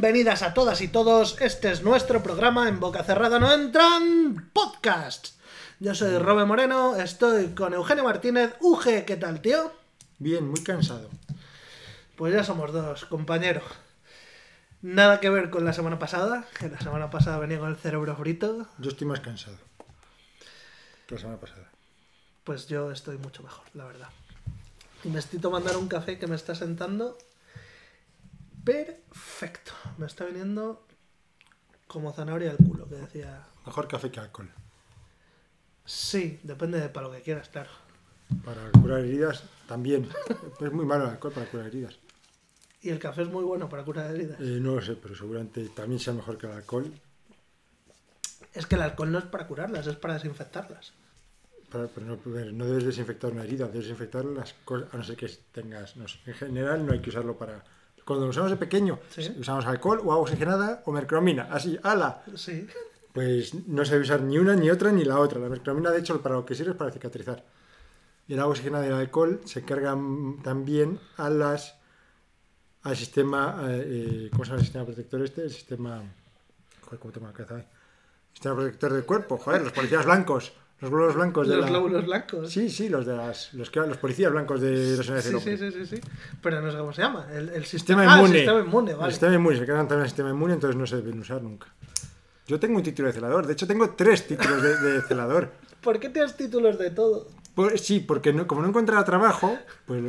bienvenidas a todas y todos. Este es nuestro programa en Boca Cerrada No Entran Podcast. Yo soy Robe Moreno, estoy con Eugenio Martínez. Uge, ¿qué tal, tío? Bien, muy cansado. Pues ya somos dos, compañero. Nada que ver con la semana pasada, que la semana pasada venía con el cerebro frito. Yo estoy más cansado que la semana pasada. Pues yo estoy mucho mejor, la verdad. Y me estoy tomando un café que me está sentando perfecto. Me está viniendo como zanahoria al culo, que decía. Mejor café que alcohol. Sí, depende de para lo que quieras, claro. Para curar heridas también. es muy malo el alcohol para curar heridas. ¿Y el café es muy bueno para curar heridas? Eh, no lo sé, pero seguramente también sea mejor que el alcohol. Es que el alcohol no es para curarlas, es para desinfectarlas. Para- pero no, no debes desinfectar una herida, debes desinfectar las cosas, a no ser que tengas. No sé, en general no hay que usarlo para. Cuando lo usamos de pequeño, Sí. usamos alcohol o agua oxigenada o mercromina. Así, ala. Sí. Pues no se debe usar ni una, ni otra, ni la otra. La mercromina, de hecho, para lo que sirve es para cicatrizar. Y el agua oxigenada y el alcohol se cargan también a las al sistema. eh, eh, ¿Cómo se llama el sistema protector este? El sistema. Joder, ¿cómo cabeza ahí? Sistema protector del cuerpo. Joder, los policías blancos. Los glóbulos blancos de Los la- glóbulos blancos. Sí, sí, los de las, los, que, los policías blancos de los de sí, sí, sí, sí, sí. Pero no sé cómo se llama. El, el Sistema Ah, el inmune. sistema inmune, vale. El sistema inmune, se cargan también al sistema inmune, entonces no se deben usar nunca. Yo tengo un título de celador, de hecho tengo tres títulos de, de celador. ¿Por qué tienes títulos de todo? Por- sí, porque no- como no encontraba trabajo, pues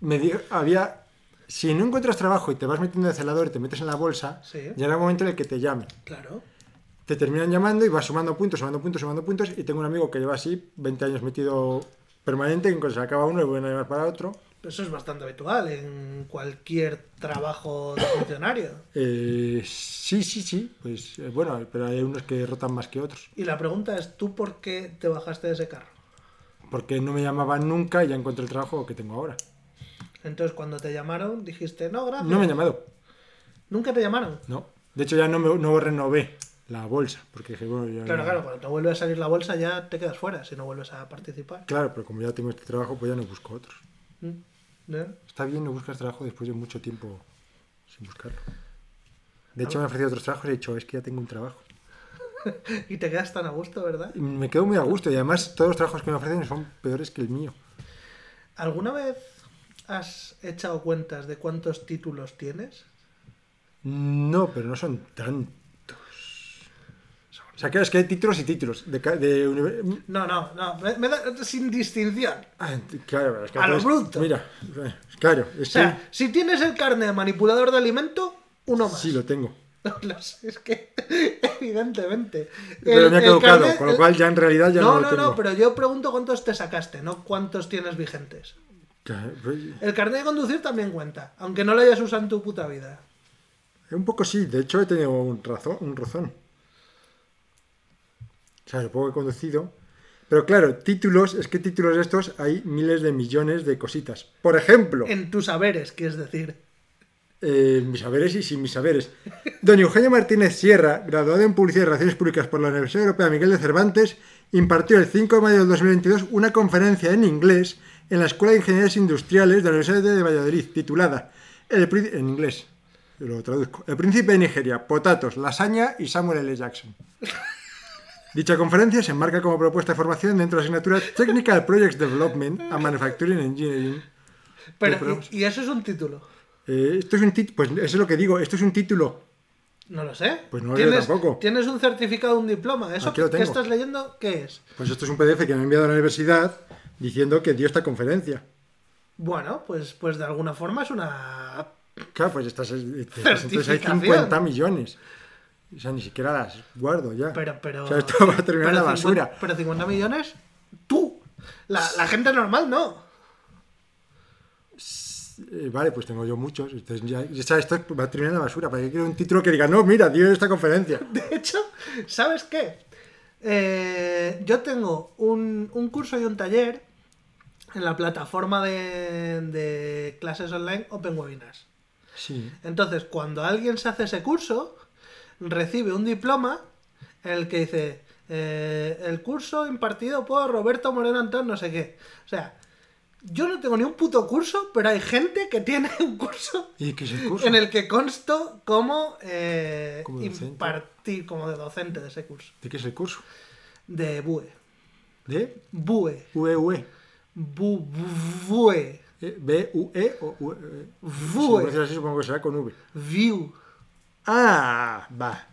me di- había... Si no encuentras trabajo y te vas metiendo de celador y te metes en la bolsa, Sí. llega un momento en el que te llamen. Claro. Te terminan llamando y vas sumando puntos, sumando puntos, sumando puntos. Y tengo un amigo que lleva así 20 años metido permanente, y en cuanto se acaba uno le vuelven a llamar para otro. Eso es bastante habitual en cualquier trabajo de funcionario. Eh, sí, sí, sí. Pues eh, bueno, pero hay unos que rotan más que otros. Y la pregunta es, ¿tú por qué te bajaste de ese carro? Porque no me llamaban nunca y ya encontré el trabajo que tengo ahora. Entonces, cuando te llamaron, dijiste, no, gracias. No me han llamado, Nunca te llamaron. no. De hecho, ya no, me, no renové la bolsa. Porque dije, bueno. Claro, no- claro, cuando te vuelve a salir la bolsa ya te quedas fuera si no vuelves a participar. Claro, pero como ya tengo este trabajo, pues ya no busco otros. Mm, ¿no? Está bien no buscar trabajo después de mucho tiempo sin buscarlo. De hecho, me han ofrecido otros trabajos y he dicho, es que ya tengo un trabajo. Y te quedas tan a gusto, ¿verdad? Y me quedo muy a gusto y además todos los trabajos que me ofrecen son peores que el mío. ¿Alguna vez has echado cuentas de cuántos títulos tienes? No, pero no son tantos. O sea, claro, es que hay títulos y títulos. De, de No, no, no, me- me da- sin distinción. Ah, claro, es que A lo bruto. Mira, eh, claro, es O sea, si tienes el carnet de manipulador de alimento, uno más. sí lo tengo. Sé, es que, evidentemente. Pero El- me ha caducado, carnet- con lo cual ya en realidad ya no, No, lo no, tengo. no, pero yo pregunto cuántos te sacaste, no cuántos tienes vigentes. Pues, El carnet de conducir también cuenta, aunque no lo hayas usado en tu puta vida. Un poco sí, de hecho he tenido un, razón, un rozón. O sea, poco que he conducido. Pero claro, títulos, es que títulos de estos hay miles de millones de cositas. Por ejemplo, En tus saberes, quieres decir. eh, mis saberes y sin mis saberes. Don Eugenio Martínez Sierra, graduado en Publicidad y Relaciones Públicas por la Universidad Europea Miguel de Cervantes, impartió el 5 de mayo del 2022 una conferencia en inglés en la Escuela de Ingenierías Industriales de la Universidad de Valladolid, titulada el, en inglés, lo traduzco, El Príncipe de Nigeria, Potatos, Lasaña y Samuel L. Jackson. Dicha conferencia se enmarca como propuesta de formación dentro de la asignatura Technical Projects Development and Manufacturing Engineering. Pero, y, y eso es un título. Eh, esto es un título, pues eso es lo que digo, esto es un título No lo sé. Pues no lo ¿Tienes, tampoco. ¿Tienes un certificado, un diploma? ¿Eso que estás leyendo qué es? Pues esto es un PDF que me ha enviado a la universidad diciendo que dio esta conferencia. Bueno, pues, pues de alguna forma es una... Claro, pues estas, estas- entonces hay Certificación. 50 millones. O sea, ni siquiera las guardo ya. Pero, pero... O sea, esto va a terminar en la basura. 50 pero 50 millones, tú. La, la gente normal no. Eh, vale, pues tengo yo muchos. Entonces ya, esto va a terminar en la basura. ¿Para qué quiero un título que diga, no, mira, dio esta conferencia? De hecho, ¿sabes qué? Eh, yo tengo un, un curso y un taller en la plataforma de, de clases online Open Webinars. Sí. Entonces, cuando alguien se hace ese curso, recibe un diploma en el que dice eh, el curso impartido por Roberto Moreno Antón, no sé qué. O sea, Yo no tengo ni un puto curso, pero hay gente que tiene un curso ¿Y qué es el curso? en el que consto como, eh, Como impartir, como de docente de ese curso. ¿De qué es el curso? De BUE. ¿De? BUE. VUE. Bu- BUE. ¿B-U-E o eh, Si lo Vue. pronuncias así, supongo que será con V. View. Ah, va.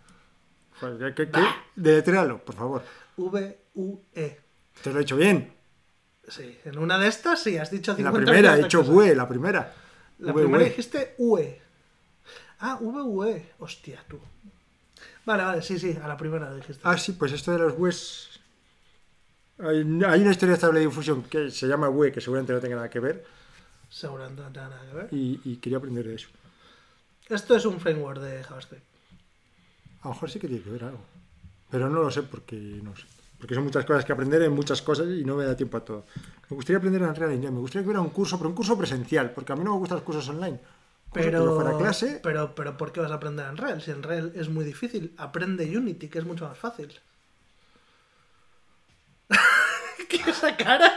¿qué, qué, qué? Deletréalo, por favor. V-U-E. Te lo he hecho bien. Sí, en una de estas sí, has dicho En la 50 primera, he cosas. VUE, la primera. La VUE. primera dijiste UE. Ah, VUE. Hostia, tú. Vale, vale, sí, sí, a la primera dijiste. Ah, sí, pues esto de los WEs. Hay, hay una historia estable de difusión que se llama WE, que seguramente no tenga nada que ver, Seguramente no tiene nada que ver. y, y quería aprender de eso. Esto es un framework de JavaScript. A lo mejor sí que tiene que ver algo. Pero no lo sé porque no sé. Porque son muchas cosas que aprender en muchas cosas y no me da tiempo a todo. Me gustaría aprender en Unreal Engine, me gustaría que hubiera un curso, pero un curso presencial, porque a mí no me gustan los cursos online. Pero, fuera clase, pero, pero, ¿por qué vas a aprender en Unreal? Si en Unreal es muy difícil, aprende Unity, que es mucho más fácil. ¿Qué es esa cara?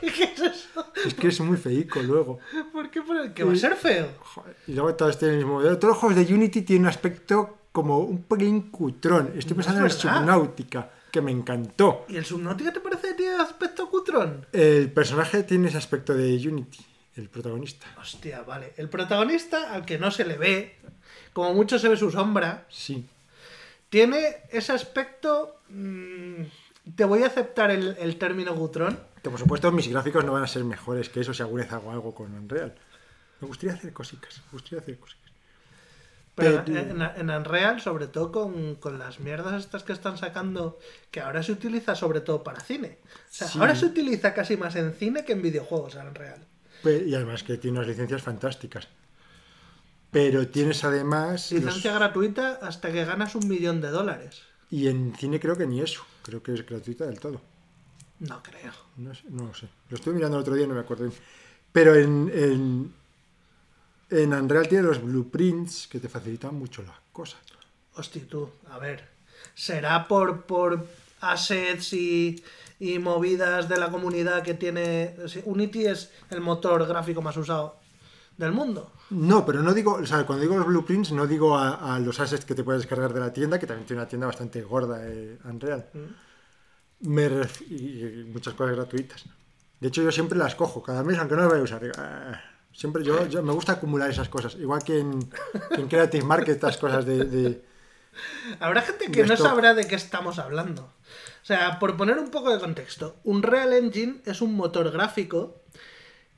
¿Qué, qué es eso? es que es muy feico luego. ¿Por qué? ¿Que va a ser feo? Joder, Y luego todos tienen el mismo modelo. Todos los juegos de Unity tienen un aspecto como un pelín cutrón. Estoy No pensando en el. Subnautica, que me encantó. ¿Y el Subnautica te parece que tiene aspecto cutrón? El personaje tiene ese aspecto de Unity, el protagonista. Hostia, vale. El protagonista, al que no se le ve, como mucho se ve su sombra, Sí. tiene ese aspecto... mm, te voy a aceptar el, el término cutrón. Que por supuesto mis gráficos no van a ser mejores que eso si alguna vez hago algo con Unreal. Me gustaría hacer cositas, me gustaría hacer cositas. Pero Pero- en, en Unreal, sobre todo con, con las mierdas estas que están sacando, que ahora se utiliza sobre todo para cine. O sea, Sí. ahora se utiliza casi más en cine que en videojuegos en Unreal. Y además que tiene unas licencias fantásticas. Pero tienes además... los- Licencia gratuita hasta que ganas un millón de dólares. Y en cine creo que ni eso. Creo que es gratuita del todo. No creo. No, sé, no lo sé. Lo estuve mirando el otro día y no me acuerdo bien. Pero en, en, en Unreal tiene los blueprints que te facilitan mucho las cosas. Hostia, tú, a ver. ¿Será por, por assets y, y movidas de la comunidad que tiene... Unity es el motor gráfico más usado del mundo. No, pero no digo, o sea, cuando digo los blueprints, no digo a, a los assets que te puedes descargar de la tienda, que también tiene una tienda bastante gorda, eh, Unreal. Me ref- y, muchas cosas gratuitas. De hecho, yo siempre las cojo cada mes, aunque no las vaya a usar. Digo, "Ah". Siempre yo, yo me gusta acumular esas cosas. Igual que en, que en Creative Market, estas cosas de- de, Habrá gente que no sabrá de qué estamos hablando. O sea, por poner un poco de contexto, Unreal Engine es un motor gráfico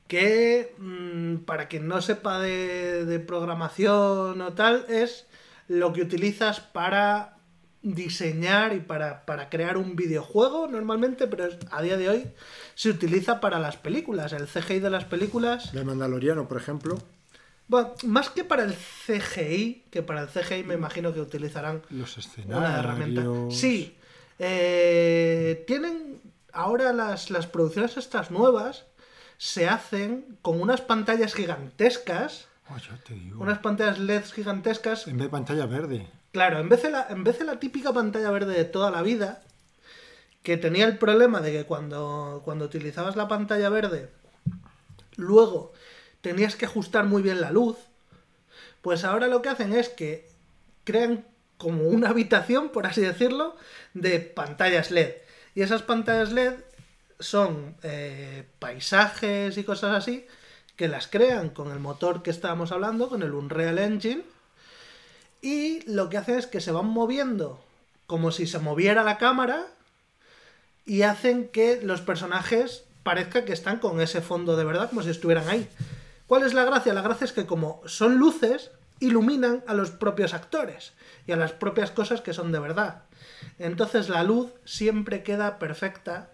que, mm, para quien no sepa de, de programación o tal, es lo que utilizas para diseñar y para, para crear un videojuego normalmente, pero es- a día de hoy se utiliza para las películas. El CGI de las películas de Mandaloriano, por ejemplo. bueno, más que para el CGI, que para el CGI me imagino que utilizarán Los una herramienta. Sí. eh, tienen ahora las, las producciones estas nuevas se hacen con unas pantallas gigantescas, Oh, ya te digo. unas pantallas LEDs gigantescas. En vez de pantalla verde. Claro, en vez, de la, en vez de la típica pantalla verde de toda la vida, que tenía el problema de que cuando, cuando utilizabas la pantalla verde, luego tenías que ajustar muy bien la luz, pues ahora lo que hacen es que crean como una habitación, por así decirlo, de pantallas LED. Y esas pantallas LED son eh, paisajes y cosas así que las crean con el motor que estábamos hablando, con el Unreal Engine, y lo que hace es que se van moviendo como si se moviera la cámara y hacen que los personajes parezca que están con ese fondo de verdad, como si estuvieran ahí. ¿Cuál es la gracia? La gracia es que como son luces, iluminan a los propios actores y a las propias cosas que son de verdad. Entonces la luz siempre queda perfecta,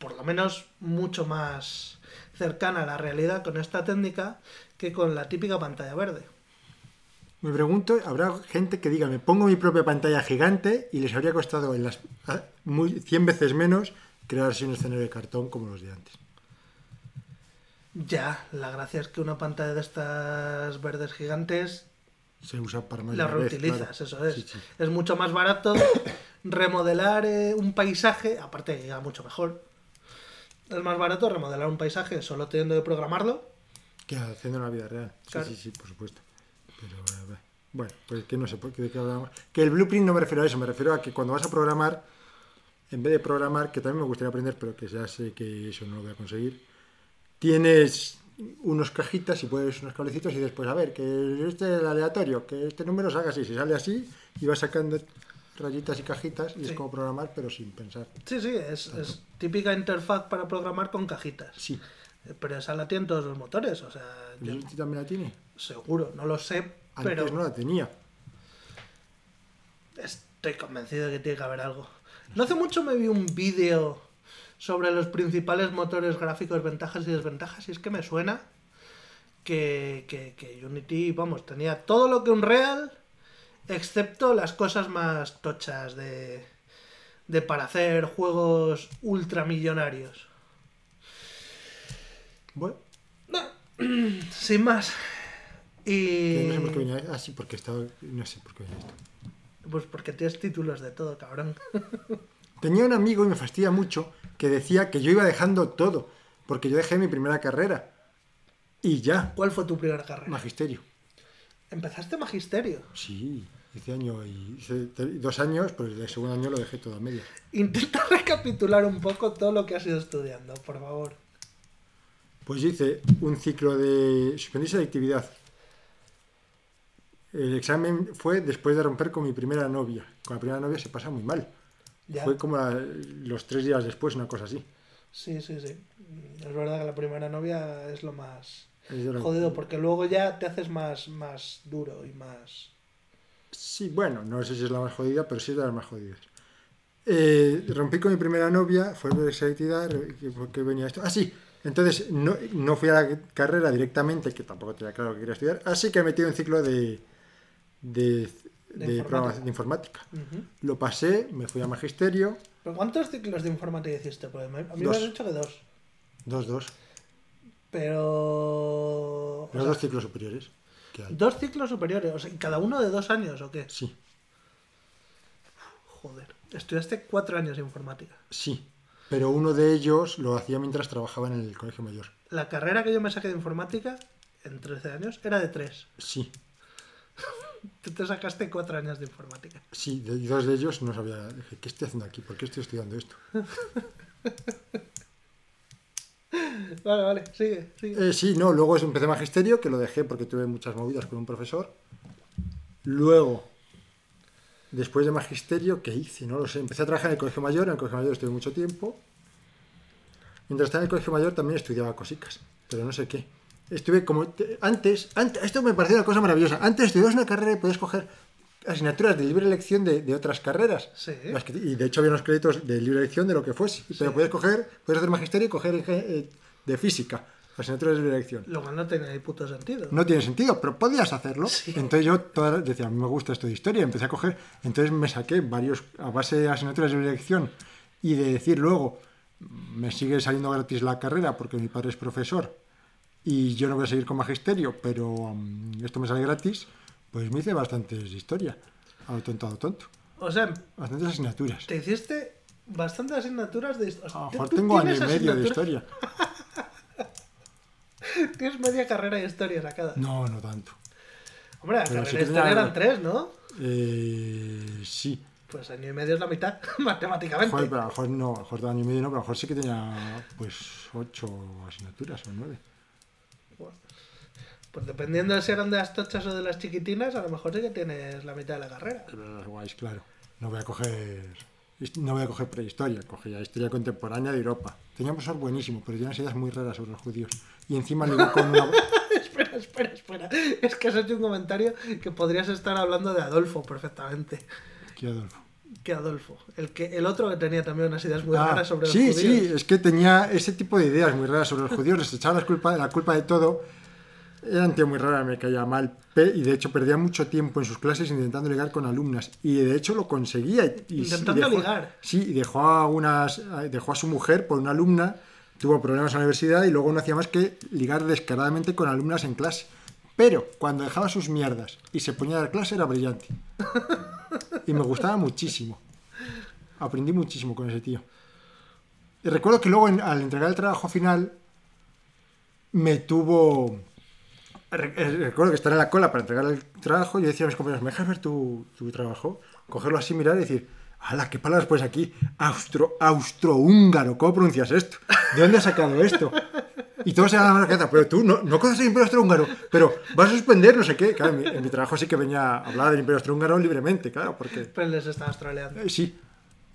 por lo menos mucho más cercana a la realidad con esta técnica que con la típica pantalla verde. Me pregunto, ¿habrá gente que diga, me pongo mi propia pantalla gigante y les habría costado en las, muy, 100 veces menos crearse un escenario de cartón como los de antes? Ya, la gracia es que una pantalla de estas verdes gigantes Se usa para más la reutilizas, claro. eso es. Sí, sí. Es mucho más barato remodelar eh, un paisaje, aparte que llega mucho mejor. Es más barato remodelar un paisaje solo teniendo que programarlo. Que haciendo en la vida real. Sí, Claro. sí, sí, por supuesto. Pero, bueno, pues que no sé por qué de qué hablamos. Que el blueprint no me refiero a eso, me refiero a que cuando vas a programar, en vez de programar, que también me gustaría aprender, pero que ya sé que eso no lo voy a conseguir, tienes unos cajitas y puedes unos cablecitos y después, a ver, que este es el aleatorio, que este número salga así, si sale así, y vas sacando rayitas y cajitas, y Sí. es como programar, pero sin pensar. Sí, sí, es, es típica interfaz para programar con cajitas. Sí. Eh, Pero esa la tienen todos los motores, o sea, yo ¿Unity también la tiene? seguro, no lo sé, Antes pero no la tenía. estoy convencido de que tiene que haber algo. No hace mucho me vi un vídeo sobre los principales motores gráficos, ventajas y desventajas, y es que me suena que, que, que Unity, vamos, tenía todo lo que un Real, excepto las cosas más tochas de, de para hacer juegos ultramillonarios. Bueno, Sin más. Y... no sé por qué venía. Ah, sí, porque estaba. No sé por qué venía esto. Pues porque tienes títulos de todo, cabrón. Tenía un amigo y me fastidia mucho que decía que yo iba dejando todo, porque yo dejé mi primera carrera. Y ya, ¿Cuál fue tu primera carrera? magisterio. Empezaste magisterio. Sí, hice año y dos años, pues el segundo año lo dejé todo a media. Intenta recapitular un poco todo lo que has ido estudiando, por favor. Pues hice un ciclo de. Suspendí selectividad. El examen fue después de romper con mi primera novia. Con la primera novia se pasa muy mal. Ya. Fue como los tres días después, una cosa así. Sí, sí, sí. Es verdad que la primera novia es lo más de jodido, porque luego ya te haces más, más duro y más... Sí, bueno, no sé si es la más jodida, pero sí es de las más jodidas. Eh, rompí con mi primera novia, fue de selectividad, que, ¿por qué venía esto? Ah, sí, entonces no, no fui a la carrera directamente, que tampoco tenía claro que quería estudiar, así que he metido un ciclo de, de, De de informática. programación- de informática. Ujú. Lo pasé, me fui a magisterio, ¿Pero cuántos ciclos de informática hiciste? Me- a mí me has dicho que dos. dos, dos, Pero... o los sea, dos ciclos superiores. Dos ciclos superiores, o sea, ¿y cada uno de dos años o qué? Sí, Joder. Estudiaste cuatro años de informática. sí, pero uno de ellos lo hacía mientras trabajaba en el colegio mayor. La carrera que yo me saqué de informática en 13 años era de tres. Sí, Tú te sacaste cuatro años de informática. Sí, de, y dos de ellos no sabía. Dije, ¿qué estoy haciendo aquí? ¿Por qué estoy estudiando esto? Vale, vale, sigue, sigue. Eh, sí, no, luego empecé magisterio, que lo dejé porque tuve muchas movidas con un profesor. Luego, después de magisterio, ¿qué hice? No lo sé. Empecé a trabajar en el colegio mayor, en el colegio mayor estuve mucho tiempo. Mientras estaba en el colegio mayor también estudiaba cosicas, pero no sé qué. Estuve como... te- Antes, antes, esto me parecía una cosa maravillosa. Antes estudiabas una carrera y podías coger asignaturas de libre elección de, de otras carreras. Sí. Las que- y de hecho había unos créditos de libre elección de lo que fuese. Pero podías coger, podías hacer magisterio y coger inge- eh, de física, asignaturas de libre elección. Lo cual no tiene puto sentido. No tiene sentido, pero podías hacerlo. Sí. Entonces yo toda, decía, a mí me gusta esto de historia, empecé a coger, entonces me saqué varios, a base de asignaturas de libre elección y de decir luego, me sigue saliendo gratis la carrera porque mi padre es profesor y yo no voy a seguir con magisterio, pero mm, esto me sale gratis, pues me hice bastantes historia, a lo tonto, a lo tonto. O sea, Bastantes asignaturas. te hiciste bastantes asignaturas de historia. A lo mejor tengo año y medio de historia. Tienes media carrera de historia sacada. No, no tanto. Hombre, la carrera sí de historia tenía- eran tres, ¿no? Eh, sí. Pues año y medio es la mitad, matemáticamente. Joder, pero a lo mejor no, a lo mejor de año y medio no, pero a lo mejor sí que tenía pues ocho asignaturas o nueve. Pues dependiendo de si eran de las tochas o de las chiquitinas, a lo mejor sí que tienes la mitad de la carrera. Pero guays, claro. No voy a coger no voy a coger prehistoria, cogía historia contemporánea de Europa. Tenía un profesor buenísimo, pero tenía unas ideas muy raras sobre los judíos. Y encima ligó con una... espera, espera, espera. Es que has hecho un comentario que podrías estar hablando de Adolfo perfectamente. ¿Qué, Adolfo? Que Adolfo. El, que, el otro que tenía también unas ideas muy Ah, raras sobre sí, los judíos. sí, es que tenía ese tipo de ideas muy raras sobre los judíos, les echaba la culpa, la culpa de todo. Era un tío muy raro, me caía mal. Y de hecho perdía mucho tiempo en sus clases intentando ligar con alumnas. Y de hecho lo conseguía. y Intentando dejó- ligar. Sí, y dejó a, unas, dejó a su mujer por una alumna, tuvo problemas en la universidad y luego no hacía más que ligar descaradamente con alumnas en clase. Pero cuando dejaba sus mierdas y se ponía a dar clase era brillante. Y me gustaba muchísimo. Aprendí muchísimo con ese tío. Y recuerdo que luego en- al entregar el trabajo final me tuvo... eh, Recuerdo que estar en la cola para entregar el trabajo y yo decía a mis compañeros, ¿me dejas ver tu, tu trabajo? Cogerlo así, mirar y decir, ¡hala, qué palabras pues aquí! Austro, austrohúngaro, ¿cómo pronuncias esto? ¿De dónde has sacado esto? Y todos se dan la cabeza, pero tú no, no conoces el Imperio Austrohúngaro, pero vas a suspender, no sé qué. Claro, en mi, en mi trabajo sí que venía a hablar del Imperio Austrohúngaro libremente, claro, porque... Pero les estabas troleando. Eh, sí.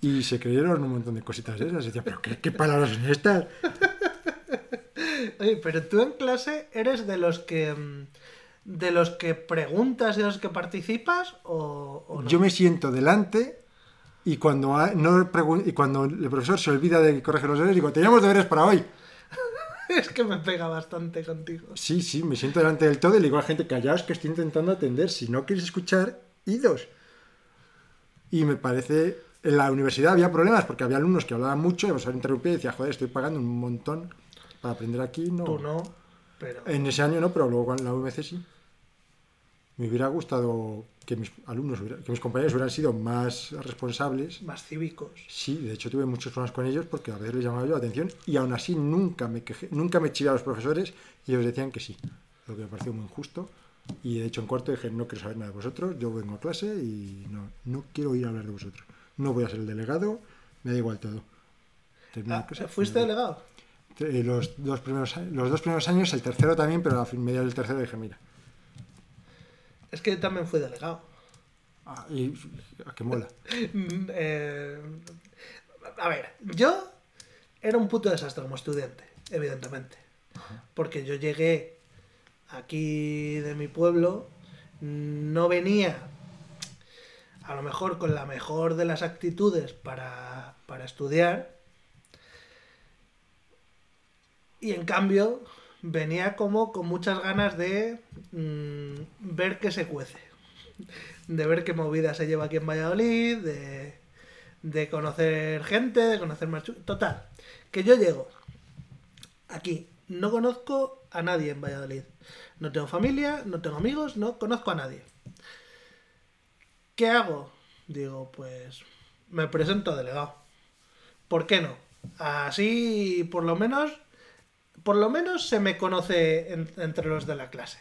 Y se creyeron un montón de cositas esas. Y decía, ¿pero qué, qué palabras son estas? Oye, pero tú en clase eres de los que. mm, de los que preguntas y de los que participas o, o no? Yo me siento delante y cuando, ha- no y cuando el profesor se olvida de corregir los deberes, digo, teníamos deberes para hoy. es que me pega bastante contigo. Sí, sí, me siento delante del todo y le digo a la gente, callaos que estoy intentando atender. Si no quieres escuchar, idos. Y me parece, en la universidad había problemas porque había alumnos que hablaban mucho y me interrumpía y decía, joder, estoy pagando un montón para aprender aquí. No. Tú no, pero. En ese año no, pero luego en la UMC sí. Me hubiera gustado que mis alumnos, que mis compañeros hubieran sido más responsables. Más cívicos. Sí, de hecho tuve muchos problemas con ellos porque a veces les llamaba yo la atención y aún así nunca me quejé, nunca me chivé a los profesores y ellos decían que sí, lo que me pareció muy injusto. Y de hecho en cuarto dije, no quiero saber nada de vosotros, yo vengo a clase y no, no quiero ir a hablar de vosotros. No voy a ser el delegado, me da igual todo. Ah, ¿Fuiste delegado? Eh, los, dos primeros, los dos primeros años, el tercero también, pero a fin media del tercero dije, mira, Es que yo también fui delegado. ah, y, a que mola. Mm, eh, a ver, yo era un puto desastre como estudiante, evidentemente. Porque yo llegué aquí de mi pueblo, no venía a lo mejor con la mejor de las actitudes para, para estudiar. Y en cambio venía como con muchas ganas de mm, ver qué se cuece de ver qué movida se lleva aquí en Valladolid, de, de conocer gente, de conocer más... Total, que yo llego aquí, no conozco a nadie en Valladolid. No tengo familia, no tengo amigos, no conozco a nadie. ¿Qué hago? Digo, pues me presento delegado. ¿Por qué no? Así, por lo menos, por lo menos se me conoce en- entre los de la clase.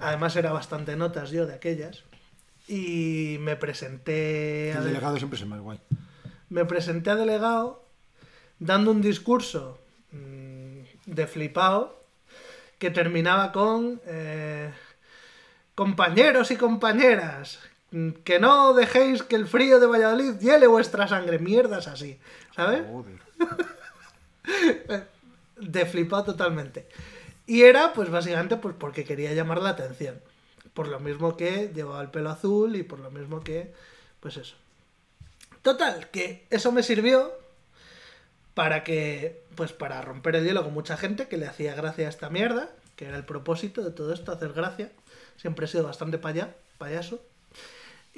Además era bastante notas yo de aquellas. Y me presenté a El de- delegado siempre es el más guay. me presenté a delegado dando un discurso mm, de flipado que terminaba con eh, compañeros y compañeras mm, que no dejéis que el frío de Valladolid hiele vuestra sangre mierdas así ¿sabes? Joder. de flipado totalmente. Y era, pues básicamente, pues porque quería llamar la atención. Por lo mismo que llevaba el pelo azul y por lo mismo que, pues eso. Total, que eso me sirvió para que, pues para romper el hielo con mucha gente que le hacía gracia a esta mierda, que era el propósito de todo esto, hacer gracia. Siempre he sido bastante paya, payaso.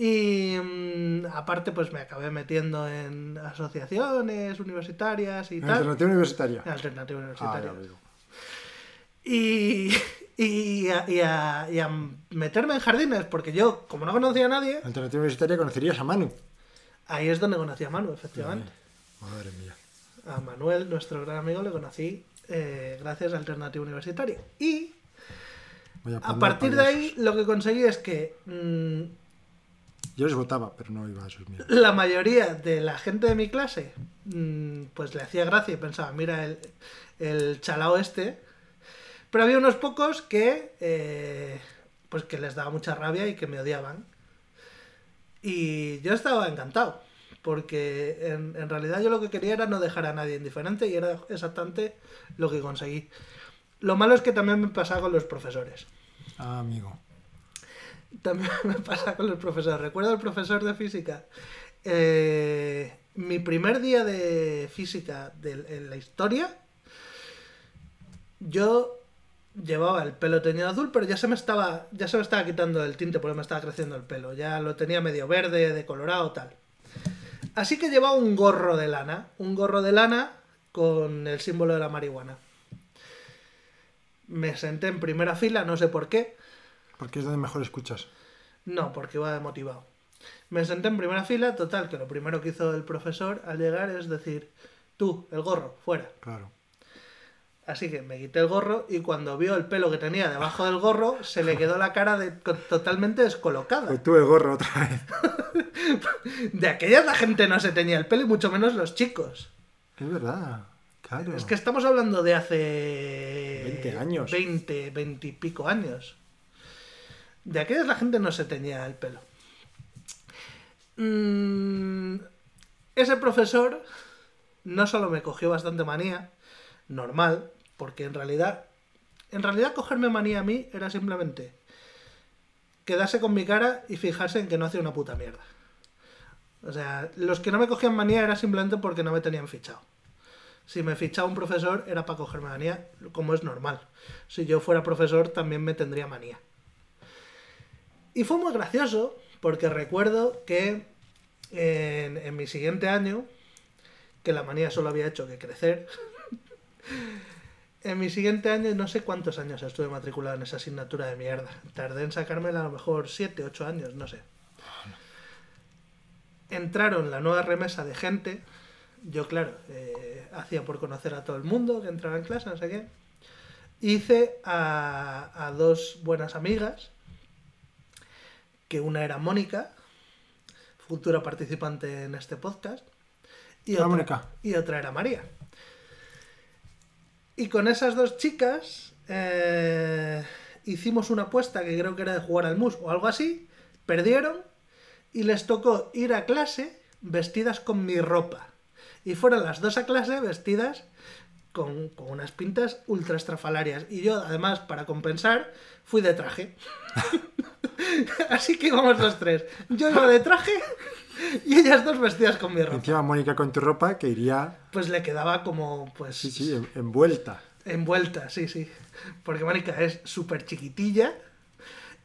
Y mm, aparte, pues me acabé metiendo en asociaciones universitarias y tal. Alternativa universitaria. Alternativa Ah, universitaria. y, y, a, y a- y a meterme en jardines, porque yo, como no conocía a nadie, Alternativa universitaria conocerías a Manu. ahí es donde conocí a Manu, efectivamente. Madre mía. A Manuel, nuestro gran amigo, le conocí eh, gracias a Alternativa Universitaria. Y a partir de ahí, lo que conseguí es que mm, Yo les votaba, pero no iba a míos. la mayoría de la gente de mi clase, mm, pues le hacía gracia y pensaba, mira el, el chalao este. Pero había unos pocos que, eh, pues que les daba mucha rabia y que me odiaban. Y yo estaba encantado, porque en, en realidad yo lo que quería era no dejar a nadie indiferente y era exactamente lo que conseguí. Lo malo es que también me pasa con los profesores. Ah, amigo. También me pasa con los profesores. Recuerdo el profesor de física. Eh, mi primer día de física de, en la historia, yo llevaba el pelo teñido azul, pero ya se me estaba, ya se me estaba quitando el tinte porque me estaba creciendo el pelo. Ya lo tenía medio verde, decolorado, tal. Así que llevaba un gorro de lana, un gorro de lana con el símbolo de la marihuana. Me senté en primera fila, no sé por qué. Porque es donde mejor escuchas. No, porque iba motivado. Me senté en primera fila, total, que lo primero que hizo el profesor al llegar es decir, Tú, el gorro, fuera. Claro. Así que me quité el gorro y cuando vio el pelo que tenía debajo del gorro, se le quedó la cara de, totalmente descolocada. Pues tuve gorro otra vez. De aquellas la gente no se tenía el pelo y mucho menos los chicos. Es verdad. Claro. Es que estamos hablando de hace... 20 años. 20, 20 y pico años. De aquellas la gente no se tenía el pelo. Mm, ese profesor no solo me cogió bastante manía, normal, porque en realidad, en realidad cogerme manía a mí era simplemente quedarse con mi cara y fijarse en que no hacía una puta mierda. O sea, los que no me cogían manía era simplemente porque no me tenían fichado. Si me fichaba un profesor era para cogerme manía, como es normal. Si yo fuera profesor también me tendría manía. Y fue muy gracioso porque recuerdo que en, mi siguiente año, que la manía solo había hecho que crecer, en mi siguiente año, no sé cuántos años estuve matriculado en esa asignatura de mierda. Tardé en sacármela a lo mejor 7, 8 años, no sé. Entraron la nueva remesa de gente. Yo, claro, eh, hacía por conocer a todo el mundo que entraba en clase, no sé qué. Hice a, a dos buenas amigas, que una era Mónica, futura participante en este podcast, y otra, Mónica. y otra era María. Y con esas dos chicas eh, hicimos una apuesta que creo que era de jugar al mus o algo así. Perdieron y les tocó ir a clase vestidas con mi ropa. Y fueron las dos a clase vestidas con, con unas pintas ultra estrafalarias. Y yo, además, para compensar, fui de traje. Así que íbamos los tres. Yo iba de traje y ellas dos vestidas con mi ropa. Encima Mónica con tu ropa que iría, Pues le quedaba como, pues, sí, sí, en- envuelta. envuelta, sí, sí. Porque Mónica es súper chiquitilla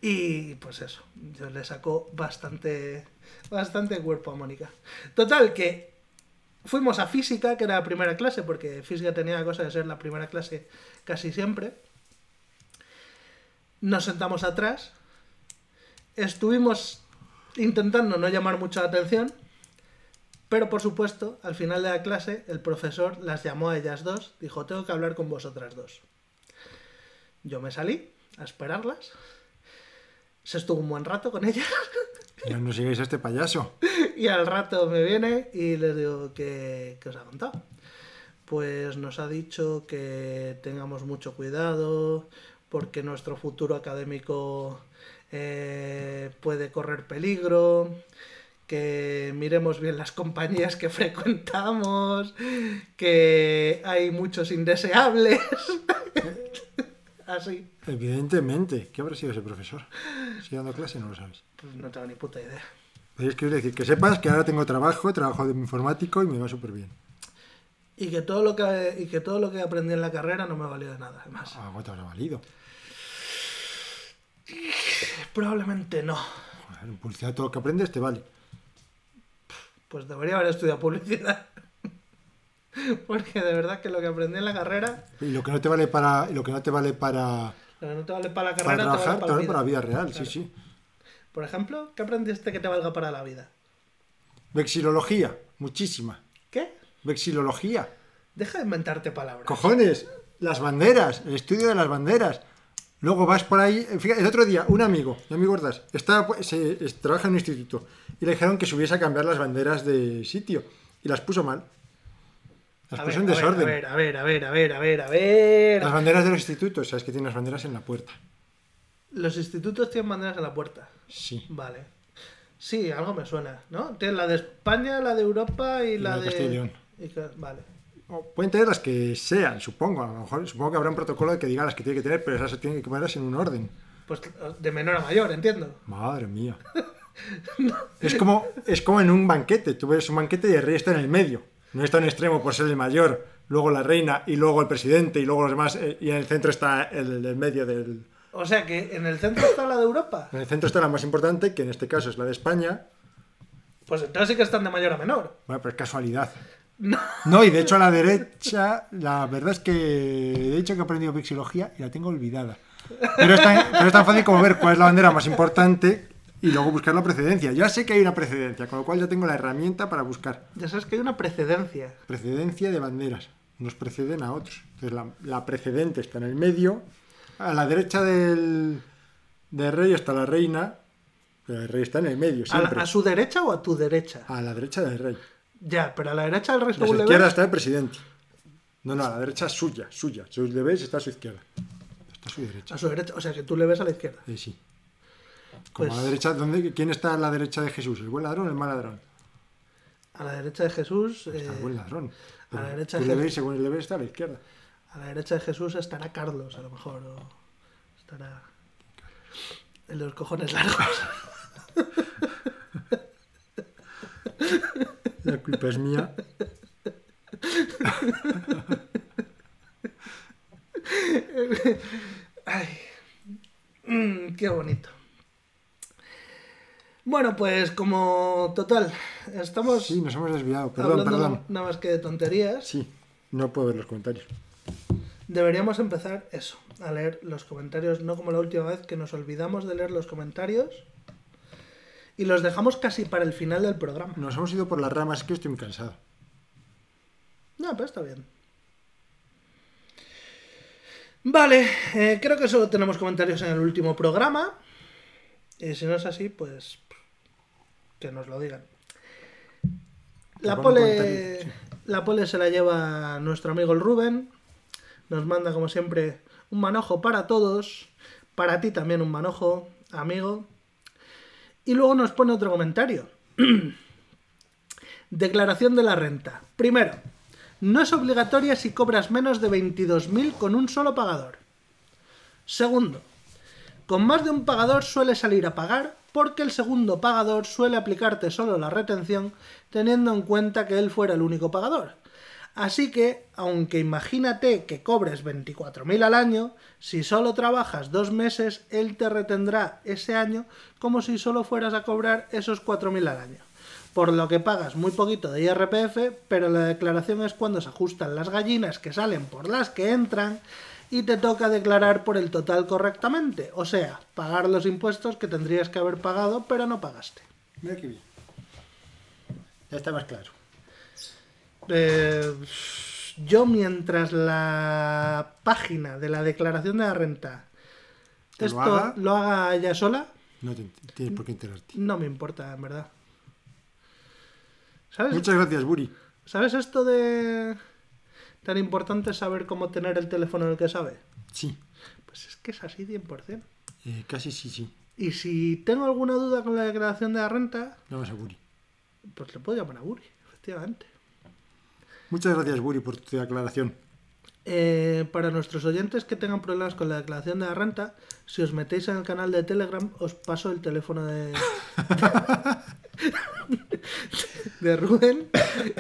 y pues eso, yo le saco bastante, bastante cuerpo a Mónica. Total, que fuimos a física, que era la primera clase, porque física tenía la cosa de ser la primera clase casi siempre. Nos sentamos atrás, estuvimos intentando no llamar mucho la atención, pero por supuesto, al final de la clase, el profesor las llamó a ellas dos, dijo, tengo que hablar con vosotras dos. Yo me salí a esperarlas, se estuvo un buen rato con ellas, Ya no sigáis a este payaso. y al rato me viene y les digo, ¿qué, qué os ha contado? Pues nos ha dicho que tengamos mucho cuidado, porque nuestro futuro académico eh, puede correr peligro, que miremos bien las compañías que frecuentamos, que hay muchos indeseables. Así, Evidentemente. ¿Qué habrá sido ese profesor? ¿Sigue dando clase? No lo sabes. pues no tengo ni puta idea. Pero es que decir, que sepas que ahora tengo trabajo, trabajo de informático y me va súper bien. Y que todo lo que y que todo lo que aprendí en la carrera no me valió de nada, además. Ah, te habrá valido. Probablemente no. Joder, en publicidad todo lo que aprendes te vale. Pues debería haber estudiado publicidad. Porque de verdad que lo que aprendí en la carrera, Y lo que no te vale para, lo que no te vale para, lo que no te vale para la para carrera, trabajar, te vale para para la vida. vida real, Claro. sí, sí. Por ejemplo, ¿qué aprendiste que te valga para la vida? Vexilología, muchísima. ¿Qué? Vexilología. Deja de inventarte palabras. Cojones, las banderas, el estudio de las banderas. Luego vas por ahí. eh, Fíjate, el otro día, un amigo, mi amigo Ordaz, estaba, pues, se- es- trabaja en un instituto y le dijeron que subiese a cambiar las banderas de sitio y las puso mal. Las A puso ver, en a ver, desorden. A ver, a ver, a ver, a ver, a ver, a ver. Las banderas de los institutos, sabes que tienen las banderas en la puerta. Los institutos tienen banderas en la puerta. Sí. Vale. Sí, algo me suena, ¿no? Tienen la de España, la de Europa y, la, la de de... Castilla y León. y ca- Vale. O pueden tener las que sean, supongo. A lo mejor supongo que habrá un protocolo que diga las que tiene que tener, pero esas se tienen que ponerlas en un orden. Pues de menor a mayor, entiendo. Madre mía. Es como, es como en un banquete. Tú ves un banquete y el rey está en el medio. No está en extremo por ser el mayor, luego la reina y luego el presidente y luego los demás. eh, Y en el centro está el del medio del. O sea que en el centro está la de Europa. En el centro está la más importante, que en este caso es la de España. Pues entonces sí que están de mayor a menor. Bueno, pero es casualidad. No. No, y de hecho a la derecha, la verdad es que he dicho que he aprendido vexilología y la tengo olvidada. Pero es tan, pero es tan fácil como ver cuál es la bandera más importante y luego buscar la precedencia. Ya sé que hay una precedencia, con lo cual ya tengo la herramienta para buscar. Ya sabes que hay una precedencia. Precedencia de banderas. Nos preceden a otros. Entonces la, la precedente está en el medio. A la derecha del, del rey está la reina. Pero el rey está en el medio, ¿A, la- siempre. a su derecha o a tu derecha? A la derecha del rey. Ya, pero a la derecha del rey A su le izquierda ves, está el presidente. No, no, a la derecha suya, suya. Sus deberes está a su izquierda. Está a su derecha. A su derecha, o sea que tú le ves a la izquierda. Eh, sí. Como Pues- a la derecha, ¿dónde, ¿quién está a la derecha de Jesús? ¿El buen ladrón o el mal ladrón? A la derecha de Jesús. eh, Está el buen ladrón. a la derecha de le Jesús. según el está a la izquierda. a la derecha de Jesús estará Carlos, a lo mejor. O estará. De los cojones largos. La culpa es mía. Ay. Mm, qué bonito. Bueno, pues como total, estamos Sí, nos hemos desviado. Perdón, perdón. nada más que de tonterías. Sí, no puedo ver los comentarios. Deberíamos empezar eso, a leer los comentarios, no como la última vez que nos olvidamos de leer los comentarios y los dejamos casi para el final del programa. Nos hemos ido por las ramas, que estoy muy cansado. No, pero está bien. Vale, eh, creo que solo tenemos comentarios en el último programa. Y si no es así, pues que nos lo digan. La pole, la pole se la lleva nuestro amigo el Rubén. Nos manda, como siempre, un manojo para todos. Para ti también un manojo, amigo. Y luego nos pone otro comentario. Declaración de la renta. Primero, no es obligatoria si cobras menos de 22.000 con un solo pagador. Segundo, con más de un pagador suele salir a pagar porque el segundo pagador suele aplicarte solo la retención teniendo en cuenta que él fuera el único pagador. Así que, aunque imagínate que cobres 24.000 al año, si solo trabajas dos meses, él te retendrá ese año como si solo fueras a cobrar esos 4.000 al año. Por lo que pagas muy poquito de IRPF, pero la declaración es cuando se ajustan las gallinas que salen por las que entran y te toca declarar por el total correctamente. O sea, pagar los impuestos que tendrías que haber pagado, pero no pagaste. Mira qué bien. Ya está más claro. Eh, yo mientras la página de la declaración de la renta ¿Que lo esto haga? lo haga ella sola, No te tienes por qué enterarte. no me importa, en verdad. ¿Sabes? Muchas gracias, Buri. ¿Sabes esto de tan importante saber cómo tener el teléfono en el que sabe? Sí, Pues es que es así 100%. eh, casi sí, sí. Y si tengo alguna duda con la declaración de la renta, Vamos a Buri. pues le puedo llamar a Buri, efectivamente. Muchas gracias, Buri, por tu aclaración. Eh, para nuestros oyentes que tengan problemas con la declaración de la renta, si os metéis en el canal de Telegram, os paso el teléfono de, de Rubén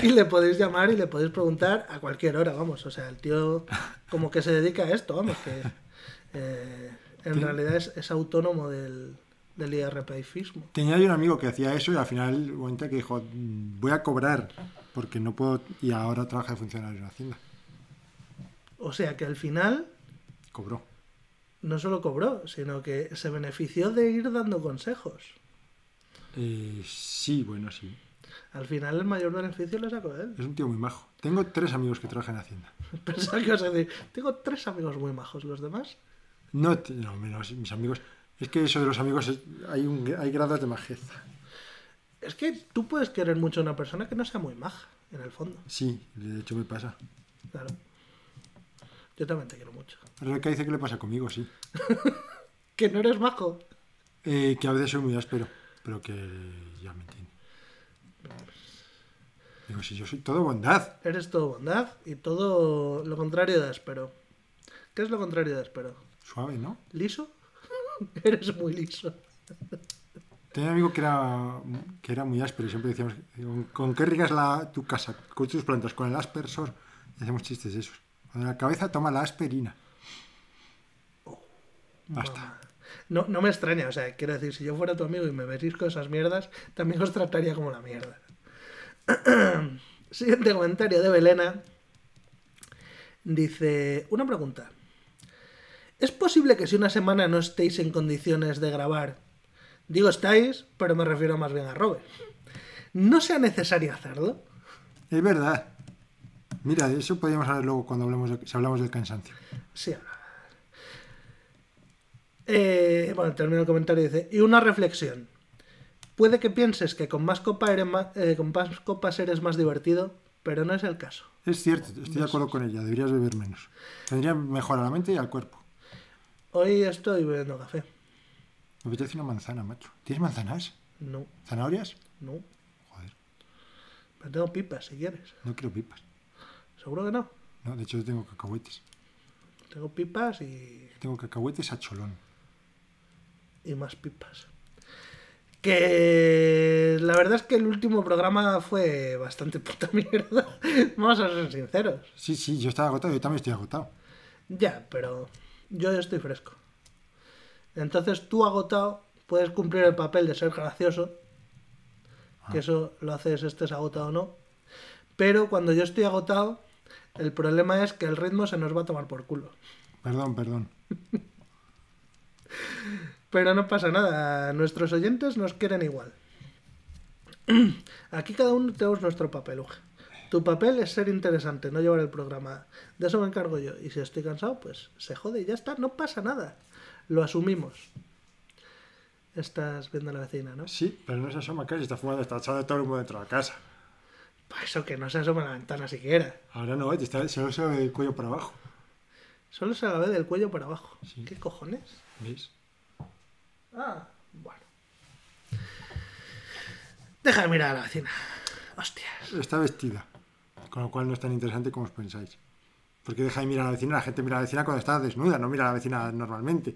y le podéis llamar y le podéis preguntar a cualquier hora, vamos. O sea, el tío como que se dedica a esto, vamos, que eh, en realidad es, es autónomo del, del IRPFismo. Tenía yo un amigo que hacía eso y al final un que dijo, "Mm, voy a cobrar porque no puedo y ahora trabaja de funcionario en Hacienda. O sea que al final Cobró. no solo cobró, sino que se benefició de ir dando consejos. Eh, sí, bueno, sí. Al final el mayor beneficio lo sacó él. Es un tío muy majo. Tengo tres amigos que trabajan en Hacienda. Pensaba que ibas a decir, tengo tres amigos muy majos, los demás. No, menos mis amigos. Es que eso de los amigos es- hay, un, hay grados de majeza. Es que tú puedes querer mucho a una persona que no sea muy maja, en el fondo. Sí, de hecho me pasa. Claro. Yo también te quiero mucho. Rebeca dice que le pasa conmigo, sí. Que no eres majo. Eh, que a veces soy muy áspero, pero que ya me entiende. Digo, si yo soy todo bondad. Eres todo bondad y todo lo contrario de áspero. ¿Qué es lo contrario de áspero? Suave, ¿no? ¿Liso? eres muy liso. Tenía un amigo que era, que era muy áspero y siempre decíamos, ¿con, con qué riegas la, tu casa, con tus plantas? Con el aspersor. Y hacemos chistes de esos. La cabeza toma la aspirina. Basta. No, no me extraña, o sea, quiero decir, si yo fuera tu amigo y me con esas mierdas, también os trataría como la mierda. Siguiente comentario de Belena. Dice, una pregunta. ¿Es posible que si una semana no estéis en condiciones de grabar, Digo estáis, pero me refiero más bien a Robert. No sea necesario hacerlo. Es verdad. Mira, de eso podríamos hablar luego cuando hablemos de- si hablamos del cansancio. Sí. Eh, bueno, termino el comentario y dice, y una reflexión. Puede que pienses que con más, copa eres más, eh, con más copas eres más divertido, pero no es el caso. Es cierto, estoy de acuerdo con ella, deberías beber menos. Tendría mejor a la mente y al cuerpo. Hoy estoy bebiendo café. Me apetece una manzana, macho. ¿Tienes manzanas? No, ¿Zanahorias? no. Joder, Pero tengo pipas si quieres. no quiero pipas. Seguro que no. No, de hecho yo tengo cacahuetes. Tengo pipas y, Tengo cacahuetes a cholón. y más pipas. Que la verdad es que el último programa fue bastante puta mierda. Vamos a ser sinceros. Sí, sí, yo estaba agotado, yo también estoy agotado. Ya, pero yo estoy fresco. Entonces tú agotado puedes cumplir el papel de ser gracioso, que eso lo haces estés agotado o no. Pero cuando yo estoy agotado, el problema es que el ritmo se nos va a tomar por culo. Perdón, perdón. Pero no pasa nada, nuestros oyentes nos quieren igual. Aquí cada uno tenemos nuestro papel, Uge. Tu papel es ser interesante, no llevar el programa. De eso me encargo yo. Y si estoy cansado, pues se jode y ya está, no pasa nada. Lo asumimos. Estás viendo a la vecina, ¿no? Sí, pero no se asoma casi, está fumando, está echado todo el mundo dentro de la casa. Para eso que no se asoma a la ventana siquiera. Ahora no, está, solo se ve el cuello para abajo. Solo se la ve del cuello para abajo. Sí. ¿Qué cojones? ¿Ves? Ah, bueno. Deja de mirar a la vecina. Hostias. Está vestida. Con lo cual no es tan interesante como os pensáis. Porque deja de mirar a la vecina, la gente mira a la vecina cuando está desnuda, no mira a la vecina normalmente.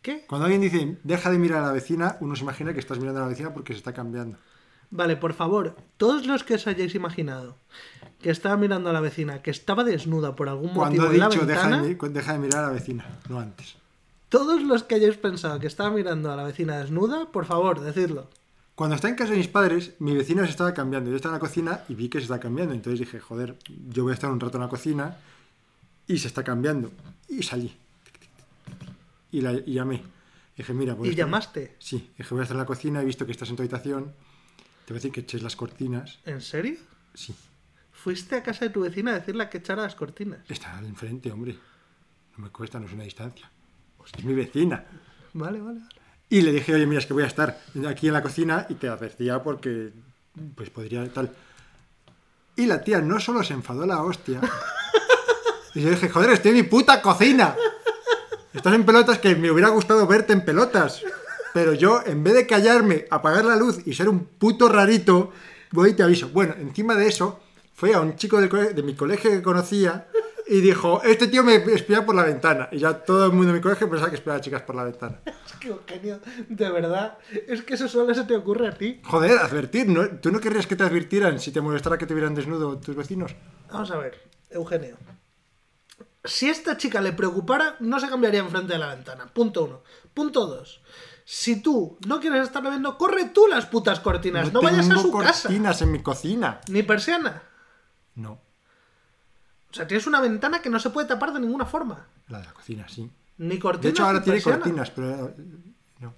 ¿Qué? Cuando alguien dice deja de mirar a la vecina, uno se imagina que estás mirando a la vecina porque se está cambiando. Vale, por favor, todos los que os hayáis imaginado que estaba mirando a la vecina, que estaba desnuda por algún Cuando motivo he en la dicho deja ventana, de, deja de mirar a la vecina, no antes. todos los que hayáis pensado que estaba mirando a la vecina desnuda, por favor, decidlo. Cuando estaba en casa de mis padres, mi vecina se estaba cambiando. Yo estaba en la cocina y vi que se está cambiando. Entonces dije, joder, yo voy a estar un rato en la cocina y se está cambiando. Y salí. Y, la, y llamé. Dije, mira, y llamaste. Sí, dije, voy a estar en la cocina, he visto que estás en tu habitación. Te voy a decir que eches las cortinas. ¿En serio? Sí, Fuiste a casa de tu vecina a decirle que echara las cortinas. está al enfrente, hombre. No me cuesta, no es una distancia. Es mi vecina. Vale, vale, vale. Y le dije, oye, mira, es que voy a estar aquí en la cocina y te advertía porque pues podría tal. Y la tía no solo se enfadó la hostia. Y yo dije, joder, estoy en mi puta cocina. Estás en pelotas que me hubiera gustado verte en pelotas. Pero yo, en vez de callarme, apagar la luz y ser un puto rarito, voy y te aviso. Bueno, encima de eso, fue a un chico de mi colegio que conocía y dijo, este tío me espía por la ventana. Y ya todo el mundo de mi colegio pensaba que espiaba a chicas por la ventana. Es que, Eugenio, de verdad, es que eso solo se te ocurre a ti. Joder, advertir, ¿no? ¿Tú no querrías que te advirtieran si te molestara que te vieran desnudo tus vecinos? Vamos a ver, Eugenio. Si esta chica le preocupara, no se cambiaría enfrente de la ventana. Punto uno. Punto dos. Si tú no quieres estar bebiendo, corre tú las putas cortinas. No, vayas a su casa. cortinas en mi cocina. Ni persiana. No, O sea, tienes una ventana que no se puede tapar de ninguna forma. la de la cocina, sí. Ni cortinas. De hecho, ahora tiene persiana. cortinas, pero... eh, No.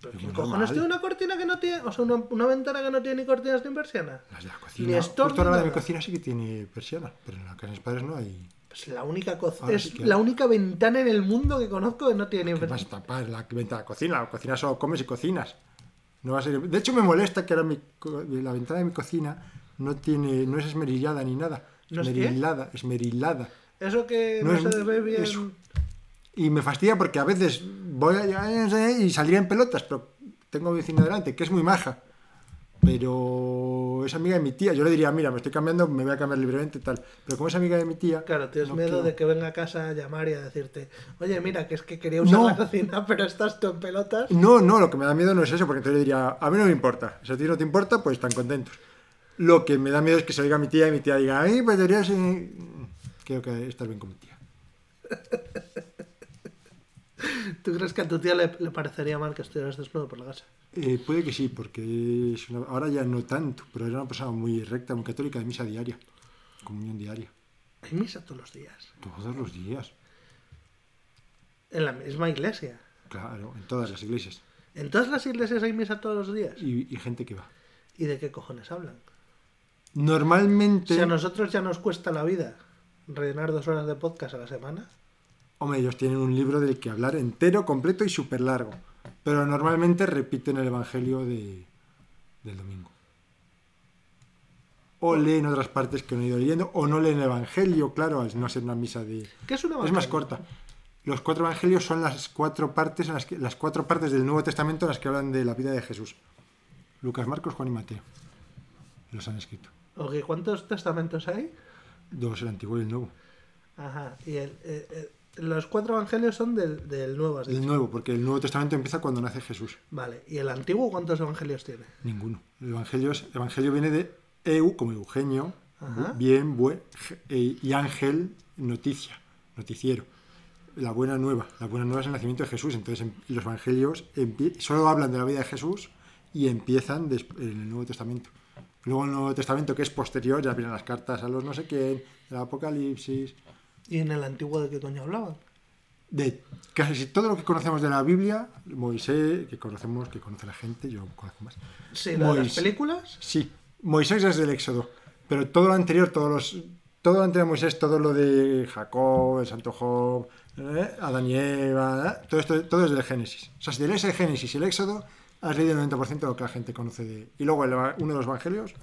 ¿Pero Muy ¿Quién normal. cojones tiene una cortina que no tiene. O sea, una, una ventana que no tiene ni cortinas ni persiana? Las de la cocina. Justo ahora ni la de mi cocina sí que tiene persiana, pero en la casa de mis padres no hay... Pues la única co- es sí la única ventana en el mundo que conozco que no tiene ni ¿Qué vas a tapar la ventana de la cocina? La cocina solo comes y cocinas. No va a ser... De hecho, me molesta que ahora mi co- la ventana de mi cocina no tiene... No es esmerillada ni nada. ¿No es qué? Esmerilada. Eso que No no, es- se ve bien. eso. Y me fastidia porque a veces voy a, y saldría en pelotas, pero tengo mi vecina delante, que es muy maja. Pero es amiga de mi tía. Yo le diría, mira, me estoy cambiando, me voy a cambiar libremente tal. Pero como es amiga de mi tía. Claro, tienes no miedo quiero- de que venga a casa a llamar y a decirte, oye, mira, que es que quería usar No. la cocina, pero estás tú en pelotas. No, no, lo que me da miedo no es eso, porque entonces le diría, a mí no me importa. Si a ti no te importa, pues están contentos. Lo que me da miedo es que se oiga mi tía y mi tía diga, ay, pues deberías. eh". Creo que estar bien con mi tía. ¿Tú crees que a tu tía le, le parecería mal que estuvieras desnudo por la casa? Eh, puede que sí, porque es una- ahora ya no tanto, pero era una persona muy recta, muy católica, de misa diaria, comunión diaria, Hay misa todos los días. todos los días, En la misma iglesia. claro, en todas las iglesias. En todas las iglesias hay misa todos los días. Y, y gente que va. ¿Y de qué cojones hablan? Normalmente. Si a nosotros ya nos cuesta la vida rellenar dos horas de podcast a la semana. Hombre, ellos tienen un libro del que hablar entero, completo y súper largo. Pero normalmente repiten el Evangelio de, del domingo. O leen otras partes que no he ido leyendo, o no leen el Evangelio, claro, al no ser una misa de... ¿Qué es una Es más corta. Los cuatro evangelios son las cuatro partes en las que, las cuatro partes del Nuevo Testamento en las que hablan de la vida de Jesús. Lucas, Marcos, Juan y Mateo. Los han escrito. Ok, ¿cuántos testamentos hay? Dos, el antiguo y el nuevo. Ajá. Y el, los cuatro evangelios son del, del nuevo, has El dicho. nuevo, porque el Nuevo Testamento empieza cuando nace Jesús. Vale. ¿Y el antiguo cuántos evangelios tiene? Ninguno. El evangelio, es- evangelio viene de eu, como Eugenio, Ajá. bien, bue- je- e- y ángel, noticia, noticiero. La buena nueva. La buena nueva es el nacimiento de Jesús. Entonces, em- los evangelios solo hablan de la vida de Jesús y empiezan en el Nuevo Testamento. Luego, el Nuevo Testamento, que es posterior, ya vienen las cartas a los no sé quién, el Apocalipsis. ¿Y en el antiguo de qué coño hablaban? De casi todo lo que conocemos de la Biblia, Moisés, que conocemos, que conoce la gente, yo conozco más. Sí, lo de las películas. Sí, Moisés es del Éxodo, pero todo lo anterior, todos los, todo lo anterior a Moisés, todo lo de Jacob, el Santo Job, ¿eh? Adán y Eva, ¿eh? todo esto, todo es del Génesis. O sea, si lees el Génesis y el Éxodo, has leído el 90% de lo que la gente conoce de... Y luego el uno de los evangelios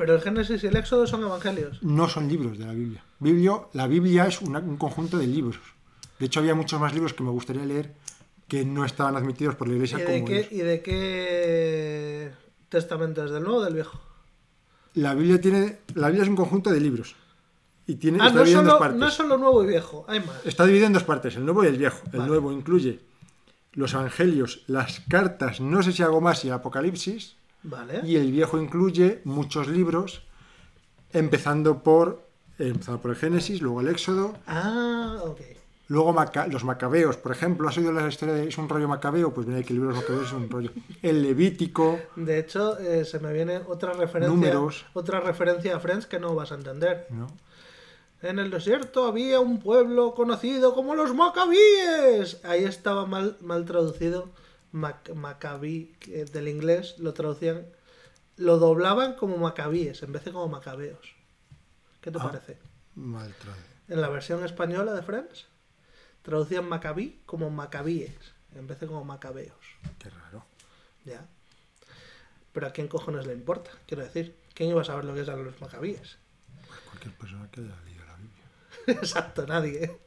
Pero el Génesis y el Éxodo son evangelios. no son libros de la Biblia. Biblio, la Biblia es una- un conjunto de libros. De hecho, había muchos más libros que me gustaría leer que no estaban admitidos por la ¿Y iglesia de, como qué. ¿Y de qué testamento es? ¿Del nuevo o del viejo? La Biblia tiene... La Biblia es un conjunto de libros. Y tiene, Ah, está no dividido en dos partes. no solo nuevo y viejo, hay más. Está dividido en dos partes, el nuevo y el viejo. El Vale. nuevo incluye los evangelios, las cartas, no sé si hago más y el Apocalipsis. Vale. Y el viejo incluye muchos libros, empezando por, empezando por el Génesis, luego el Éxodo, Ah, ok. luego Maca- los Macabeos, por ejemplo. ¿Has oído la historia de es un rollo macabeo? Pues mira que el libro de los Macabeos es un rollo. El Levítico, De hecho, eh, se me viene otra referencia, Números. otra referencia a Friends que no vas a entender. ¿no? En el desierto había un pueblo conocido como los Macabíes. Ahí estaba mal, mal traducido. Mac- Macabí, que del inglés lo traducían, lo doblaban como Macabíes en vez de como Macabeos. ¿Qué te Ah. parece? Mal traducido. En la versión española de Friends, traducían Macabí como Macabíes en vez de como Macabeos. Qué raro. Ya. Pero a quién cojones le importa, quiero decir. ¿Quién iba a saber lo que eran los Macabíes? Cualquier persona que haya leído la Biblia. Exacto, nadie.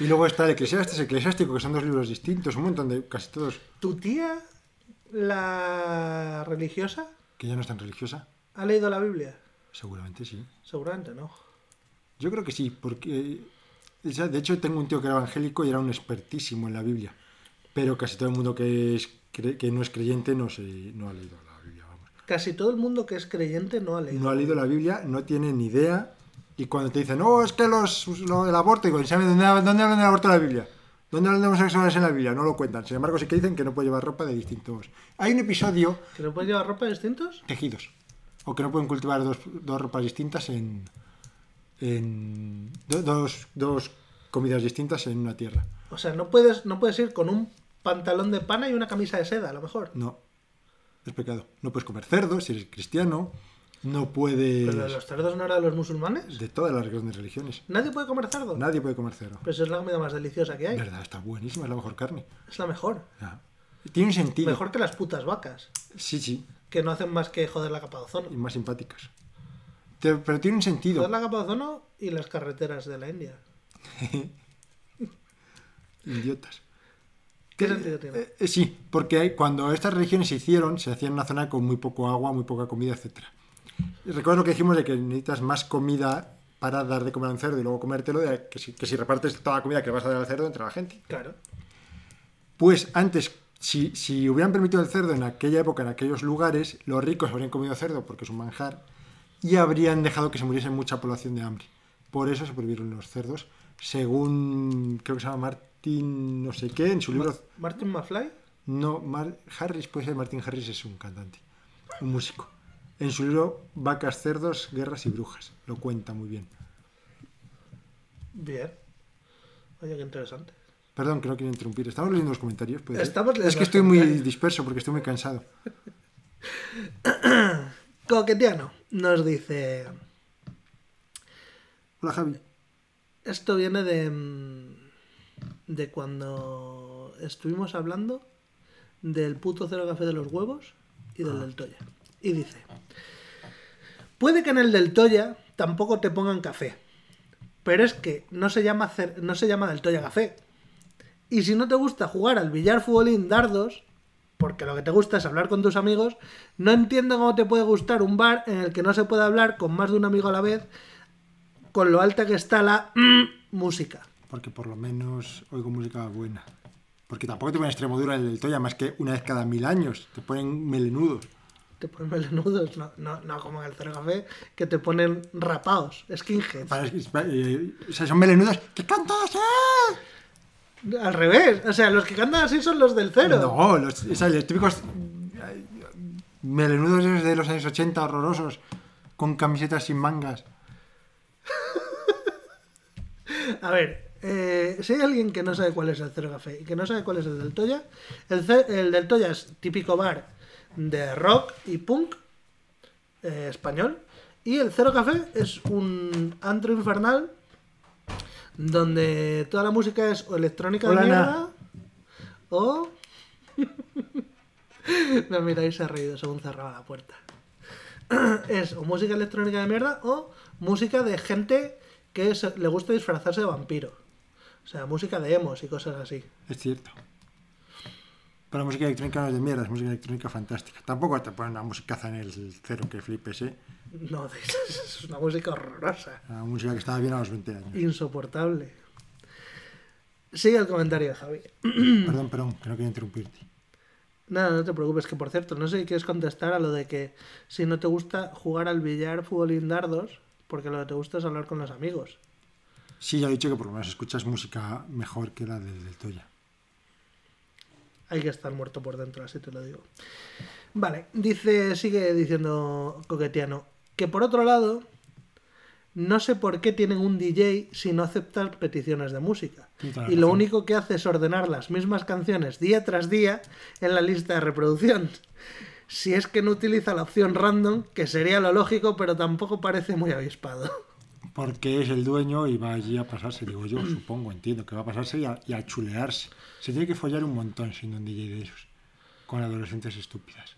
Y luego está el Eclesiastes, Eclesiástico, que son dos libros distintos, un montón de, casi todos, ¿Tu tía, la religiosa, que ya no es tan religiosa. ha leído la Biblia? Seguramente sí. Seguramente no. Yo creo que sí, porque sea, de hecho tengo un tío que era evangélico y era un expertísimo en la Biblia, pero casi todo el mundo que, es, que no es creyente no, se, no ha leído la Biblia. Vamos. Casi todo el mundo que es creyente no ha leído. No ha leído la Biblia, no tiene ni idea, y cuando te dicen, no, es que los, lo del aborto, digo, ¿saben dónde, dónde hablan del aborto en la Biblia? ¿Dónde hablan de homosexuales en la Biblia? No lo cuentan. Sin embargo, sí que dicen que no puede llevar ropa de distintos. Hay un episodio, ¿Que no puedes llevar ropa distintos? tejidos, o que no pueden cultivar dos, dos ropas distintas en, en do- dos, dos comidas distintas en una tierra. O sea, no puedes, no puedes ir con un pantalón de pana y una camisa de seda, a lo mejor. No, es pecado. No puedes comer cerdo si eres cristiano, no puedes... Pero los cerdos no eran de los musulmanes. De todas las grandes religiones. Nadie puede comer cerdo. Nadie puede comer cerdo. Pero eso es la comida más deliciosa que hay. verdad, está buenísima, es la mejor carne. Es la mejor. Ya. Tiene un sentido. Mejor que las putas vacas. Sí, sí, Que no hacen más que joder la capa de y ozono. más simpáticas. Pero tiene un sentido. Joder la capa de ozono y las carreteras de la India. Idiotas. ¿Qué sentido tiene? Eh, eh, sí, porque cuando estas religiones se hicieron, se hacían en una zona con muy poco agua, muy poca comida, etc. Recuerdo lo que dijimos de que necesitas más comida para dar de comer a un cerdo y luego comértelo, de que, si, que si repartes toda la comida que vas a dar al cerdo entre la gente. Claro. Pues antes, si, si hubieran permitido el cerdo en aquella época, en aquellos lugares, los ricos habrían comido cerdo porque es un manjar y habrían dejado que se muriese mucha población de hambre. Por eso se prohibieron los cerdos, según creo que se llama Martin no sé qué, en su libro... Martin McFly. No, Mar- Harris, puede ser Martin Harris, es un cantante, un músico. En su libro Vacas, cerdos, guerras y brujas. Lo cuenta muy bien. Bien. Oye, qué interesante. Perdón, que no quiero interrumpir. Estamos leyendo los comentarios. ¿puede? Estamos leyendo es que estoy muy disperso porque estoy muy cansado. Coquetiano nos dice... Hola, Javi. Esto viene de, mm, de cuando estuvimos hablando del puto cero café de los huevos y del del Toya. Y dice, puede que en el del Toya tampoco te pongan café, pero es que no se llama, no se llama del Toya café. Y si no te gusta jugar al billar futbolín dardos, porque lo que te gusta es hablar con tus amigos, no entiendo cómo te puede gustar un bar en el que no se puede hablar con más de un amigo a la vez con lo alta que está la mm, música. Porque por lo menos oigo música buena. Porque tampoco te ponen en el Toya más que una vez cada mil años. Te ponen melenudos. Te ponen melenudos, no, no, no como en el Cero Café, que te ponen rapados, skinheads. Para- eh, o sea, son melenudos. ¡Que cantas así! Al revés, o sea, los que cantan así son los del cero. No, los, o sea, los típicos melenudos de los años 80 horrorosos. Con camisetas sin mangas. A ver, eh, si hay alguien que no sabe cuál es el Cero Café y que no sabe cuál es el del Toya, el, el del Toya es típico bar de rock y punk eh, español. Y el Cero Café es un antro infernal donde toda la música es o electrónica Hola, de mierda o... no, mira, ahí se ha reído según cerraba la puerta. es o música electrónica de mierda o música de gente que le gusta disfrazarse de vampiro. O sea, música de emos y cosas así. Es cierto. Pero la música electrónica no es de mierda, es música electrónica fantástica. Tampoco te ponen una musicaza en el cero que flipes, ¿eh? No, es una música horrorosa. La música que estaba bien a los 20 años. Insoportable. Sigue el comentario de Javi. Perdón, perdón, que no quiero interrumpirte. Nada, no te preocupes, que por cierto, no sé si quieres contestar a lo de que si no te gusta jugar al billar, fútbol y dardos, porque lo que te gusta es hablar con los amigos. Sí, ya he dicho que por lo menos escuchas música mejor que la del, del Toya. Hay que estar muerto por dentro, así te lo digo. Vale, dice, sigue diciendo Coquetiano, que por otro lado, no sé por qué tienen un DJ si no aceptan peticiones de música. Y lo razón. único que hace es ordenar las mismas canciones día tras día en la lista de reproducción. Si es que no utiliza la opción random, que sería lo lógico, pero tampoco parece muy avispado. Porque es el dueño y va allí a pasarse, digo yo, supongo, entiendo, que va a pasarse y a, chulearse. Se tiene que follar un montón siendo un DJ de esos, con adolescentes estúpidas.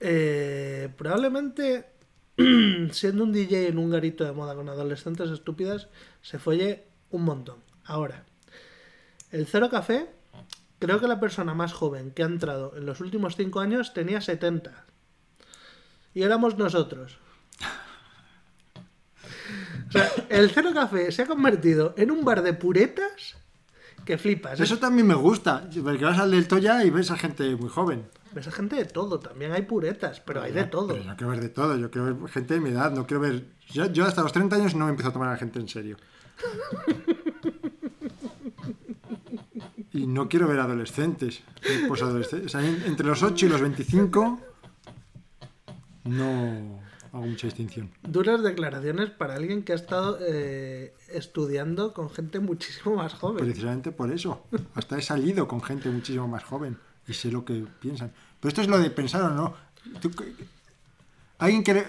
Eh, probablemente, siendo un DJ en un garito de moda con adolescentes estúpidas, se folle un montón. Ahora, el Cero Café, creo que la persona más joven que ha entrado en los últimos 5 años tenía 70. Y éramos nosotros. O sea, el Cero Café se ha convertido en un bar de puretas que flipas. Eso también me gusta, porque vas al del Toya y ves a gente muy joven. Ves a gente de todo, también hay puretas, pero hay de todo. Pero yo quiero ver de todo, yo quiero ver gente de mi edad, no quiero ver... Yo, yo hasta los 30 años no me empiezo a tomar a la gente en serio. Y no quiero ver adolescentes. O sea, en- entre los 8 y los 25 no hago mucha distinción. Duras declaraciones para alguien que ha estado eh, estudiando con gente muchísimo más joven. Precisamente por eso. Hasta he salido con gente muchísimo más joven y sé lo que piensan. Pero esto es lo de pensar o no. Tú alguien que le,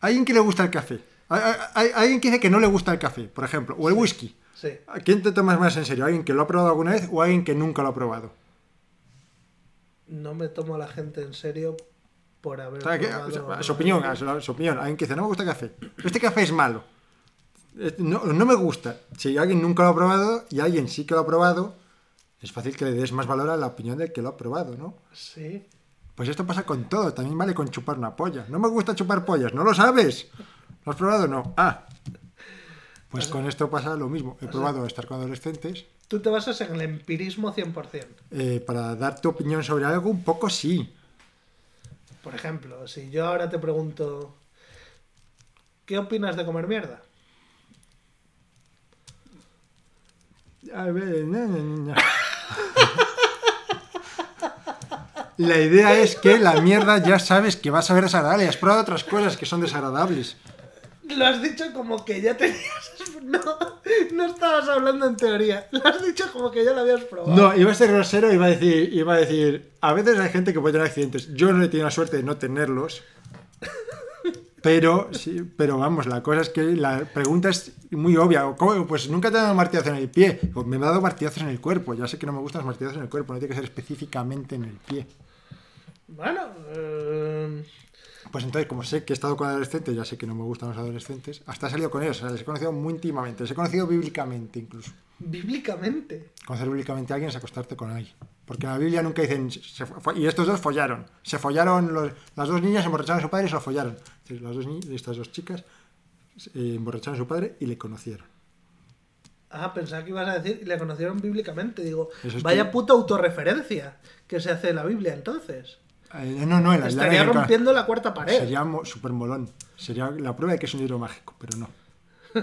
alguien que le gusta el café. Hay- Alguien que dice que no le gusta el café, por ejemplo, o el whisky. Sí. ¿A quién te tomas más en serio? ¿Alguien que lo ha probado alguna vez o alguien que nunca lo ha probado? No me tomo a la gente en serio por haber. Que- probado- o sea, su opinión, a su, opinión. Alguien que dice, no me gusta el café. Este café es malo. No, no me gusta. Si alguien nunca lo ha probado y alguien sí que lo ha probado, es fácil que le des más valor a la opinión del que lo ha probado, ¿no? Sí. Pues esto pasa con todo, también vale con chupar una polla. No me gusta chupar pollas, ¿no lo sabes? ¿Lo has probado? No. Ah. Pues con esto pasa lo mismo. He probado estar con adolescentes. Tú te basas en el empirismo 100%. eh, para dar tu opinión sobre algo, un poco sí. Por ejemplo, si yo ahora te pregunto. ¿Qué opinas de comer mierda? A ver. La idea es que la mierda ya sabes que va a saber desagradable. Has probado otras cosas que son desagradables. Lo has dicho como que ya tenías. No, no estabas hablando en teoría. Lo has dicho como que ya lo habías probado. No, iba a ser grosero y iba a decir, iba a decir, a veces hay gente que puede tener accidentes. Yo no he tenido la suerte de no tenerlos. Pero, sí, pero vamos, la cosa es que la pregunta es muy obvia. ¿Cómo? Pues nunca te he dado martillazos en el pie. Pues me he dado martillazos en el cuerpo. Ya sé que no me gustan los martillazos en el cuerpo, no tiene que ser específicamente en el pie. Bueno, eh, Pues entonces, como sé que he estado con adolescentes, ya sé que no me gustan los adolescentes, hasta he salido con ellos, o sea, les he conocido muy íntimamente, les he conocido bíblicamente incluso. bíblicamente. Conocer bíblicamente a alguien es acostarte con alguien. Porque en la Biblia nunca dicen, se y estos dos follaron. Se follaron, los- las dos niñas emborracharon a su padre y se lo follaron. Entonces, las dos ni- estas dos chicas eh, emborracharon a su padre y le conocieron. Ah, pensaba que ibas a decir, le conocieron bíblicamente. Digo, es vaya que- puta autorreferencia que se hace en la Biblia entonces. Eh, no, no, en la Estaría rompiendo la cuarta pared. Sería mo- súper molón. Sería la prueba de que es un libro mágico, pero no.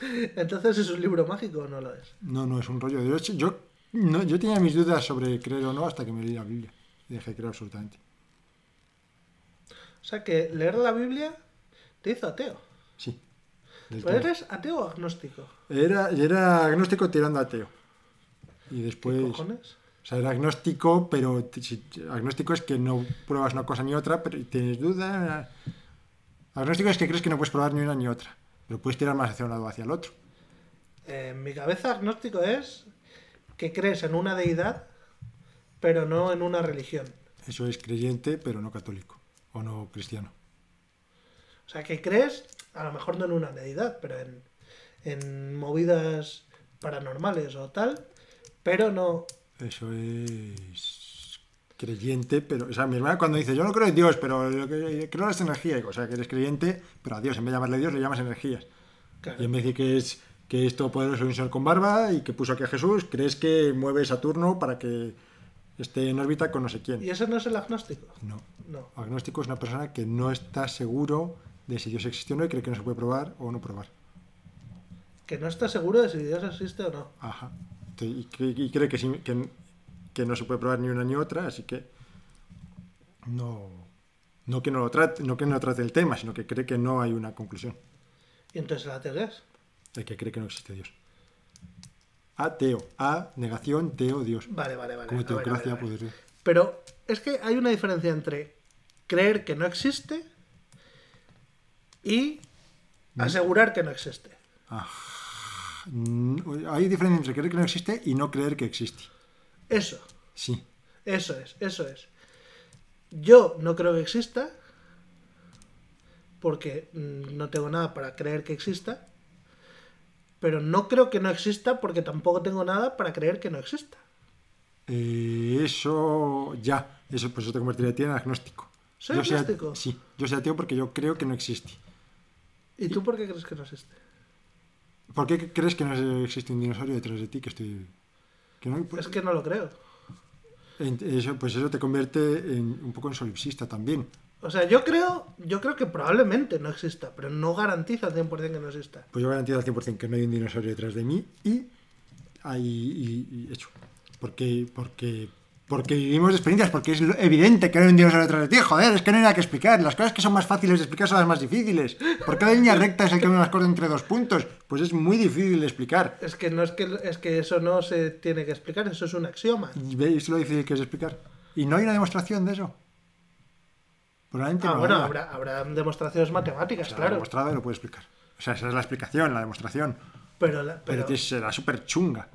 Entonces, ¿es un libro mágico o no lo es? No, no, es un rollo. Yo, no, yo tenía mis dudas sobre creer o no hasta que me leí la Biblia. Y dejé de creer absolutamente. O sea que leer la Biblia te hizo ateo. Sí. ¿Pero todo. eres ateo o agnóstico? Era, era agnóstico tirando a ateo. Y ¿Qué después. cojones? O sea, era agnóstico, pero si- agnóstico es que no pruebas una cosa ni otra, pero tienes duda. Agnóstico es que crees que no puedes probar ni una ni otra, pero puedes tirar más hacia un lado o hacia el otro. En mi cabeza, agnóstico es que crees en una deidad, pero no en una religión. Eso es creyente, pero no católico o no cristiano. O sea, que crees, a lo mejor no en una deidad, pero en, en movidas paranormales o tal, pero no. Eso es creyente, pero. O sea, mi hermana cuando dice, yo no creo en Dios, pero lo que creo en las energías, o sea, que eres creyente, pero a Dios, en vez de llamarle Dios, le llamas energías. Claro. Y en vez de decir que es, que es todopoderoso un sol con barba y que puso aquí a Jesús, crees que mueve Saturno para que esté en órbita con no sé quién. ¿Y eso no es el agnóstico? No. No. Agnóstico es una persona que no está seguro de si Dios existe o no y cree que no se puede probar o no probar. Que no está seguro de si Dios existe o no. Ajá. Y cree, y cree que, sí- que, que no se puede probar ni una ni otra, así que no, no que no lo trate, no que no trate el tema, sino que cree que no hay una conclusión. ¿Y entonces el ateo es? El que cree que no existe Dios. Ateo. A, negación, teo, Dios. Vale, vale, vale. Como A ver, teocracia, a ver, a ver. poder. Pero es que hay una diferencia entre creer que no existe y asegurar que no existe. Mm, Hay diferencia entre creer que no existe y no creer que existe. Eso, Sí. eso es, eso es. Yo no creo que exista porque mm, no tengo nada para creer que exista, pero no creo que no exista porque tampoco tengo nada para creer que no exista. Eh, eso ya. Eso, pues eso te convertiría a ti en agnóstico. ¿Soy Yo agnóstico? sí. Yo soy ateo porque yo creo que no existe. ¿Y tú por qué crees que no existe? ¿Por qué crees que no existe un dinosaurio detrás de ti que estoy... Que no, Es que no lo creo. Eso, pues eso te convierte en, un poco en solipsista también. O sea, yo creo, yo creo que probablemente no exista, pero no garantiza al 100% que no exista. Pues yo garantizo al 100% que no hay un dinosaurio detrás de mí y hay y, y hecho. Porque, porque, porque vivimos experiencias, porque es evidente que no hay un dinosaurio detrás de ti. Joder, es que no hay nada que explicar. Las cosas que son más fáciles de explicar son las más difíciles. ¿Por qué la línea recta es el camino más corto entre dos puntos? Pues es muy difícil de explicar. Es que no es que es que eso no se tiene que explicar, eso es un axioma. ¿Y ¿Veis lo difícil que es explicar? Y no hay una demostración de eso. Probablemente Ah, no bueno, habrá, habrá demostraciones matemáticas, claro. demostrado y lo puede explicar. O sea, esa es la explicación, la demostración. Pero, la- Pero, pero será súper chunga,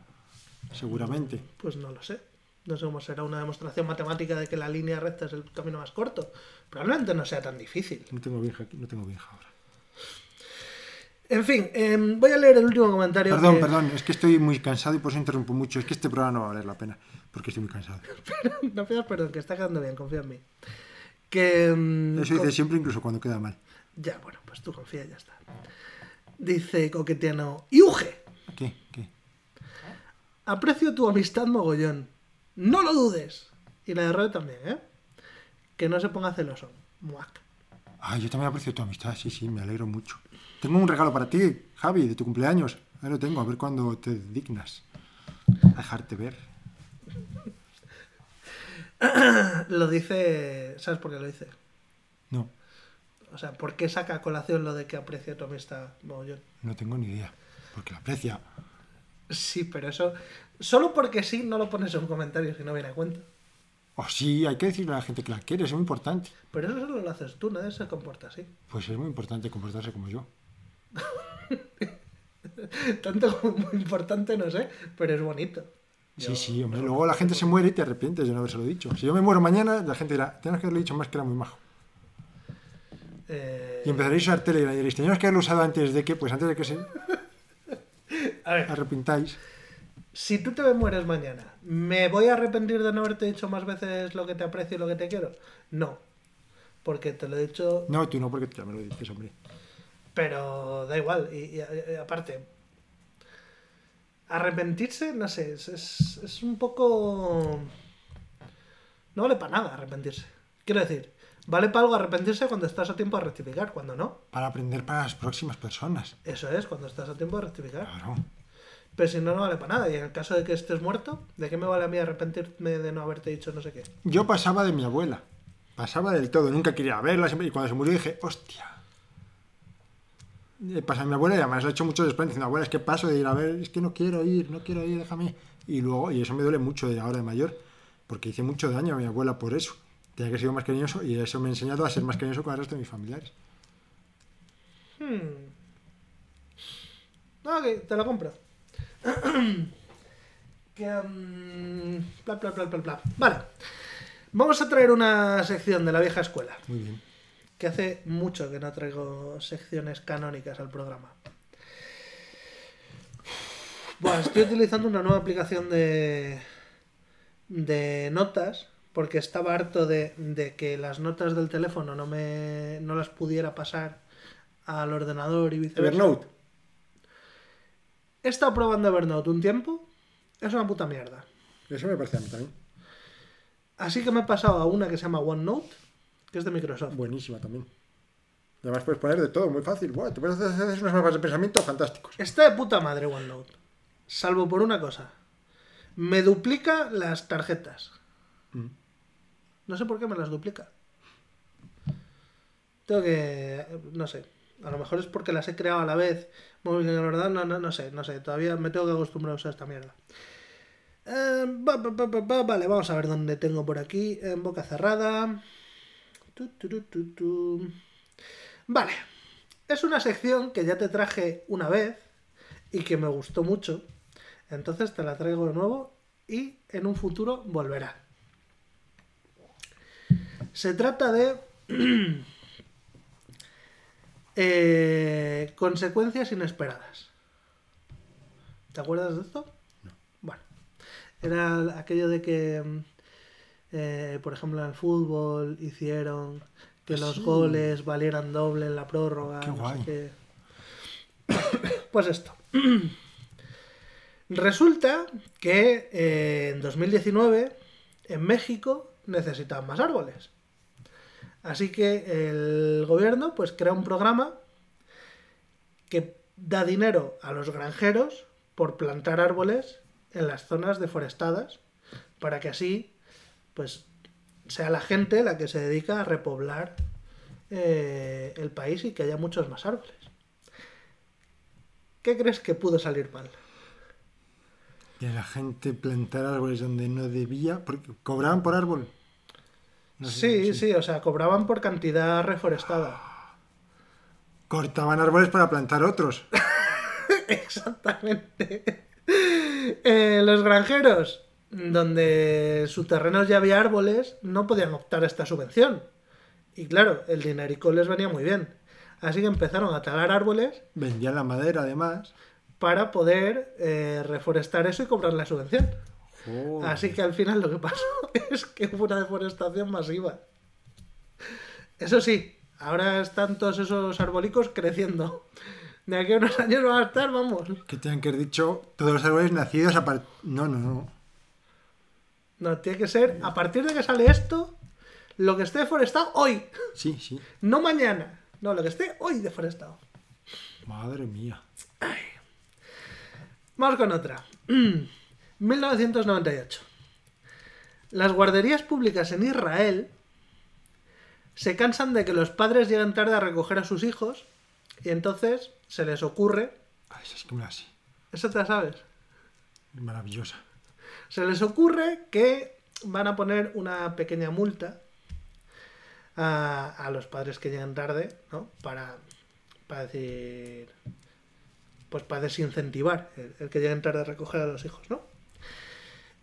seguramente. pues no lo sé. No sé cómo será una demostración matemática de que la línea recta es el camino más corto. Probablemente no sea tan difícil. No tengo bien, no tengo bien ahora. En fin, em, voy a leer el último comentario. Perdón, que- perdón, es que estoy muy cansado y por eso interrumpo mucho. Es que este programa no va a valer la pena, porque estoy muy cansado. no pidas perdón, que está quedando bien, confía en mí. Que. em, Eso dice siempre, incluso cuando queda mal. Ya, bueno, pues tú confía y ya está. Dice Coquetiano. ¡Iuge! ¿Qué? ¿Qué? Aprecio tu amistad mogollón. No lo dudes. Y la de Roy también, ¿eh? Que no se ponga celoso. Muac. Ah, yo también aprecio tu amistad, sí, sí, me alegro mucho. Tengo un regalo para ti, Javi, de tu cumpleaños. Ahí lo tengo, a ver cuándo te dignas. a dejarte ver. Lo dice. ¿Sabes por qué lo dice? No. O sea, ¿por qué saca a colación lo de que aprecia tu amistad mogollón? No tengo ni idea. Porque la aprecia. Sí, pero eso. Solo porque sí, no lo pones en un comentario si no viene a cuenta. O sí, hay que decirle a la gente que la quiere, es muy importante. Pero eso solo lo haces tú, nadie se comporta así. Pues es muy importante comportarse como yo. Tanto como muy importante, no sé, pero es bonito. Sí, Yo- sí, hombre. Luego la gente se muere y te arrepientes de no habérselo dicho. Si yo me muero mañana, la gente dirá, tienes que haberlo dicho más que era muy majo. Eh, Y empezaréis a usar Telegram y diréis, teníamos que haberlo usado antes de que, pues antes de que se A ver, arrepintáis. Si tú te mueres mañana, ¿me voy a arrepentir de no haberte dicho más veces lo que te aprecio y lo que te quiero? No. Porque te lo he dicho, No, tú no, porque ya me lo dices, hombre. pero da igual. Y, y- y aparte, arrepentirse, no sé, es, es, es un poco... No vale para nada arrepentirse. Quiero decir, vale para algo arrepentirse cuando estás a tiempo de rectificar, cuando no. Para aprender para las próximas personas. Eso es, cuando estás a tiempo de rectificar. Claro. Pero si no, no vale para nada. Y en el caso de que estés muerto, ¿de qué me vale a mí arrepentirme de no haberte dicho no sé qué? Yo pasaba de mi abuela. Pasaba del todo. Nunca quería verla. siempre- Y cuando se murió dije, hostia. Eh, Pasa mi abuela y además he hecho mucho después diciendo, abuela, es que paso de ir a ver, es que no quiero ir, no quiero ir, déjame. Y luego, y eso me duele mucho de ahora de mayor, porque hice mucho daño a mi abuela por eso. Tenía que ser más cariñoso y eso me ha enseñado a ser más cariñoso con el resto de mis familiares. Hmm. Ok, te lo compro. que, mm, bla, bla, bla, bla, bla. Vale. Vamos a traer una sección de la vieja escuela. Muy bien. Que hace mucho que no traigo secciones canónicas al programa. Bueno, estoy utilizando una nueva aplicación de, de notas porque estaba harto de, de que las notas del teléfono no me no las pudiera pasar al ordenador y viceversa. Evernote. He estado probando Evernote un tiempo. Es una puta mierda. Eso me parece a mí también. Así que me he pasado a una que se llama OneNote, que es de Microsoft. Buenísima también. Además puedes poner de todo, muy fácil. Buah, te puedes hacer unos mapas de pensamiento fantásticos. Está de puta madre OneNote. Salvo por una cosa. Me duplica las tarjetas. Mm. No sé por qué me las duplica. Tengo que... No sé. A lo mejor es porque las he creado a la vez. Bueno, la verdad, no, no, no sé. No sé. Todavía me tengo que acostumbrar a usar esta mierda. Ba, vale, vamos a ver dónde tengo por aquí. En boca cerrada. Vale. Es una sección que ya te traje una vez y que me gustó mucho. Entonces te la traigo de nuevo y en un futuro volverá. Se trata de eh, consecuencias inesperadas. ¿Te acuerdas de esto? No. Bueno, era aquello de que, mm, eh, por ejemplo, en el fútbol hicieron que los Sí. goles valieran doble en la prórroga. Qué no sé guay. qué. Pues esto. Resulta que eh, en 2019 en México necesitaban más árboles. Así que el gobierno pues crea un programa que da dinero a los granjeros por plantar árboles en las zonas deforestadas para que así pues sea la gente la que se dedica a repoblar eh, el país y que haya muchos más árboles. ¿Qué crees que pudo salir mal? Y la gente plantar árboles donde no debía, porque cobraban por árbol. No sé, Sí, sí, o sea, cobraban por cantidad reforestada. Cortaban árboles para plantar otros. Exactamente. Eh, los granjeros, donde su terreno ya había árboles, no podían optar a esta subvención. Y claro, el dinerico les venía muy bien. Así que empezaron a talar árboles Vendían la madera, además. para poder eh, reforestar eso y cobrar la subvención. Así que al final lo que pasó es que hubo una deforestación masiva. Eso sí, ahora están todos esos arbolicos creciendo. De aquí a unos años van a estar, vamos. Que tenían que haber dicho todos los árboles nacidos a partir... No, no, no. No, tiene que ser a partir de que sale esto, lo que esté deforestado hoy, Sí, sí. no mañana. No, lo que esté hoy deforestado. Madre mía. Vamos con otra. 1998. Las guarderías públicas en Israel se cansan de que los padres lleguen tarde a recoger a sus hijos y entonces se les ocurre, Ay, es que me la sé. eso te la sabes, Maravillosa. se les ocurre que van a poner una pequeña multa a, a los padres que llegan tarde, ¿no? Para, para decir, pues para desincentivar el, el que lleguen tarde a recoger a los hijos, ¿no?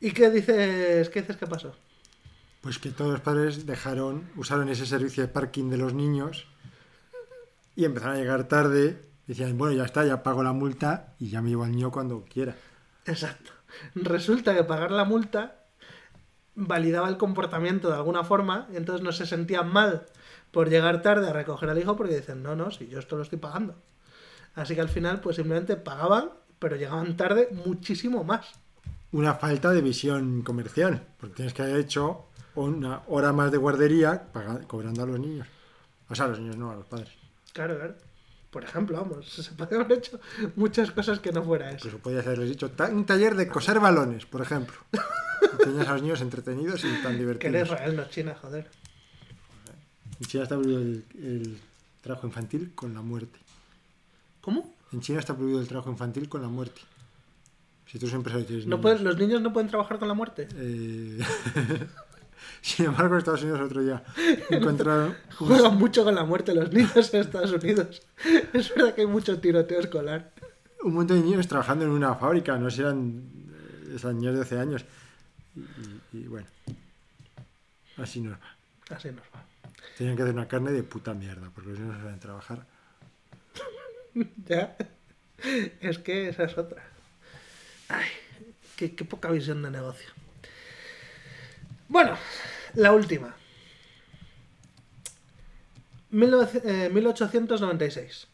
¿Y qué dices, qué dices que pasó? Pues que todos los padres dejaron, usaron ese servicio de parking de los niños y empezaron a llegar tarde. Decían, bueno, ya está, ya pago la multa y ya me llevo al niño cuando quiera. Exacto. Resulta que pagar la multa validaba el comportamiento de alguna forma y entonces no se sentían mal por llegar tarde a recoger al hijo porque dicen, no, no, si yo esto lo estoy pagando. Así que al final pues simplemente pagaban, pero llegaban tarde muchísimo más. Una falta de visión comercial, porque tienes que haber hecho una hora más de guardería paga- cobrando a los niños. O sea, a los niños no, a los padres. Claro, claro. Por ejemplo, vamos, se puede haber hecho muchas cosas que no fuera eso. Incluso podías haberles dicho, "Ta- un taller de coser balones, por ejemplo. Tenías a los niños entretenidos y tan Que divertidos. eres Israel, no China, joder. En China está prohibido el, el trabajo infantil con la muerte. ¿Cómo? En China está prohibido el trabajo infantil con la muerte. Si tú eres y tienes ¿No niños. puedes, ¿Los niños no pueden trabajar con la muerte? Eh, Sin embargo, en Estados Unidos otro día encontraron Juegan mucho con la muerte los niños en Estados Unidos. Es verdad que hay mucho tiroteo escolar. un montón de niños trabajando en una fábrica, no sé si eran, eh, eran niños de 12 años. Y, y- y bueno, así nos va. Así nos va. Tenían que hacer una carne de puta mierda, porque los niños no saben trabajar. Ya. Es que esa es otra. Qué, poca visión de negocio. Bueno, la última. 19- eh, 1896.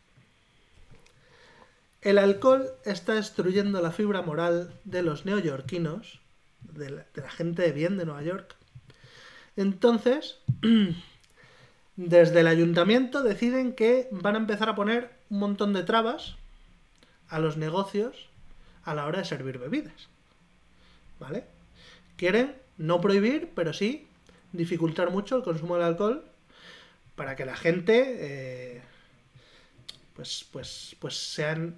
El alcohol está destruyendo la fibra moral de los neoyorquinos, de la, de la gente de bien de Nueva York. Entonces, desde el ayuntamiento deciden que van a empezar a poner un montón de trabas a los negocios a la hora de servir bebidas. ¿Vale? Quieren no prohibir, pero sí dificultar mucho el consumo del alcohol para que la gente eh, pues, pues, pues sean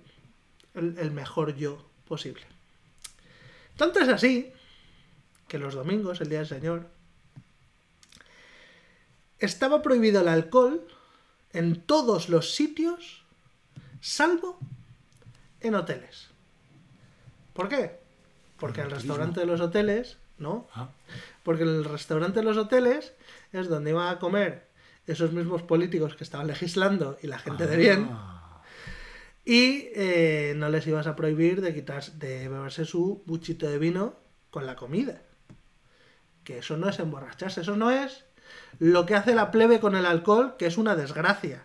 el, el mejor yo posible. Tanto es así que los domingos, el día del Señor, estaba prohibido el alcohol en todos los sitios, salvo en hoteles. ¿Por qué? Porque en el turismo. restaurante de los hoteles, ¿no? Ah, Porque en el restaurante de los hoteles es donde iban a comer esos mismos políticos que estaban legislando y la gente de bien. ah, Y eh, no les ibas a prohibir de quitar, de beberse su buchito de vino con la comida. Que eso no es emborracharse, eso no es lo que hace la plebe con el alcohol, que es una desgracia.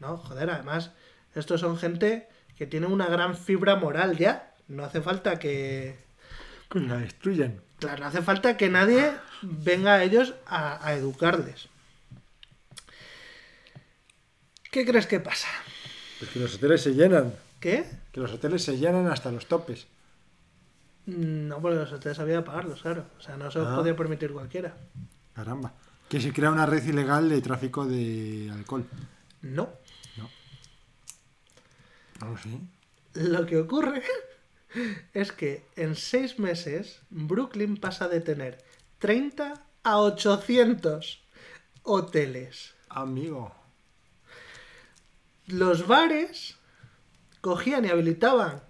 No, joder, además, estos son gente que tiene una gran fibra moral ya. No hace falta que. que la destruyan. Claro, no hace falta que nadie venga a ellos a, a educarles. ¿Qué crees que pasa? Pues que los hoteles se llenan. ¿Qué? Que los hoteles se llenan hasta los topes. No, porque los hoteles había que pagarlos, claro. O sea, no se los Ah. podía permitir cualquiera. Caramba. Que se crea una red ilegal de tráfico de alcohol. No. No lo sé. Lo que ocurre es que en seis meses Brooklyn pasa de tener 30 a 800 hoteles. Amigo. Los bares cogían y habilitaban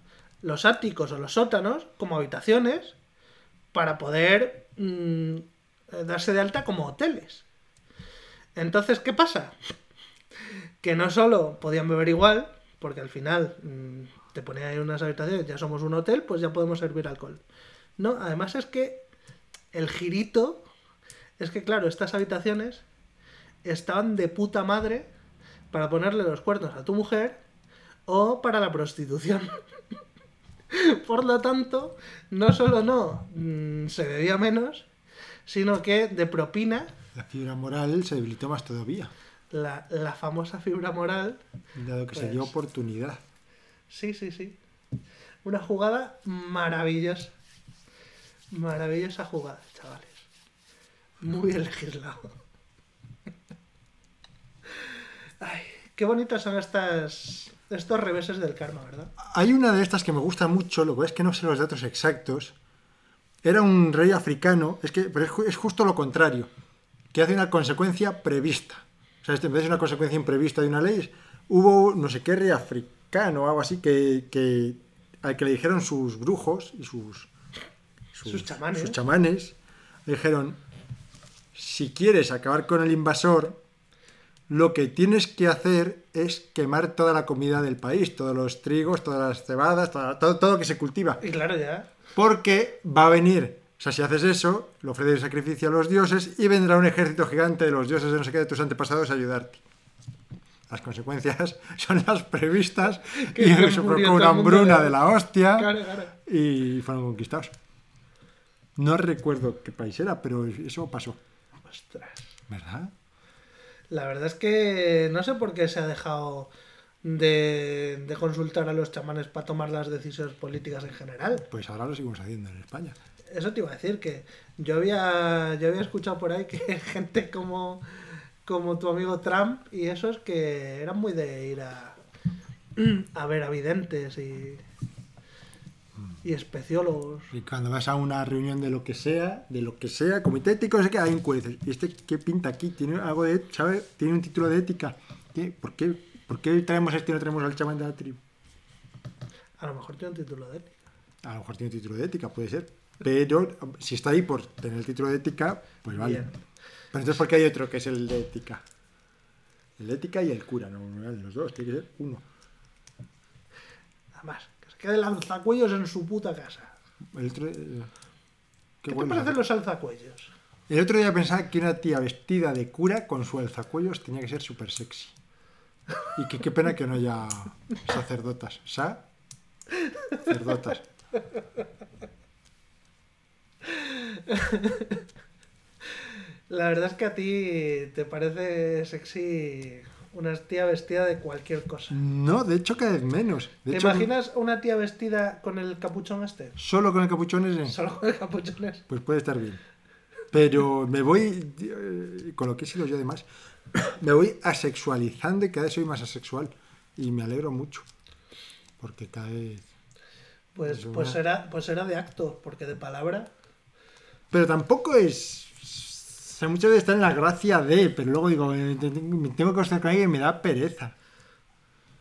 los áticos o los sótanos como habitaciones para poder mm, darse de alta como hoteles. Entonces, ¿qué pasa? Que no solo podían beber igual, porque al final mm, te ponían ahí unas habitaciones, ya somos un hotel, pues ya podemos servir alcohol. No, además es que el girito es que, claro, estas habitaciones estaban de puta madre para ponerle los cuernos a tu mujer o para la prostitución. Por lo tanto, no solo no mm, se bebía menos, sino que de propina La fibra moral se debilitó más todavía. la, la famosa fibra moral. Dado que se Pues- dio oportunidad. Sí, sí, sí. Una jugada maravillosa. Maravillosa jugada, chavales. Muy bien legislado. Ay, qué bonitas son estas estos reveses del karma, ¿verdad? Hay una de estas que me gusta mucho, lo que es que no sé los datos exactos. Era un rey africano, es que pero es, es justo lo contrario, que hace una consecuencia prevista. O sea, en vez de una consecuencia imprevista de una ley, hubo no sé qué rey africano o algo así que, que al que le dijeron sus brujos y sus, Sus chamanes. sus chamanes, le dijeron, si quieres acabar con el invasor, lo que tienes que hacer es quemar toda la comida del país, todos los trigos, todas las cebadas, toda- todo, todo lo que se cultiva. Y claro, ya. Porque va a venir, o sea, si haces eso, le ofreces sacrificio a los dioses y vendrá un ejército gigante de los dioses de no sé qué de tus antepasados a ayudarte. Las consecuencias son las previstas y se provocó una hambruna de- de la hostia Claro, claro. y fueron conquistados. No recuerdo qué país era, pero eso pasó, Ostras. ¿verdad? La verdad es que no sé por qué se ha dejado de, de consultar a los chamanes para tomar las decisiones políticas en general. Pues ahora lo seguimos haciendo en España. Eso te iba a decir, que yo había, yo había escuchado por ahí que gente como, como tu amigo Trump y esos que eran muy de ir a, a ver a videntes y, y especiólogos. Y cuando vas a una reunión de lo que sea, de lo que sea, comité ético, no sé qué, hay un. ¿Y este qué pinta aquí? ¿Tiene algo de, sabe? ¿Tiene un título de ética? ¿Qué? ¿Por qué, ¿Por qué traemos a este y no traemos al chamán de la tribu? A lo mejor tiene un título de ética. A lo mejor tiene un título de ética, puede ser. Pero si está ahí por tener el título de ética, pues vale. Bien. Pero entonces, ¿por qué hay otro que es el de ética? El de ética y el cura, no, no eran los dos, tiene que ser uno. Además, que se quede lanzacuellos en su puta casa. El otro, eh, ¿Qué, te bueno. parecen los alzacuellos? El otro día pensaba que una tía vestida de cura con su alzacuellos tenía que ser súper sexy. Y que qué pena que no haya sacerdotas. ¿Sa? Sacerdotas. La verdad es que a ti te parece sexy una tía vestida de cualquier cosa. No, de hecho cada vez menos. De ¿Te hecho, imaginas una tía vestida con el capuchón este? Solo con el capuchón es... Solo con el capuchón este. Pues puede estar bien. Pero me voy, eh, con lo que he sido yo además, me voy asexualizando y cada vez soy más asexual. Y me alegro mucho. Porque cada vez... Pues, pues, será, pues será de acto, porque de palabra. Pero tampoco es... O sea, muchas veces está en la gracia de, pero luego digo, eh, me tengo que acostar con alguien y me da pereza.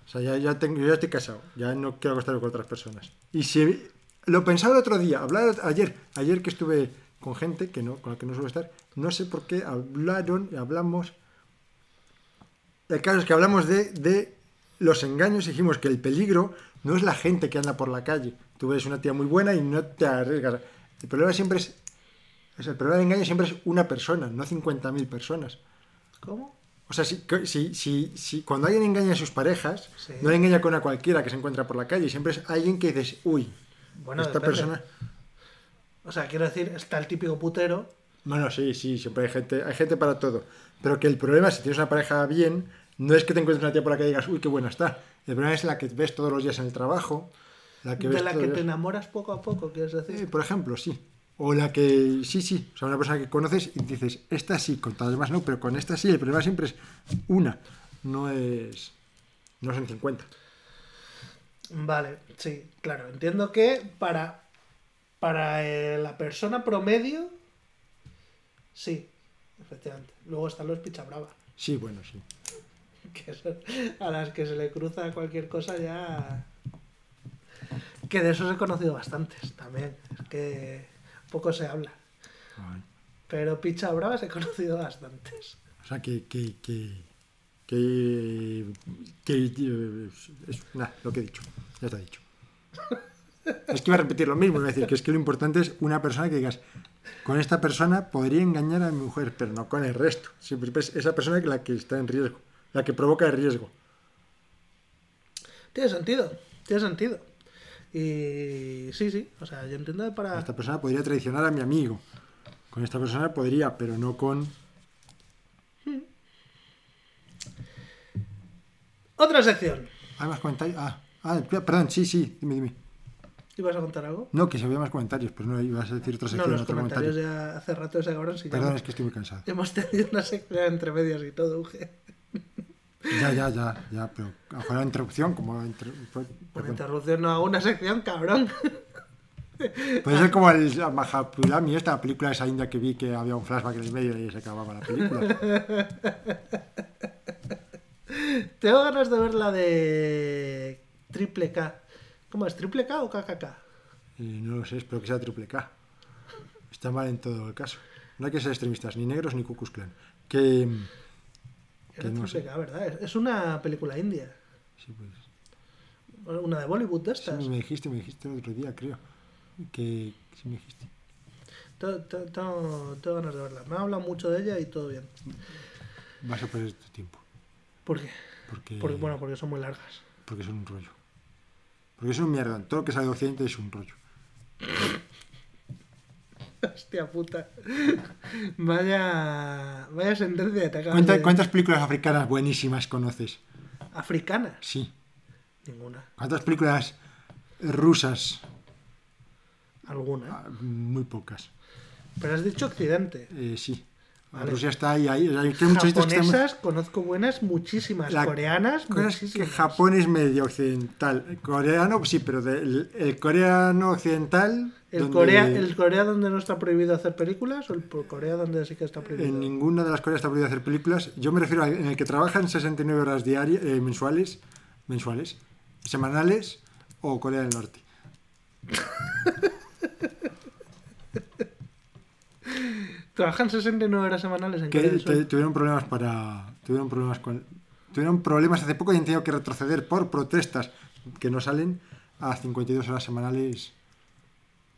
O sea, ya, ya, tengo, ya estoy casado, ya no quiero acostarme con otras personas. Y si lo pensaba el otro día, hablar ayer, ayer que estuve con gente que no, con la que no suelo estar, no sé por qué hablaron, hablamos. El caso es que hablamos de, de los engaños y dijimos que el peligro no es la gente que anda por la calle. Tú ves una tía muy buena y no te arriesgas. El problema siempre es. Es el problema del engaño siempre es una persona, no 50.000 personas. ¿Cómo? O sea, si, si, si, si cuando alguien engaña a sus parejas, Sí. no le engaña con a cualquiera que se encuentra por la calle, siempre es alguien que dices, uy, Bueno, esta depende. persona. O sea, quiero decir, está el típico putero. Bueno, sí, sí, siempre hay gente, hay gente para todo. Pero que el problema, si tienes una pareja bien, no es que te encuentres una tía por la calle y digas, uy, qué buena está. El problema es la que ves todos los días en el trabajo, la que ves de la que te enamoras poco a poco, quieres decir. Eh, por ejemplo, sí. O la que, sí, sí, o sea, una persona que conoces y dices, esta sí, con todas las demás no, pero con esta sí, el problema siempre es una, no es, no son 50. Vale, sí, claro. Entiendo que para, para eh, la persona promedio, sí, efectivamente. Luego están los pichabrava, Sí, bueno, sí. que son a las que se le cruza cualquier cosa ya... Que de esos he conocido bastantes también. Es que poco se habla. Ay. Pero picha bravas he conocido bastantes. O sea, que, que, que, que, que, eh, es, nada, lo que he dicho, ya está dicho. Es que iba a repetir lo mismo, iba a decir que es que lo importante es una persona que digas, con esta persona podría engañar a mi mujer, pero no con el resto. Siempre es esa persona que la que está en riesgo, la que provoca el riesgo. Tiene sentido, tiene sentido. Y sí, sí, o sea, yo entiendo para... Esta persona podría traicionar a mi amigo. Con esta persona podría, pero no con... Otra sección. ¿Hay más comentarios? Ah, ah, perdón, sí, sí, dime, dime. ¿Ibas a contar algo? No, que se había más comentarios, pero no ibas a decir otra No, sección, los otro comentarios comentario. ya hace rato se acabaron. Si Perdón, es que estoy muy cansado. Hemos tenido una sección entre medias y todo, Uge. Ya, ya, ya, ya, pero a lo mejor la interrupción, como... inter- pu- Una interrupción, no hago una sección, cabrón. Puede ser como el Mahapurami, esta película esa india que vi que había un flashback en el medio y se acababa la película. Tengo ganas de ver la de Triple K. ¿Cómo es? ¿Triple K o KKK? Y no lo sé, espero que sea triple K. Está mal en todo el caso. No hay que ser extremistas, ni negros ni Ku Klux Klan. Que... Era. K, ¿verdad? Es- una película india. Sí, pues... Una de Bollywood de Sí, estas. me dijiste, me dijiste el otro día, creo. Que sí me dijiste. Tengo, ganas de verla. Me ha hablado mucho de ella y todo bien. Vas a perder tu tiempo. ¿Por qué? Porque, Porque, bueno, porque son muy largas. porque son un rollo. Porque es un mierda. Todo lo que sale de Occidente es un rollo. Hostia puta. Vaya, vaya sentencia te acabas ¿Cuánta- de... ¿Cuántas películas africanas buenísimas conoces? ¿Africanas? Sí. Ninguna. ¿Cuántas películas rusas? Alguna. Ah, Muy pocas. Pero has dicho Occidente. Eh, sí. Vale. Rusia está ahí, ahí. Hay sitios que Japonesas, conozco buenas, muchísimas. La- Coreanas, Cosas que muchísimas. Japón es medio occidental. El coreano, sí, pero el, coreano occidental. ¿El, donde Corea, ¿El Corea donde no está prohibido hacer películas o el Corea donde sí que está prohibido? En ninguna de las Coreas está prohibido hacer películas. Yo me refiero al en el que trabajan 69 horas diarias, eh, mensuales, mensuales, semanales o Corea del Norte. Trabajan 69 horas semanales en Que te- tuvieron problemas para. Tuvieron problemas con. Tuvieron problemas hace poco y han tenido que retroceder por protestas que no salen a 52 horas semanales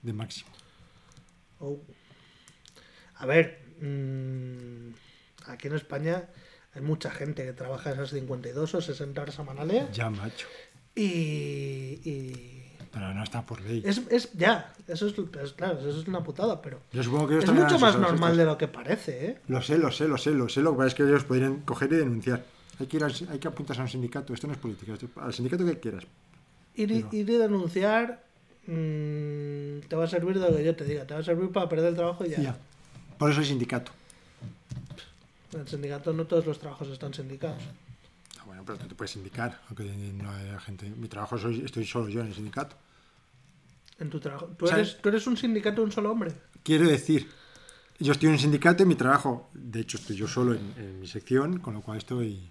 de máximo. Oh. A ver, mm, aquí en España hay mucha gente que trabaja esas 52 o 60 horas semanales Ya, macho. y, y Pero no está por ley. es, es- ya, eso es, es- claro, eso es una putada, pero Yo supongo que ellos es mucho más normal de lo que parece, ¿eh? Lo sé, lo sé, lo sé, lo sé. Lo que pasa es que ellos podrían coger y denunciar. Hay que, ir al- hay que apuntarse a un sindicato. Esto no es política. esto- al sindicato que quieras. Ir, y- Pero- ir y denunciar mm, te va a servir de lo que yo te diga, te va a servir para perder el trabajo y ya. Ya. Por eso hay sindicato. En el sindicato no todos los trabajos están sindicados. Ah, bueno, pero no te puedes sindicar. Aunque no haya gente. Mi trabajo soy, estoy solo yo en el sindicato. En tu trabajo. ¿Tú eres, tú eres un sindicato de un solo hombre. Quiero decir, yo estoy en un sindicato y mi trabajo, de hecho, estoy yo solo en, en mi sección, con lo cual estoy.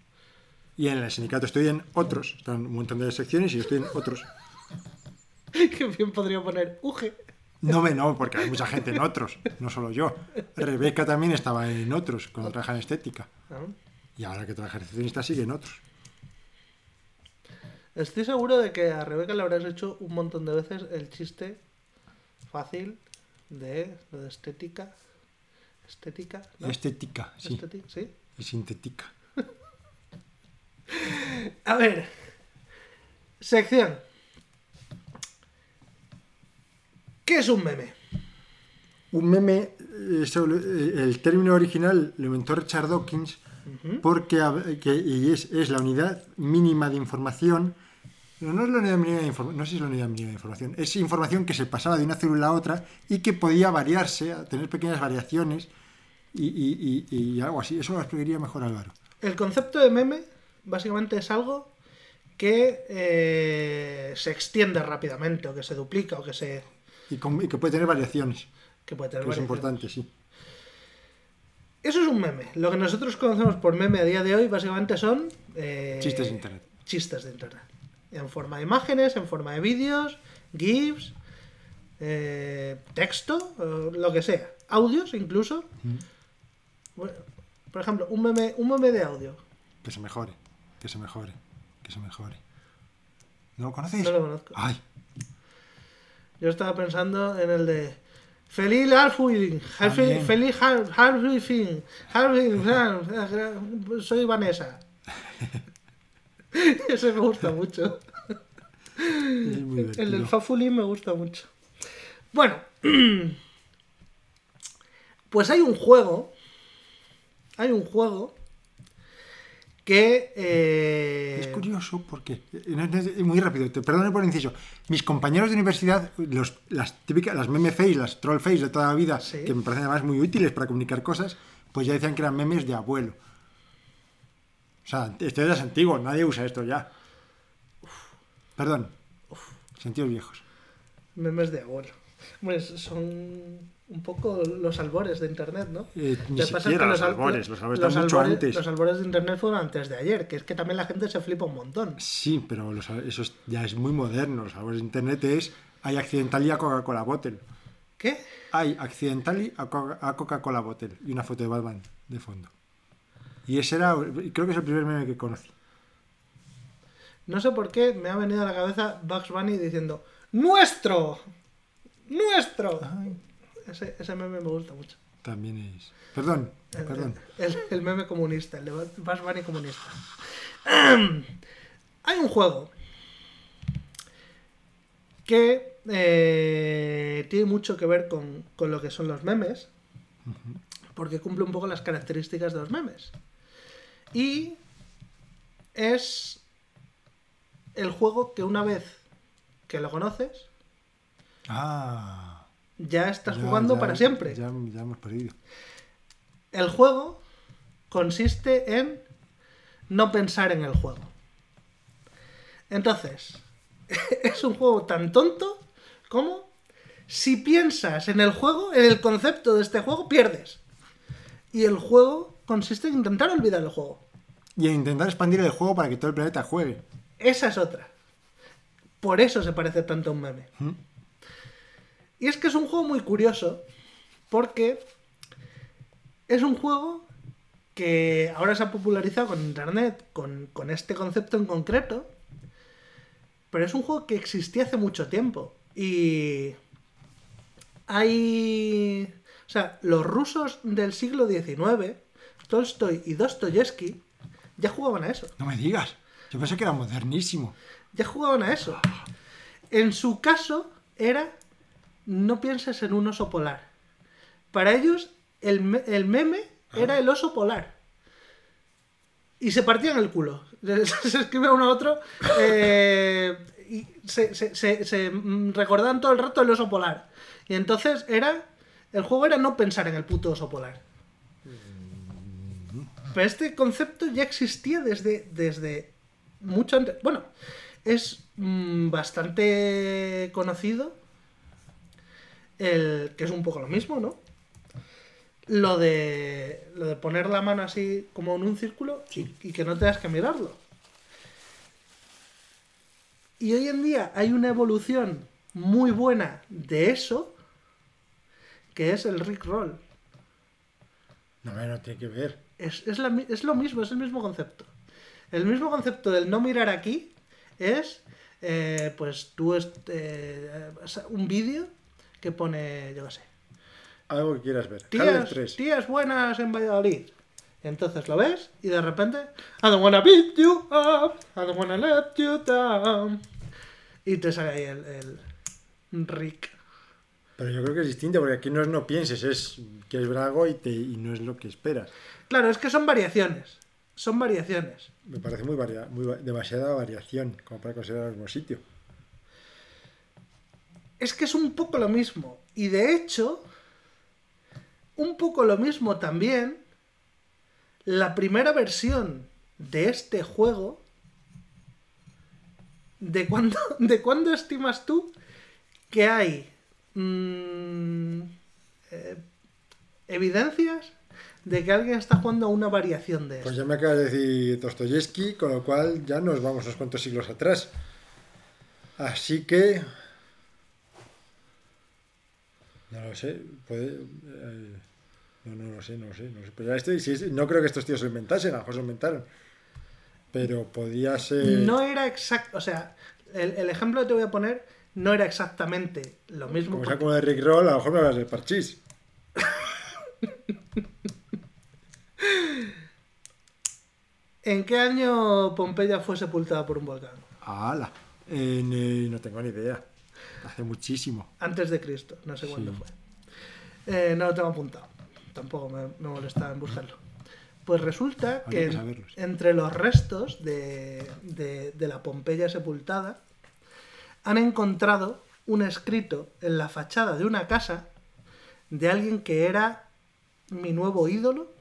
Y en el sindicato estoy en otros. Están un montón de secciones y yo estoy en otros. que bien podría poner UGE. No me no, porque hay mucha gente en otros, no solo yo. Rebeca también estaba en otros cuando trabaja en estética. ¿no? Y ahora que trabaja en recepcionista sigue en otros. Estoy seguro de que a Rebeca le habrás hecho un montón de veces el chiste fácil de lo de estética. Estética, ¿no? Estética, sí. Estética, sí. Y sintética. A ver. Sección. ¿Qué es un meme? Un meme, eh, eh, el término original lo inventó Richard Dawkins porque hab- que- y es, es la unidad mínima de información. No, no es la unidad mínima de información, no sé si es la unidad mínima de información. Es información que se pasaba de una célula a otra y que podía variarse, a tener pequeñas variaciones y, y- y- y algo así. Eso lo explicaría mejor Álvaro. El concepto de meme básicamente es algo que eh, se extiende rápidamente o que se duplica o que se Y, con- que puede tener variaciones, que puede tener que es variaciones. importante, sí. Eso es un meme. Lo que nosotros conocemos por meme a día de hoy básicamente son eh, Chistes de internet. Chistes de internet. En forma de imágenes, en forma de vídeos, GIFs, eh, texto, eh, lo que sea. Audios incluso. Mm. Bueno, por ejemplo, un meme, un meme de audio. Que se mejore, que se mejore, que se mejore. ¿No lo conocéis? No lo conozco. Ay, Yo estaba pensando en el de Feliz También. feliz Halloween, Halloween, soy Vanessa. Ese me gusta mucho. El del. Fafuli me gusta mucho. Bueno, pues hay un juego. Hay un juego que. eh, Es curioso porque, eh, muy rápido, te perdone por el inciso. Mis compañeros de universidad, los, las típicas, las meme face, las troll face de toda la vida, Sí. que me parecen además muy útiles para comunicar cosas, pues ya decían que eran memes de abuelo. O sea, esto ya es antiguo, nadie usa esto ya. Perdón. Sentidos viejos. Memes de ahora. Hombre, son un poco los albores de internet, ¿no? Eh, ni siquiera los al- albores, los albores los están mucho albores- antes. Los albores de internet fueron antes de ayer, que es que también la gente se flipa un montón. Sí, pero los- eso es- ya es muy moderno. Los albores de internet es hay accidentally a Coca-Cola Bottle. ¿Qué? Hay accidentally a Co- a Coca-Cola Bottle y una foto de Batman de fondo. Y ese era, creo que es el primer meme que conocí. No sé por qué me ha venido a la cabeza Bugs Bunny diciendo ¡Nuestro! ¡Nuestro! Ese, ese meme me gusta mucho. También es. Perdón, El, perdón. el- el meme comunista, el de Bugs Bunny comunista. Hay un juego que eh, tiene mucho que ver con, con lo que son los memes, porque cumple un poco las características de los memes. Y es el juego que una vez que lo conoces, Ah. ya estás ya- jugando ya- para siempre. Ya, ya hemos perdido. El juego consiste en no pensar en el juego. Entonces, es un juego tan tonto como si piensas en el juego, en el concepto de este juego, pierdes. Y el juego consiste en intentar olvidar el juego. Y en intentar expandir el juego para que todo el planeta juegue. Esa es otra. Por eso se parece tanto a un meme. ¿Mm? Y es que es un juego muy curioso porque es un juego que ahora se ha popularizado con internet, con, con este concepto en concreto, pero es un juego que existía hace mucho tiempo. Y hay... O sea, los rusos del siglo XIX, Tolstoy y Dostoyevsky, ya jugaban a eso. No me digas. Yo pensé que era modernísimo. Ya jugaban a eso. En su caso era no pienses en un oso polar. Para ellos el, me- el meme era el oso polar. Y se partían el culo. Se escribe uno a otro eh, y se, se- se- se, mm, recordaban todo el rato el oso polar. Y entonces era... El juego era no pensar en el puto oso polar. Pero este concepto ya existía desde, desde mucho antes. Bueno, es mm, bastante conocido. El, que es un poco lo mismo, ¿no? Lo de, lo de poner la mano así como en un círculo y, y que no tengas que mirarlo. Y hoy en día hay una evolución muy buena de eso, que es el Rick Roll. No, no tiene que ver. Es, es la es lo mismo, es el mismo concepto. El mismo concepto del no mirar aquí es, eh, pues tú, eh, un vídeo que pone, yo qué sé, Algo que quieras ver. tías, Half-Life 3. tías buenas en Valladolid. Entonces lo ves y de repente, I don't wanna beat you up, I don't wanna let you down. Y te sale ahí el, el Rick. Pero yo creo que es distinto, porque aquí no es no pienses, es que es brago y, te, y no es lo que esperas. Claro, es que son variaciones. Son variaciones. Me parece muy, muy demasiada variación como para considerar el mismo sitio. Es que es un poco lo mismo. Y de hecho, un poco lo mismo también, la primera versión de este juego, ¿de cuándo, de cuándo estimas tú que hay mm, eh, evidencias de que alguien está jugando a una variación de Pues esto? ya me acaba de decir Dostoyevsky, con lo cual ya nos vamos unos cuantos siglos atrás. Así que. No lo sé, puede. eh, no, no lo sé, no lo sé. No, sé. Pero ya este- si es- no creo que estos tíos lo inventasen, a lo mejor se inventaron. Pero podía ser. No era exacto, o sea, el, el ejemplo que te voy a poner no era exactamente lo mismo. Como sea como de Rick Roll, a lo mejor me hablas del parchís. ¿En qué año Pompeya fue sepultada por un volcán? ¡Hala! Eh, no tengo ni idea. Hace muchísimo. Antes de Cristo, no sé cuándo Sí. fue. Eh, no lo tengo apuntado. Tampoco me, me molesta en buscarlo. Pues resulta Habría que entre los restos de, de- de la Pompeya sepultada han encontrado un escrito en la fachada de una casa de alguien que era mi nuevo ídolo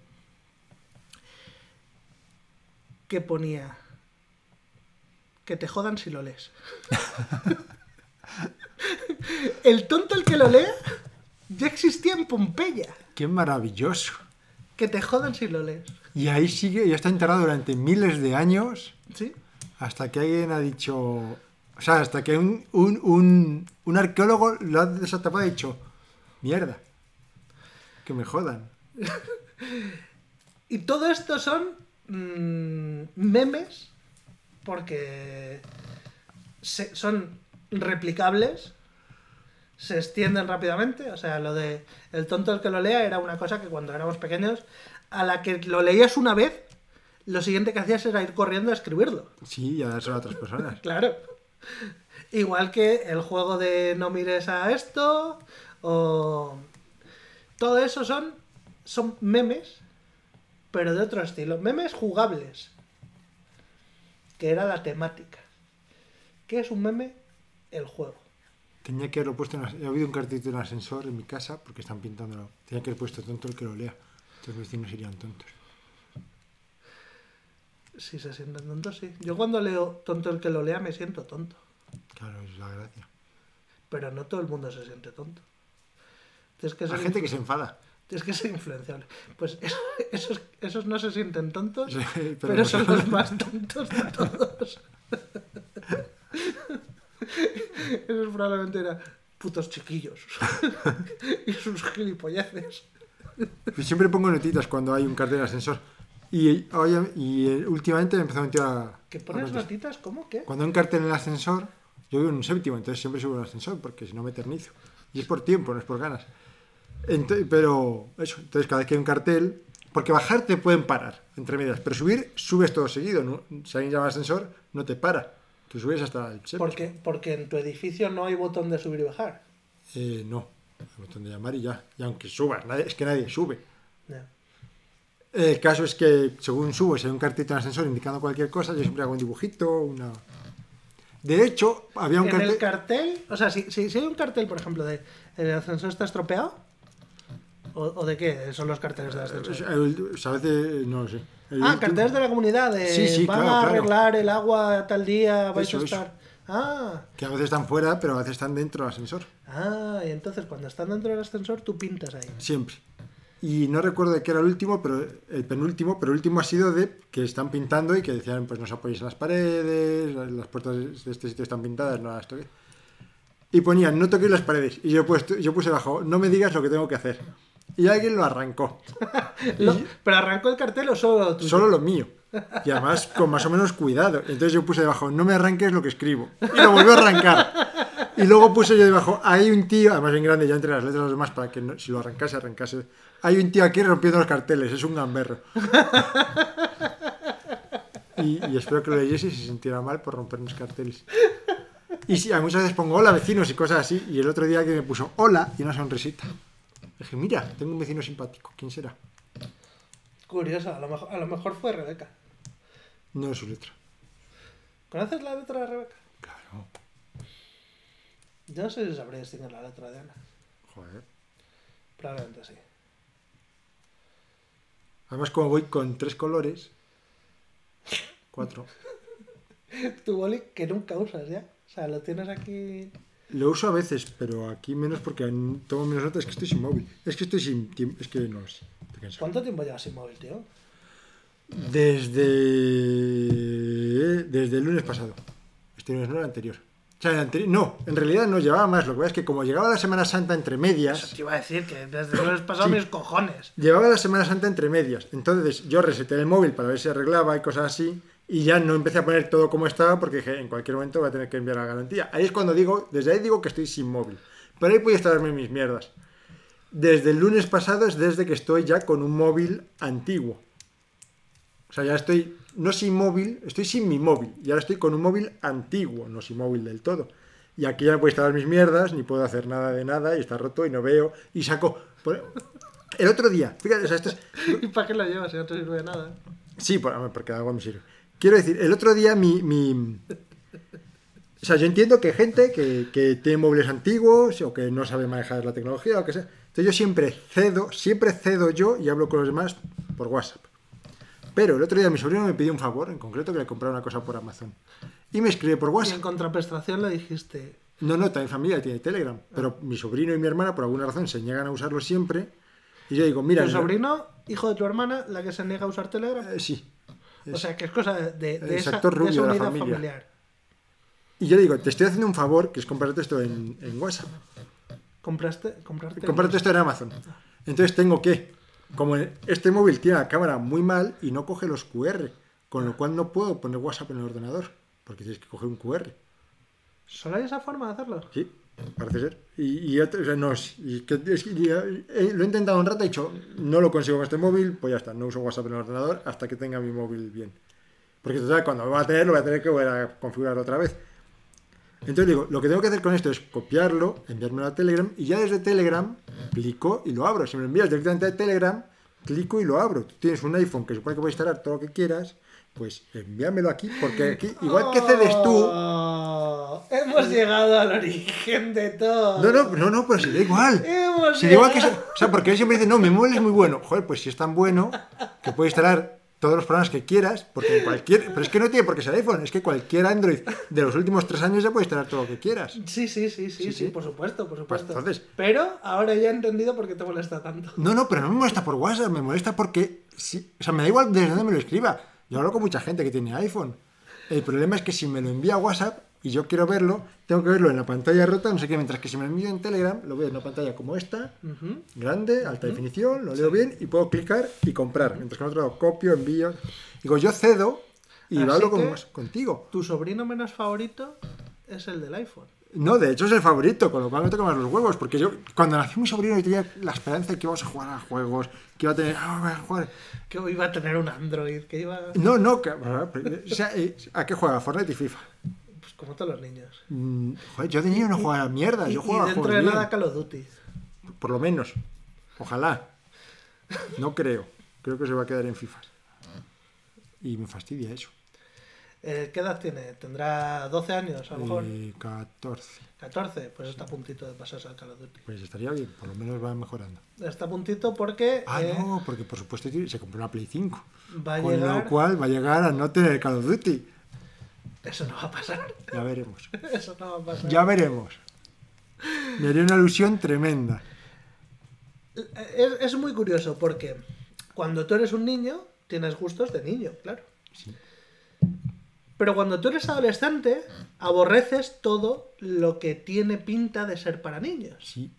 que ponía que te jodan si lo lees. el tonto el que lo lea ya existía en Pompeya. ¡Qué maravilloso! Que te jodan si lo lees. Y ahí sigue, ya está enterrado durante miles de años ¿Sí? hasta que alguien ha dicho. O sea, hasta que un, un, un, un arqueólogo lo ha desatapado y ha dicho: Mierda, que me jodan. Y todo esto son mm, memes porque se- son replicables, se extienden rápidamente. O sea, lo de el tonto el que lo lea era una cosa que cuando éramos pequeños, a la que lo leías una vez, lo siguiente que hacías era ir corriendo a escribirlo. Sí, y a dárselo a otras personas. Claro. Igual que el juego de no mires a esto o... Todo eso son, son memes, pero de otro estilo. Memes jugables. Que era la temática. ¿Qué es un meme? El juego. Tenía que haberlo puesto en. Ha habido un cartelito en el ascensor en mi casa porque están pintándolo. Tenía que haber puesto tonto el que lo lea. Los vecinos irían tontos. Si se sienten tontos, sí. Yo cuando leo tonto el que lo lea me siento tonto. Claro, es la gracia. Pero no todo el mundo se siente tonto. Tienes que Hay gente que se enfada. Tienes que ser influenciable. Pues eso- esos, esos no se sienten tontos, Sí, pero, pero son los más tontos de todos. Esos probablemente eran putos chiquillos. y sus gilipolleces. Siempre pongo notitas cuando hay un cartel el ascensor. Y, oye, y eh, últimamente me empezó a meter a. ¿Que a pones notas. notitas? ¿Cómo? ¿Qué? Cuando hay un cartel en el ascensor, yo vivo en un séptimo, entonces siempre subo al ascensor porque si no me eternizo. Y es por tiempo, no es por ganas. Pero eso, entonces cada vez que hay un cartel, porque bajar te pueden parar, entre medias, pero subir, subes todo seguido. ¿no? Si alguien llama al ascensor, no te para. Tú subes hasta el séptimo. Porque, porque en tu edificio no hay botón de subir y bajar. Eh, no, el botón de llamar y ya. Y aunque subas, nadie- es que nadie sube. El caso es que según subo, si hay un cartelito en el ascensor indicando cualquier cosa, yo siempre hago un dibujito, una... De hecho, había un En cartel... el cartel, o sea, si, si, si hay un cartel, por ejemplo, de el ascensor está estropeado, ¿o, o de qué son los carteles? El- o sea, a veces, no lo sé. El Ah, último- carteles de la comunidad, de Sí, sí, van claro, a claro. arreglar el agua tal día, vais Eso, a eso. estar. Ah, Que a veces están fuera, pero a veces están dentro del ascensor. ah, y entonces cuando están dentro del ascensor tú pintas ahí. Siempre. Y no recuerdo de qué era el último, pero el penúltimo, pero el último ha sido de que están pintando y que decían, pues no os apoyéis en las paredes, las puertas de este sitio están pintadas, no las toquéis. Y ponían, no toquéis las paredes. Y yo, he puesto, yo puse abajo, no me digas lo que tengo que hacer. Y alguien lo arrancó. Lo- ¿Pero arrancó el cartel o solo lo tuyo? Solo lo mío. Y además con más o menos cuidado. Entonces yo puse debajo, no me arranques lo que escribo. Y lo volvió a arrancar. Y luego puse yo debajo, hay un tío, además bien grande ya entre las letras de los demás, para que no- si lo arrancase, arrancase. Hay un tío aquí rompiendo los carteles, es un gamberro. Y, y espero que lo leyese y se sintiera mal por romper mis carteles. Y sí, a muchas veces pongo hola vecinos y cosas así. Y el otro día que me puso hola y una sonrisita. Dije, mira, tengo un vecino simpático. ¿Quién será? Curioso, a lo, mejor, a lo mejor fue Rebeca. No es su letra. ¿Conoces la letra de Rebeca? Claro. Yo no sé si sabría distinguir la letra de Ana. Joder. Probablemente sí. Además, como voy con tres colores, cuatro, Tu boli que nunca usas ya. O sea, lo tienes aquí. Lo uso a veces, pero aquí menos porque tomo menos notas. Es que estoy sin móvil. Es que estoy sin tiempo. Es que no sé. estoy cansado. ¿Cuánto tiempo llevas sin móvil, tío? Desde. Desde el lunes pasado. Este lunes no el anterior. O sea, el anterior. No, en realidad no llevaba más. Lo que pasa es que como llegaba la Semana Santa entre Eso medias. te iba a decir que desde el lunes pasado Sí. mis cojones. Llevaba la Semana Santa entre medias. Entonces yo reseté el móvil para ver si arreglaba y cosas así. Y ya no empecé a poner todo como estaba porque dije, en cualquier momento voy a tener que enviar la garantía. Ahí es cuando digo, desde ahí digo que estoy sin móvil. Pero ahí podía estarme mis mierdas. Desde el lunes pasado es desde que estoy ya con un móvil antiguo. O sea, ya estoy, no sin móvil, estoy sin mi móvil. Y ahora estoy con un móvil antiguo, no sin móvil del todo. Y aquí ya no puedo instalar mis mierdas, ni puedo hacer nada de nada, y está roto y no veo. Y saco. El otro día, fíjate, o sea, esto es, ¿Y para qué lo llevas si no te sirve de nada? Sí, porque algo me sirve. Quiero decir, el otro día mi... mi- O sea, yo entiendo que hay gente que, que tiene móviles antiguos o que no sabe manejar la tecnología o que sea. Entonces yo siempre cedo, siempre cedo yo y hablo con los demás por WhatsApp. Pero el otro día mi sobrino me pidió un favor, en concreto que le comprara una cosa por Amazon. Y me escribe por Y en WhatsApp. contraprestación le dijiste, No, no, también familia tiene Telegram. Pero mi sobrino y mi hermana, por alguna razón, se niegan a usarlo siempre. Y yo digo, mira. tu no- sobrino, hijo de tu hermana, la que se niega a usar Telegram. eh, sí. O sea, que es cosa de, de, esa, de la unidad familia. familiar. Y yo digo, te estoy haciendo un favor, que es comprarte esto en, en WhatsApp. ¿Compraste? ¿Comprarte? Comprarte esto en Amazon. Entonces tengo que, como este móvil tiene la cámara muy mal y no coge los QR, con lo cual no puedo poner WhatsApp en el ordenador, porque tienes que coger un QR. ¿Solo hay esa forma de hacerlo? Sí, parece ser. Y, y o sea, no, y es eh, lo he intentado un rato, he dicho, no lo consigo con este móvil, pues ya está, no uso WhatsApp en el ordenador hasta que tenga mi móvil bien. Porque total, cuando lo va a tener, lo voy a tener que volver a configurar otra vez. Entonces digo, lo que tengo que hacer con esto es copiarlo, enviármelo a Telegram y ya desde Telegram clico y lo abro. Si me lo envías directamente a Telegram, clico y lo abro. Tú tienes un iPhone que supone que puedes instalar todo lo que quieras, pues envíamelo aquí, porque aquí, igual que cedes tú, Hemos llegado al origen de todo. No, no, no, no, pero si da igual. Hemos da igual que se- O sea, porque él siempre dice, no, móvil es muy bueno. Joder, pues si es tan bueno que puede instalar todos los programas que quieras, porque cualquier. Pero es que no tiene por qué ser iPhone, es que cualquier Android de los últimos tres años ya puede instalar todo lo que quieras. Sí, sí, sí, sí, sí, sí. por supuesto, por supuesto. Pues entonces- Pero ahora ya he entendido por qué te molesta tanto. No, no, pero no me molesta por WhatsApp, me molesta porque. Sí, o sea, me da igual desde dónde me lo escriba. Yo hablo con mucha gente que tiene iPhone. El problema es que si me lo envía a WhatsApp y yo quiero verlo, tengo que verlo en la pantalla rota, no sé qué, mientras que si me lo envío en Telegram, lo veo en una pantalla como esta, grande, alta definición, lo leo bien y puedo clicar y comprar. Mientras que en otro lado copio, envío. Digo, yo cedo y Así hablo con- contigo. Tu sobrino menos favorito es el del iPhone. No, de hecho es el favorito, con lo cual me toca más los huevos. Porque yo, cuando nació mi sobrino, yo tenía la esperanza de que íbamos a jugar a juegos, que iba a tener. ah, voy a jugar. Que iba a tener un Android, que iba. No, no, que- o sea, eh, ¿a qué juega? Fortnite y FIFA. Como todos los niños. Mm, Joder, yo de niño no jugaba a mierda, Y, yo y jugaba a dentro de bien. nada Call of Duty. Por lo menos. Ojalá. No creo. Creo que se va a quedar en FIFA. Y me fastidia eso. Eh, ¿Qué edad tiene? ¿Tendrá 12 años a lo mejor? Eh, 14. 14, pues está a puntito de pasarse al Call of Duty. Pues estaría bien, por lo menos va mejorando. Está a puntito porque Ah, eh, no, porque por supuesto se compró una Play 5. va a Con llegar. lo cual va a llegar a no tener Call of Duty. Eso no va a pasar. Ya veremos. Eso no va a pasar. Ya veremos. Me haría una ilusión tremenda. Es, es muy curioso porque cuando tú eres un niño, tienes gustos de niño, claro. Sí. Pero cuando tú eres adolescente, aborreces todo lo que tiene pinta de ser para niños. Sí.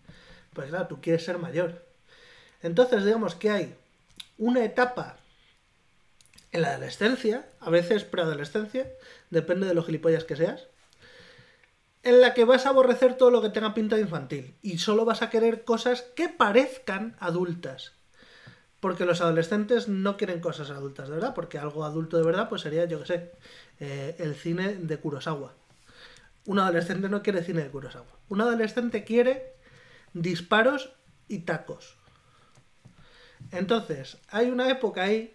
Pues claro, tú quieres ser mayor. Entonces, digamos que hay una etapa en la adolescencia, a veces preadolescencia, depende de lo gilipollas que seas, en la que vas a aborrecer todo lo que tenga pinta de infantil y solo vas a querer cosas que parezcan adultas. Porque los adolescentes no quieren cosas adultas, de verdad, porque algo adulto de verdad pues sería, yo qué sé, eh, el cine de Kurosawa. Un adolescente no quiere cine de Kurosawa. Un adolescente quiere disparos y tacos. Entonces, hay una época ahí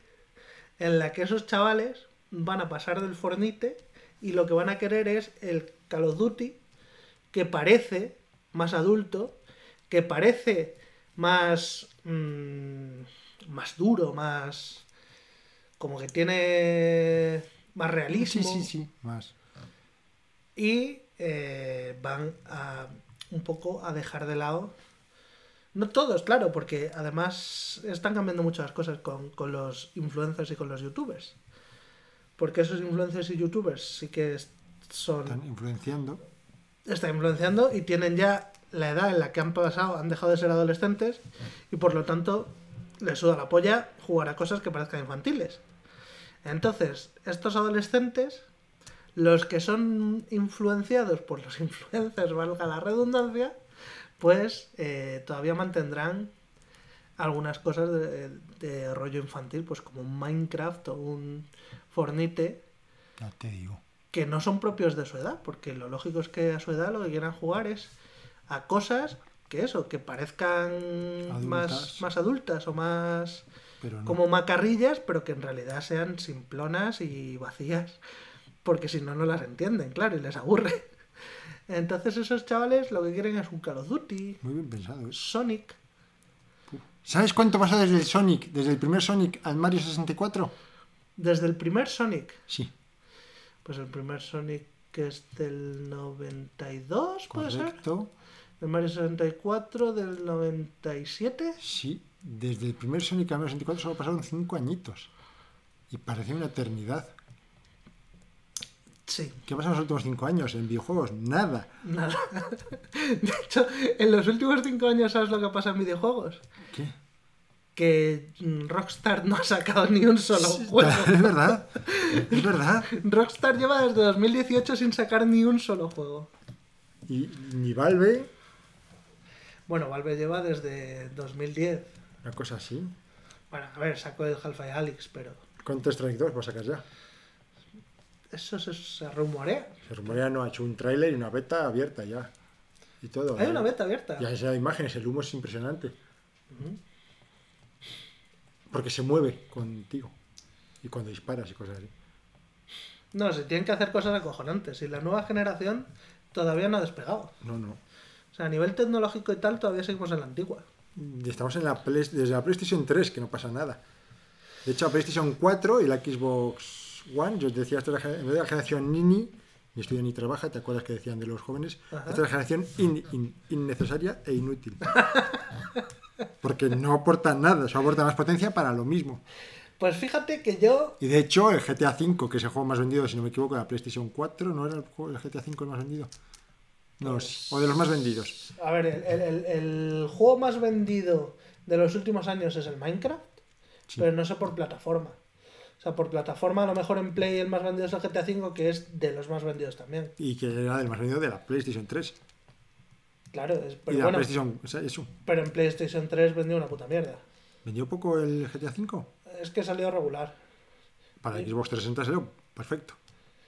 en la que esos chavales van a pasar del Fornite y lo que van a querer es el Call of Duty que parece más adulto, que parece más mm, más duro, más como que tiene más Sí, realismo sí, sí. Más. y eh, van a un poco a dejar de lado no todos, claro, porque además están cambiando muchas cosas con, con los influencers y con los youtubers. Porque esos influencers y youtubers sí que son Están influenciando. están influenciando y tienen ya la edad en la que han pasado, han dejado de ser adolescentes y por lo tanto les suda la polla jugar a cosas que parezcan infantiles. Entonces, estos adolescentes, los que son influenciados por los influencers, valga la redundancia, pues eh, todavía mantendrán algunas cosas de, de rollo infantil, pues como un Minecraft o un Fornite, Ya te digo. que no son propios de su edad, porque lo lógico es que a su edad lo que quieran jugar es a cosas que eso, que parezcan más, Adultas. más adultas o más Pero no. como macarrillas, pero que en realidad sean simplonas y vacías, porque si no, no las entienden, claro, y les aburre. Entonces esos chavales lo que quieren es un Call of Duty, Muy bien pensado. ¿eh? Sonic, ¿Sabes cuánto pasó desde el Sonic, desde el primer Sonic al Mario 64? Desde el primer Sonic. Sí, Pues el primer Sonic que es del 92, puede ser. correcto. Del Mario 64, del 97. Sí, desde el primer Sonic al Mario 64 solo pasaron 5 añitos. Y parecía una eternidad. Sí, ¿Qué pasa en los últimos 5 años? En videojuegos, nada. nada. De hecho, en los últimos 5 años, ¿sabes lo que pasa en videojuegos? ¿Qué? Que mm, Rockstar no ha sacado ni un solo juego. Es verdad, es verdad. Rockstar lleva desde 2018 sin sacar ni un solo juego. Y ni Valve, Bueno, Valve lleva desde 2010. una cosa así. Bueno, a ver, sacó el Half-Life Alyx, pero Counter Strike 2 va a sacar ya. Eso se, se rumorea. Se rumorea no ha hecho un tráiler y una beta abierta ya. Y todo. Hay ¿eh? una beta abierta. Ya se da imágenes, el humo es impresionante. Porque se mueve contigo. Y cuando disparas y cosas así. No, se tienen que hacer cosas acojonantes. Y la nueva generación todavía no ha despegado. No, no. O sea, a nivel tecnológico y tal, todavía seguimos en la antigua. Y Estamos en la desde la PlayStation 3, que no pasa nada. De hecho, la PlayStation 4 y la Xbox One, yo decía, esta es la, en vez de la generación Nini, ni estudia ni trabaja, ¿te acuerdas que decían de los jóvenes? Ajá. Esta es la generación in- in- innecesaria e inútil. Porque no aporta nada, solo aporta más potencia para lo mismo. Pues fíjate que yo. Y de hecho, el GTA V, que es el juego más vendido, si no me equivoco, la PlayStation 4, ¿no era el, juego- el GTA V el más vendido? No, sé. o de los más vendidos. A ver, el, el- el- el juego más vendido de los últimos años es el Minecraft, Sí. pero no sé por plataforma. O sea, por plataforma, a lo mejor en Play el más vendido es el GTA V, que es de los más vendidos también. Y que era el más vendido de la PlayStation 3. Claro, es- y pero la bueno, PlayStation, o sea, eso. pero en PlayStation 3 vendió una puta mierda. ¿Vendió poco el GTA V? Es que salió regular. Para Sí. Xbox 360 salió perfecto.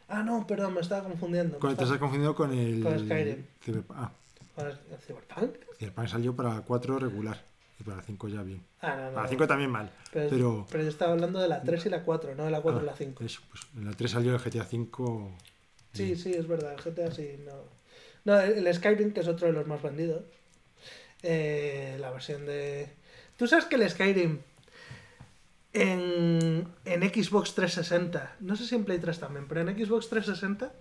Ah, no, perdón, me estaba confundiendo. me Con- te estaba- has confundido con el. Con Skyrim. Ah, ¿Con el Cyberpunk? Cyberpunk salió para 4 regular. Y para 5 ya bien. Ah, no, no. Para no. 5 también mal. Pero, Pero. pero yo estaba hablando de la 3 y la 4, no de la 4 y ah, la 5. eso, pues, en la 3 salió el GTA V. Sí, sí, es verdad, el GTA sí, no. No, el el Skyrim, que es otro de los más vendidos. Eh, la versión de. ¿Tú sabes que el Skyrim en, en Xbox 360, no sé si en Play 3 también, pero en Xbox 360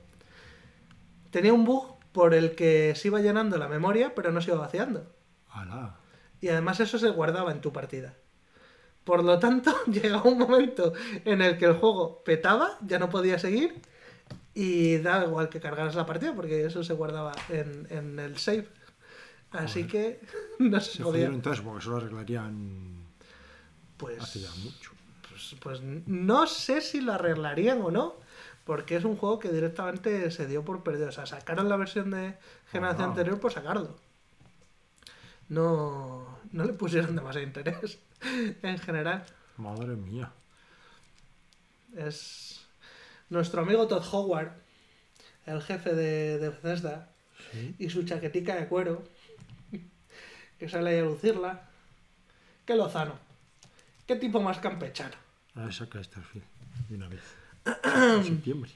tenía un bug por el que se iba llenando la memoria, pero no se iba vaciando. ¡Hala! Y además eso se guardaba en tu partida. Por lo tanto, llegaba un momento en el que el juego petaba, ya no podía seguir y da igual que cargaras la partida porque eso se guardaba en, en el save. Así que no se, Se podía. entonces porque eso lo arreglarían Pues, hace ya mucho. pues, pues no sé si lo arreglarían o no, porque es un juego que directamente se dio por perdido. O sea, sacaron la versión de generación anterior por sacarlo. No, no le pusieron demasiado interés en general. Madre mía. Es nuestro amigo Todd Howard, el jefe de, de Bethesda, Sí. y su chaquetica de cuero, que sale ahí a lucirla. Qué lozano. Qué tipo más campechano. Ahora saca Starfield de una vez. En septiembre.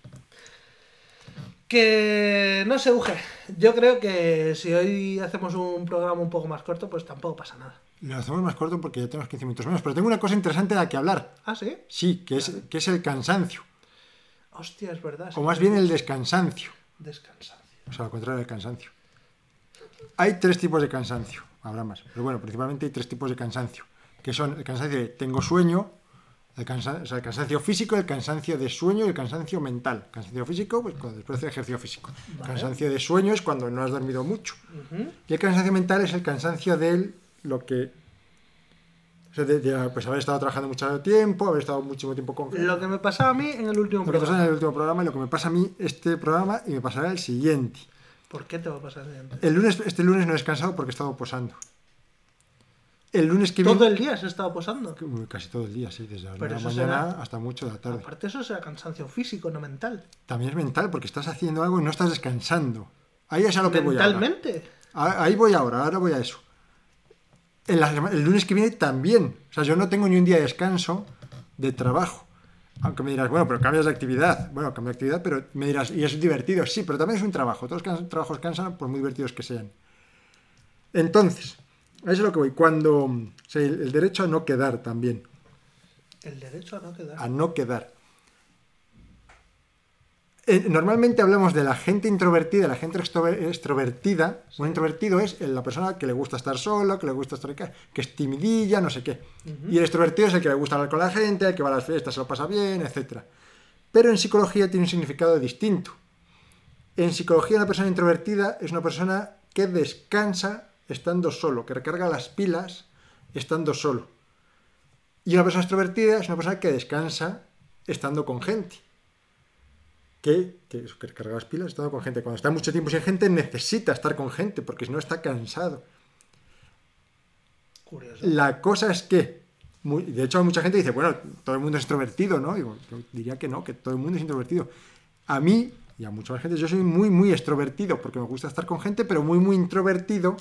Que no se Uge. Yo creo que si hoy hacemos un programa un poco más corto, pues tampoco pasa nada. Lo hacemos más corto porque ya tenemos 15 minutos menos. Pero tengo una cosa interesante de la que hablar. ¿Ah, sí? Sí, que es, que es el cansancio. Hostia, es verdad. O más bien el descansancio. Descansancio. O sea, al contrario del cansancio. Hay tres tipos de cansancio. Habrá más. Pero bueno, principalmente hay tres tipos de cansancio. Que son el cansancio de tengo sueño, el, cansa- o sea, el cansancio físico, el cansancio de sueño y el cansancio mental. Cansancio físico, pues cuando después de ejercicio físico. Vale. Cansancio de sueño es cuando no has dormido mucho. Ujú. Y el cansancio mental es el cansancio de lo que. O sea, de, de, pues haber estado trabajando mucho tiempo, haber estado mucho tiempo con. Lo que me pasaba a mí en el último Lo que pasó en programa. el último programa y lo que me pasa a mí este programa y me pasará el siguiente. ¿Por qué te va a pasar antes? El lunes, este lunes no he descansado porque he estado posando. El lunes que Todo el día se estaba posando. Casi todo el día, sí, desde la mañana será- hasta mucho de la tarde. Aparte eso será cansancio físico, no mental. También es mental porque estás haciendo algo y no estás descansando. Ahí es a lo que voy ahora. Mentalmente. Ah, Ahí voy ahora, ahora voy a eso. El lunes que viene también. O sea, yo no tengo ni un día de descanso de trabajo. Aunque me dirás, bueno, pero cambias de actividad. Bueno, cambio de actividad, pero me dirás, y es divertido. Sí, pero también es un trabajo. Todos los trabajos cansan por muy divertidos que sean. Entonces, eso es lo que voy. Cuando. o sea, el, el derecho a no quedar también. El derecho a no quedar. A no quedar. eh, normalmente hablamos de la gente introvertida, la gente extrover- extrovertida. Un introvertido es la persona que le gusta estar solo, que le gusta estar que es timidilla, no sé qué. Y el extrovertido es el que le gusta hablar con la gente, el que va a las fiestas, se lo pasa bien, etc. Pero en psicología tiene un significado distinto. En psicología una persona introvertida es una persona que descansa estando solo, que recarga las pilas estando solo. Y una persona extrovertida es una persona que descansa estando con gente. Que, que, recarga las pilas estando con gente. Cuando está mucho tiempo sin gente necesita estar con gente porque si no está cansado. Curioso. La cosa es que, muy- de hecho, mucha gente dice, bueno, todo el mundo es introvertido, ¿no? Digo, yo diría que no, que todo el mundo es introvertido. A mí, y a mucha más gente, yo soy muy, muy extrovertido porque me gusta estar con gente, pero muy, muy introvertido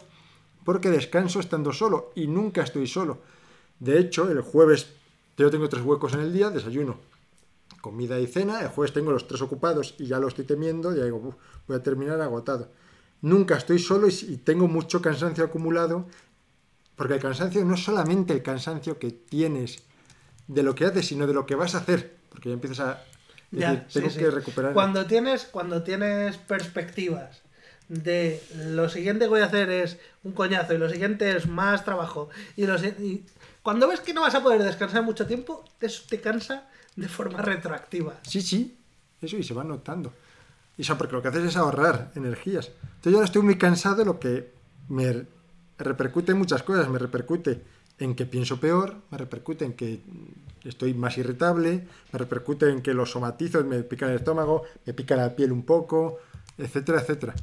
porque descanso estando solo y nunca estoy solo. De hecho, el jueves yo tengo tres huecos en el día, desayuno, comida y cena. El jueves tengo los tres ocupados y ya lo estoy temiendo. Ya digo, "Uf, voy a terminar agotado. Nunca estoy solo y, tengo mucho cansancio acumulado. Porque el cansancio no es solamente el cansancio que tienes de lo que haces, sino de lo que vas a hacer. Porque ya empiezas a Ya, decir, sí, tengo sí. que recuperar. Cuando tienes, cuando tienes perspectivas de lo siguiente que voy a hacer es un coñazo y lo siguiente es más trabajo y, lo si- y cuando ves que no vas a poder descansar mucho tiempo, eso te cansa de forma retroactiva. Sí, sí, eso y se va notando. Y eso porque lo que haces es ahorrar energías. Entonces yo ahora estoy muy cansado, lo que me repercute en muchas cosas. Me repercute en que pienso peor, me repercute en que estoy más irritable, me repercute en que los somatizos me pican el estómago, me pica la piel un poco, etcétera, etcétera.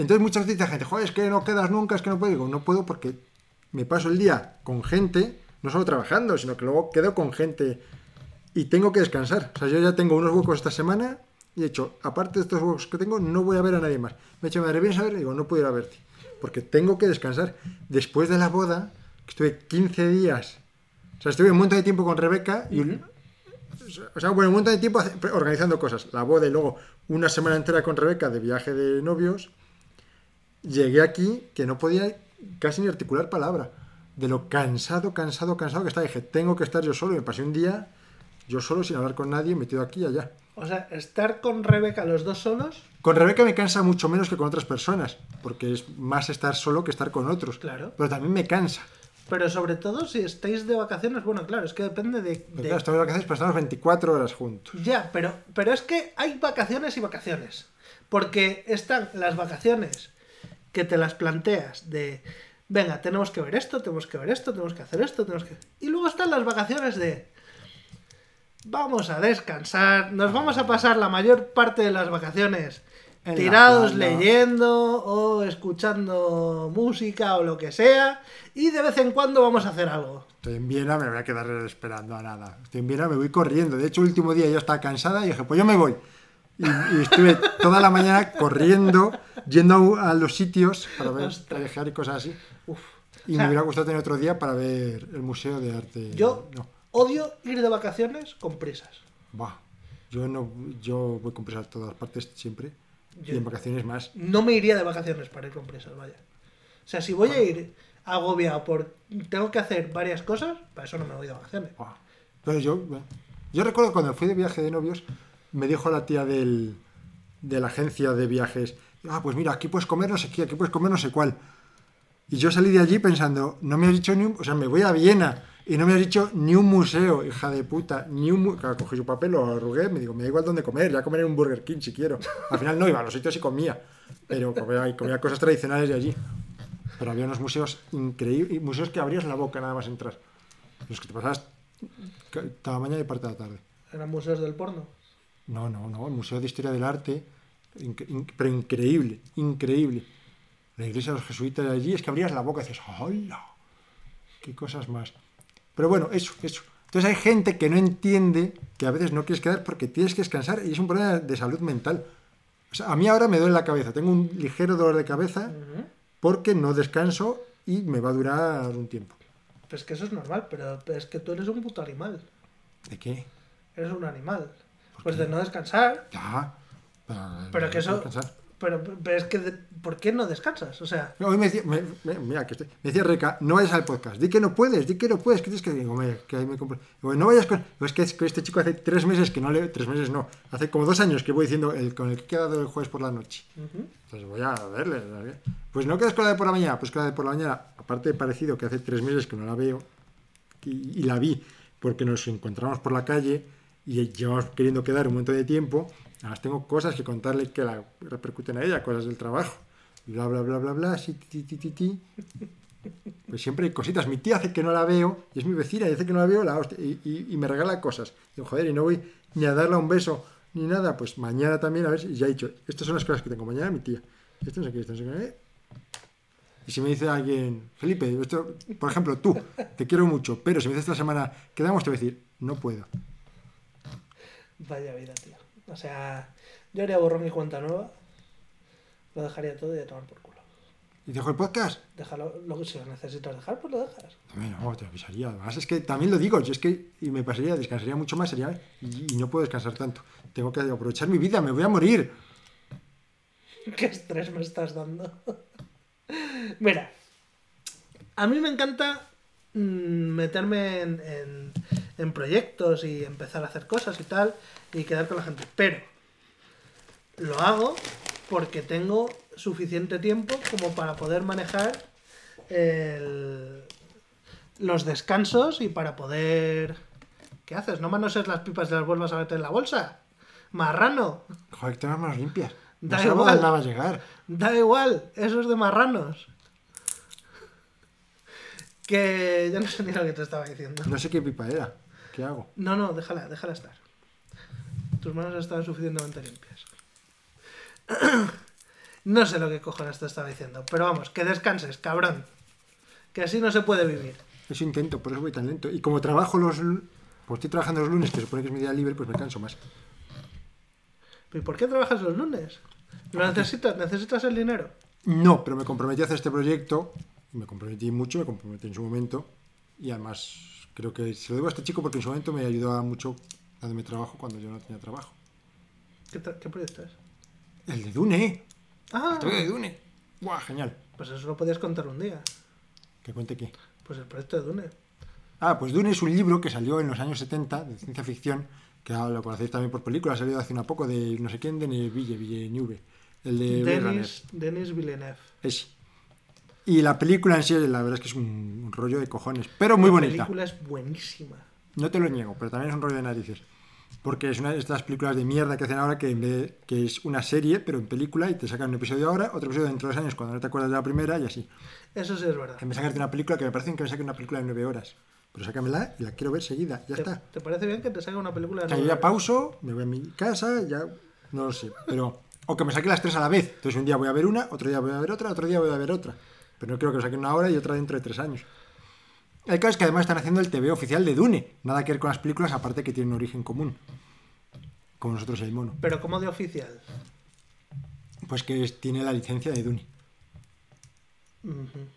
Entonces muchas veces la gente, joder, es que no quedas nunca, es que no puedo. Digo, no puedo porque me paso el día con gente, no solo trabajando, sino que luego quedo con gente y tengo que descansar. O sea, yo ya tengo unos huecos esta semana y he hecho, aparte de estos huecos que tengo, no voy a ver a nadie más. Me he hecho, madre, ¿vienes a ver? Digo, no puedo ir a verte. Porque tengo que descansar. Después de la boda, que estuve 15 días, o sea, estuve un montón de tiempo con Rebeca y o sea, bueno, un montón de tiempo organizando cosas. La boda y luego una semana entera con Rebeca de viaje de novios. Llegué aquí que no podía casi ni articular palabra. De lo cansado, cansado, cansado que estaba. Dije, tengo que estar yo solo. Y me pasé un día yo solo, sin hablar con nadie, metido aquí y allá. O sea, estar con Rebeca los dos solos, Con Rebeca me cansa mucho menos que con otras personas. Porque es más estar solo que estar con otros. Claro. Pero también me cansa. pero sobre todo si estáis de vacaciones, bueno, claro, es que depende de... De- claro, estamos de vacaciones, pero estamos 24 horas juntos. Ya, pero, pero es que hay vacaciones y vacaciones. Porque están las vacaciones que te las planteas de, venga, tenemos que ver esto, tenemos que ver esto, tenemos que hacer esto, tenemos que... Y luego están las vacaciones de, vamos a descansar, nos vamos a pasar la mayor parte de las vacaciones En tirados leyendo o escuchando música o lo que sea y de vez en cuando vamos a hacer algo. Estoy en Viena, me voy a quedar esperando a nada. Estoy en Viena, me voy corriendo. De hecho, el último día yo estaba cansada y dije, pues yo me voy. Y, y estuve toda la mañana corriendo, yendo a, los sitios para ver, viajar y cosas así. Uf. Y O sea, me hubiera gustado tener otro día para ver el Museo de Arte. Yo No, odio ir de vacaciones con prisas. Buah. Yo, no, yo voy con prisa a todas partes siempre. Yo- Y en vacaciones más. no me iría de vacaciones para ir con prisas, vaya. O sea, si voy a ir agobiado por tengo que hacer varias cosas, para eso no me voy de vacaciones. Buah. Pero yo, bueno, yo recuerdo cuando fui de viaje de novios, me dijo la tía del, de la agencia de viajes, ah, pues mira, aquí puedes comer no sé qué, aquí puedes comer no sé cuál. Y yo salí de allí pensando, no me has dicho ni un, o sea, me voy a Viena y no me has dicho ni un museo, hija de puta, ni un mu- Claro, cogí su papel, lo arrugué, me digo, me da igual dónde comer, ya comeré un Burger King si quiero. Al final no iba a los sitios y comía, pero comía, comía cosas tradicionales de allí. Pero había unos museos increíbles, museos que abrías la boca nada más entrar. Los que te pasabas ca- toda la mañana y parte de la tarde. Eran museos del porno. No, no, no, el Museo de Historia del Arte, inc- inc- pero increíble, increíble. La iglesia de los jesuitas de allí es que abrías la boca y dices, ¡hola! ¡Qué cosas más! Pero bueno, eso, eso. Entonces hay gente que no entiende que a veces no quieres quedar porque tienes que descansar y es un problema de salud mental. O sea, a mí ahora me duele la cabeza, tengo un ligero dolor de cabeza porque no descanso y me va a durar un tiempo. Pues que eso es normal, pero es que tú eres un puto animal. ¿De qué? Eres un animal. Pues de no descansar. Ya. Pero, Pero que eso- descansar. Pero, pero es que, de- ¿por qué no descansas? O sea, Hoy me decía, me- me- mira, que estoy- me decía Reca, no vayas al podcast, di que no puedes, di que no puedes, que tienes que digo, "Me- que ahí me compro. Digo, no vayas con. Digo, es que es que este chico hace tres meses que no le. Tres meses no, hace como dos años que voy diciendo el, con el que he quedado el jueves por la noche. ujú. Entonces voy a verle. Pues no quedas con la de por la mañana, pues con la de por la mañana, aparte de parecido que hace tres meses que no la veo, y, y la vi porque nos encontramos por la calle y llevamos queriendo quedar un montón de tiempo. Ahora tengo cosas que contarle que la repercuten a ella, cosas del trabajo. Y bla, bla, bla, bla, bla, sí, ti, ti, ti. Pues siempre hay cositas. Mi tía hace que no la veo, y es mi vecina, y hace que no la veo, la hostia, y, y- y me regala cosas. Digo, joder, y no voy ni a darle un beso ni nada. Pues mañana también, a ver si ya he dicho, estas son las cosas que tengo. Mañana mi tía. Esto no sé qué, esto no sé qué. Y si me dice alguien, Felipe, esto, por ejemplo, tú, te quiero mucho, pero si me dices esta semana, quedamos, te voy a decir, no puedo. Vaya vida, tío. O sea, yo haría borrón y cuenta nueva. Lo dejaría todo y a tomar por culo. ¿Y dejo el podcast? Déjalo, lo, si lo necesitas dejar, pues lo dejas. También, no, te avisaría. Además, es que también lo digo, yo es que y me pasaría, descansaría mucho más, sería, y, y no puedo descansar tanto. Tengo que aprovechar mi vida, me voy a morir. ¿Qué estrés me estás dando? Mira, a mí me encanta mm, meterme en, en- en proyectos y empezar a hacer cosas y tal y quedar con la gente. Pero lo hago porque tengo suficiente tiempo como para poder manejar el- los descansos y para poder... ¿Qué haces? ¿No manoses las pipas y las vuelvas a meter en la bolsa? Marrano. Joder, las manos limpias. No Da igual. va a llegar. Da igual, eso es de marranos. Que ya no sé ni lo que te estaba diciendo. No sé qué pipa era. ¿Qué hago? No, no, déjala, déjala estar. Tus manos están suficientemente limpias. No sé lo que cojones te estaba diciendo, pero vamos, que descanses, cabrón. Que así no se puede vivir. Eso intento, por eso voy tan lento. Y como trabajo los... lu- Pues estoy trabajando los lunes, que se supone que es mi día libre, pues me canso más. ¿Y por qué trabajas los lunes? ¿Lo necesitas? ¿Necesitas el dinero? No, pero me comprometí a hacer este proyecto. Me comprometí mucho, me comprometí en su momento. Y además creo que se lo debo a este chico porque en su momento me ayudaba mucho dándome trabajo cuando yo no tenía trabajo. ¿Qué, tra- qué proyecto es? El de Dune. Ah, El proyecto de Dune. Buah, genial. pues eso lo podías contar un día. Que cuente qué. Pues el proyecto de Dune. Ah, pues Dune es un libro que salió en los años 70 de ciencia ficción, que ahora lo conocéis también por película, ha salido hace una poco de no sé quién, de Ville, Villeneuve. El de. Denis, Denis Villeneuve. Ese. Y la película en sí, la verdad es que es un, rollo de cojones, pero muy La bonita. película es buenísima. No te lo niego, pero también es un rollo de narices. Porque es una de estas películas de mierda que hacen ahora que, en vez que es una serie, pero en película, y te sacan un episodio ahora, otro episodio dentro de dos años cuando no te acuerdas de la primera, y así. Eso sí es verdad. Vez de sacarte una película que me parece que me saquen una película de nueve horas. Pero sácamela y la quiero ver seguida, ya ¿Te, está. te parece bien que te salga una película de nueve ya pauso, me voy a mi casa, ya no lo sé. Pero, o que me saque las tres a la vez. Entonces un día voy a ver una, otro día voy a ver otra, otro día voy a ver otra. Pero no quiero que me saquen una hora y otra dentro de tres años. El caso es que además están haciendo el TV oficial de Dune. Nada que ver con las películas, aparte que tienen un origen común. Como nosotros el mono. Pero como de oficial. Pues que tiene la licencia de Dune.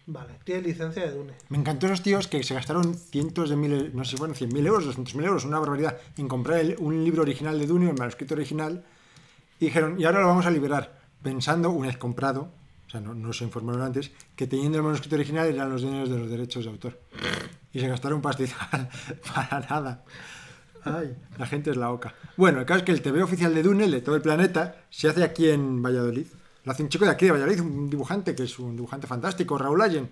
Vale, tiene licencia de Dune. Me encantó esos tíos que se gastaron cientos de miles, no sé, bueno, 100.000 euros, 200.000 euros, una barbaridad, en comprar el- un libro original de Dune, el manuscrito original, y dijeron, y ahora lo vamos a liberar, pensando, una vez comprado, sea, no, no se informaron antes, que teniendo el manuscrito original eran los dueños de los derechos de autor. Y se gastaron pastizal para nada. Ay, la gente es la oca. Bueno, el caso es que el TV oficial de Dune, de todo el planeta, se hace aquí en Valladolid. Lo hace un chico de aquí de Valladolid, un dibujante que es un dibujante fantástico, Raúl Allen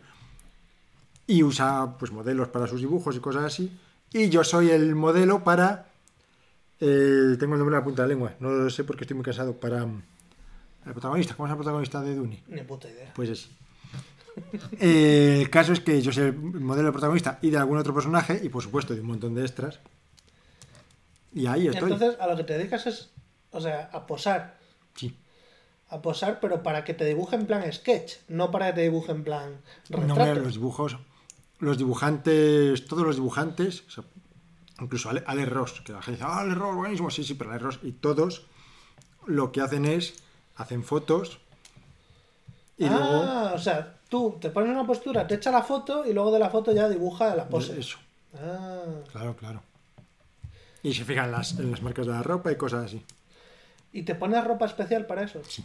y usa pues modelos para sus dibujos y cosas así. Y yo soy el modelo para. eh, tengo el nombre en la punta de la lengua, no lo sé porque estoy muy cansado. Para. El protagonista, ¿cómo es el protagonista de Dune? Ni puta idea. Pues es. Eh, el caso es que yo soy el modelo del protagonista y de algún otro personaje, y por supuesto de un montón de extras. Y ahí estoy. Entonces, a lo que te dedicas es, o sea, a posar. Sí. A posar, pero para que te dibuje en plan sketch, no para que te dibuje en plan No, retrato. mira, los dibujos, los dibujantes, todos los dibujantes, o sea, incluso Ale, Ale Ross, que la gente dice, ah, Ale Ross, buenísimo, sí, sí, pero Ale Ross, y todos lo que hacen es, hacen fotos y luego, ah, o sea, tú te pones una postura, te echa la foto y luego de la foto ya dibuja la pose. eso, Ah, claro, claro. Y se fijan las, en las marcas de la ropa y cosas así. ¿Y te pones ropa especial para eso? Sí.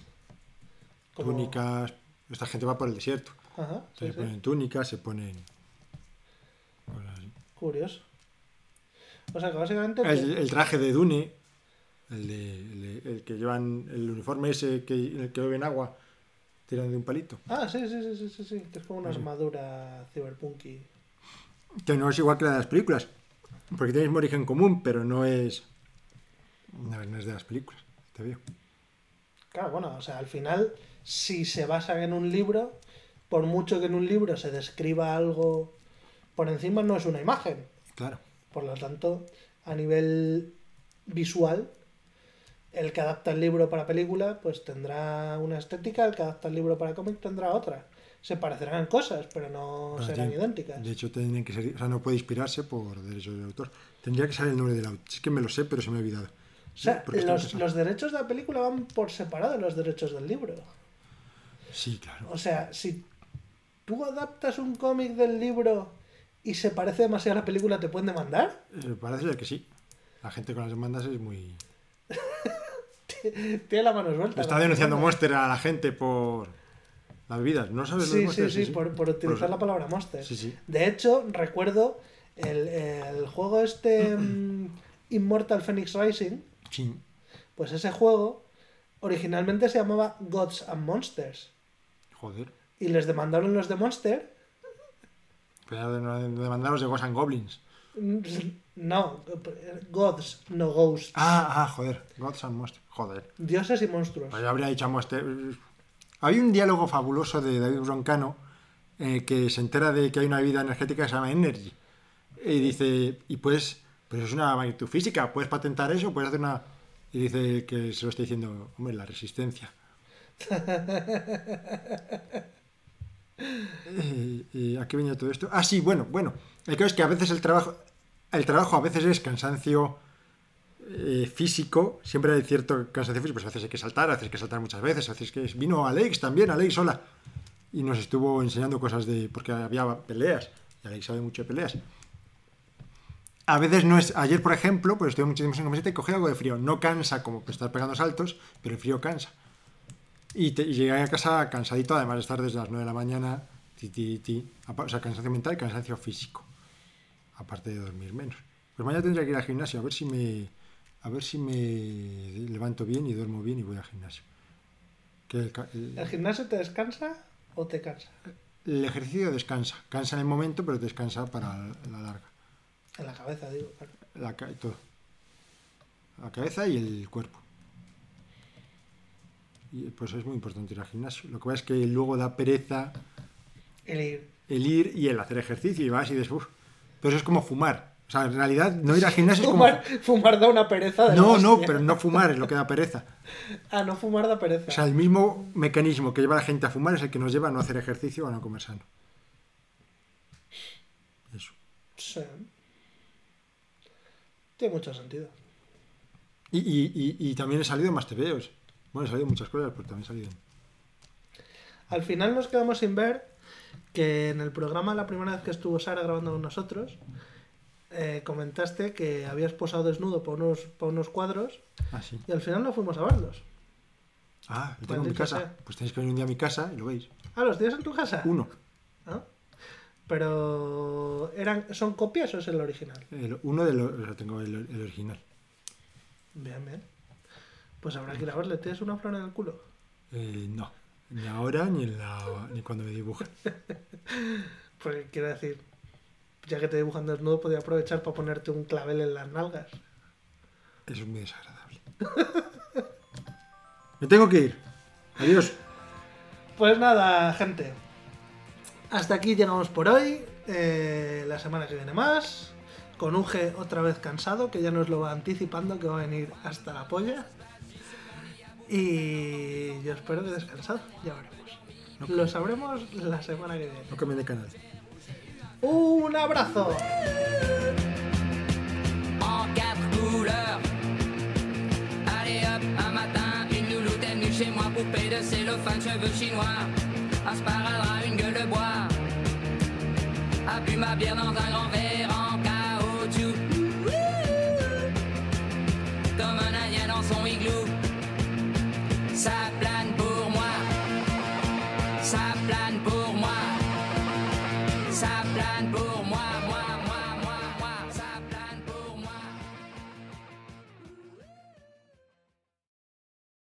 Túnicas. Esta gente va por el desierto. Ajá, sí, se sí. ponen túnicas, se ponen. cosas así. Curioso. O sea que básicamente. El, te- el traje de Dune, el, de, el, de- el que llevan el uniforme ese que, en el que beben agua, tiran de un palito. Ah, sí, sí, sí, sí, sí, es como una Sí. armadura cyberpunky. Que no es igual que la de las películas. Porque tiene el mismo origen común, pero no es. No, no es de las películas. Te veo. Claro, bueno, o sea, al final, si se basa en un libro, por mucho que en un libro se describa algo por encima, no es una imagen. Claro. Por lo tanto, a nivel visual, el que adapta el libro para película, pues tendrá una estética, el que adapta el libro para cómic tendrá otra. Se parecerán cosas, pero no Pero serán tiene- idénticas. De hecho, tienen que ser. O sea, no puede inspirarse por derechos de autor. Tendría que ser el nombre del autor. Es que me lo sé, pero se me ha olvidado. O sea, los, los derechos de la película van por separado de los derechos del libro. Sí, claro. O sea, si tú adaptas un cómic del libro y se parece demasiado a la película, ¿te pueden demandar? Eh, parece que sí. La gente con las demandas es muy. Tiene la mano suelta. Está denunciando Monster a la gente por las bebidas. ¿No sabes lo de Sí, Monster? sí, sí, por, por utilizar la palabra monster. Sí, sí. De hecho, recuerdo el, el juego este mm, Immortal Phoenix Rising, Sí. pues ese juego originalmente se llamaba Gods and Monsters. Joder. Y les demandaron los de Monster. Pero de, de, de Ghosts and Goblins. No, Gods, no Ghosts. Ah, ah, joder. Gods and Monsters. Joder. Dioses y monstruos. Pues yo habría dicho a Monster. Hay un diálogo fabuloso de David Broncano eh, que se entera de que hay una bebida energética que se llama Energy. Y dice, y pues, pues es una magnitud física, puedes patentar eso, puedes hacer una. Y dice que se lo está diciendo, hombre, la resistencia. Eh, eh, ¿A qué venía todo esto? Ah, sí, bueno, bueno. El caso es que a veces el trabajo, el trabajo a veces es cansancio eh, físico, siempre hay cierto cansancio físico, pues a veces hay que saltar, a veces hay que saltar muchas veces, a veces vino Alex también, Alex sola, y nos estuvo enseñando cosas de, porque había peleas, y Alex sabe mucho de peleas. A veces no es, ayer por ejemplo, pues estuve muchísimo en camiseta y cogí algo de frío, no cansa como pues, estar pegando saltos, pero el frío cansa. Y, llegué a casa cansadito, además de estar desde las 9 de la mañana, ti, ti, ti, o sea, cansancio mental y cansancio físico, aparte de dormir menos. Pues mañana tendré que ir al gimnasio, a ver si me, a ver si me levanto bien y duermo bien y voy al gimnasio. Que el, el- ¿El gimnasio te descansa o te cansa? el ejercicio descansa, cansa en el momento, pero descansa para la larga. En la cabeza, digo. claro. La, todo. La cabeza y el cuerpo. Y pues es muy importante ir al gimnasio. Lo que pasa es que luego da pereza El ir. el ir y el hacer ejercicio y vas y dices, "Uf". Pero eso es como fumar. O sea, en realidad no ir al gimnasio es como... Fumar, fumar da una pereza de la No, no, pero no fumar es lo que da pereza. Ah, no fumar da pereza. O sea, el mismo mecanismo que lleva a la gente a fumar es el que nos lleva a no hacer ejercicio o a no comer sano. Eso. Sí. Tiene mucho sentido. Y, y- y- y también he salido en más TVOs. Bueno, he salido muchas cosas, pero también he salido. Al final nos quedamos sin ver que en el programa, la primera vez que estuvo Sara grabando con nosotros, eh, comentaste que habías posado desnudo por unos, por unos cuadros Ah, sí. y al final no fuimos a verlos. Ah, lo tengo en mi casa. sea. Pues tenéis que venir un día a mi casa y lo veis. Ah, ¿los tienes en tu casa? Uno. Ah. Pero eran ¿son copias o es el original? El- uno de los... o sea, tengo el, el original. Bien, bien. Pues habrá que ir a verle. ¿Tienes una flor en el culo? Eh, no. Ni ahora ni, en la, ni cuando me dibujan. Porque quiero decir, ya que te dibujan desnudo, podía aprovechar para ponerte un clavel en las nalgas. Eso es muy desagradable. me tengo que ir. Adiós. Pues nada, gente. Hasta aquí llegamos por hoy. Eh, la semana que viene más. Con Uge otra vez cansado, que ya nos lo va anticipando, que va a venir hasta la polla. Y yo espero que descansado, ya veremos. Lo sabremos la semana que viene. No cambien de canal. Un abrazo. en quatre couleurs. Allez hop, un matin, une louloute est venue chez moi, poupée de cellophane, cheveux chinois, un sparadrap, une gueule de bois, a bu ma bière dans un grand verre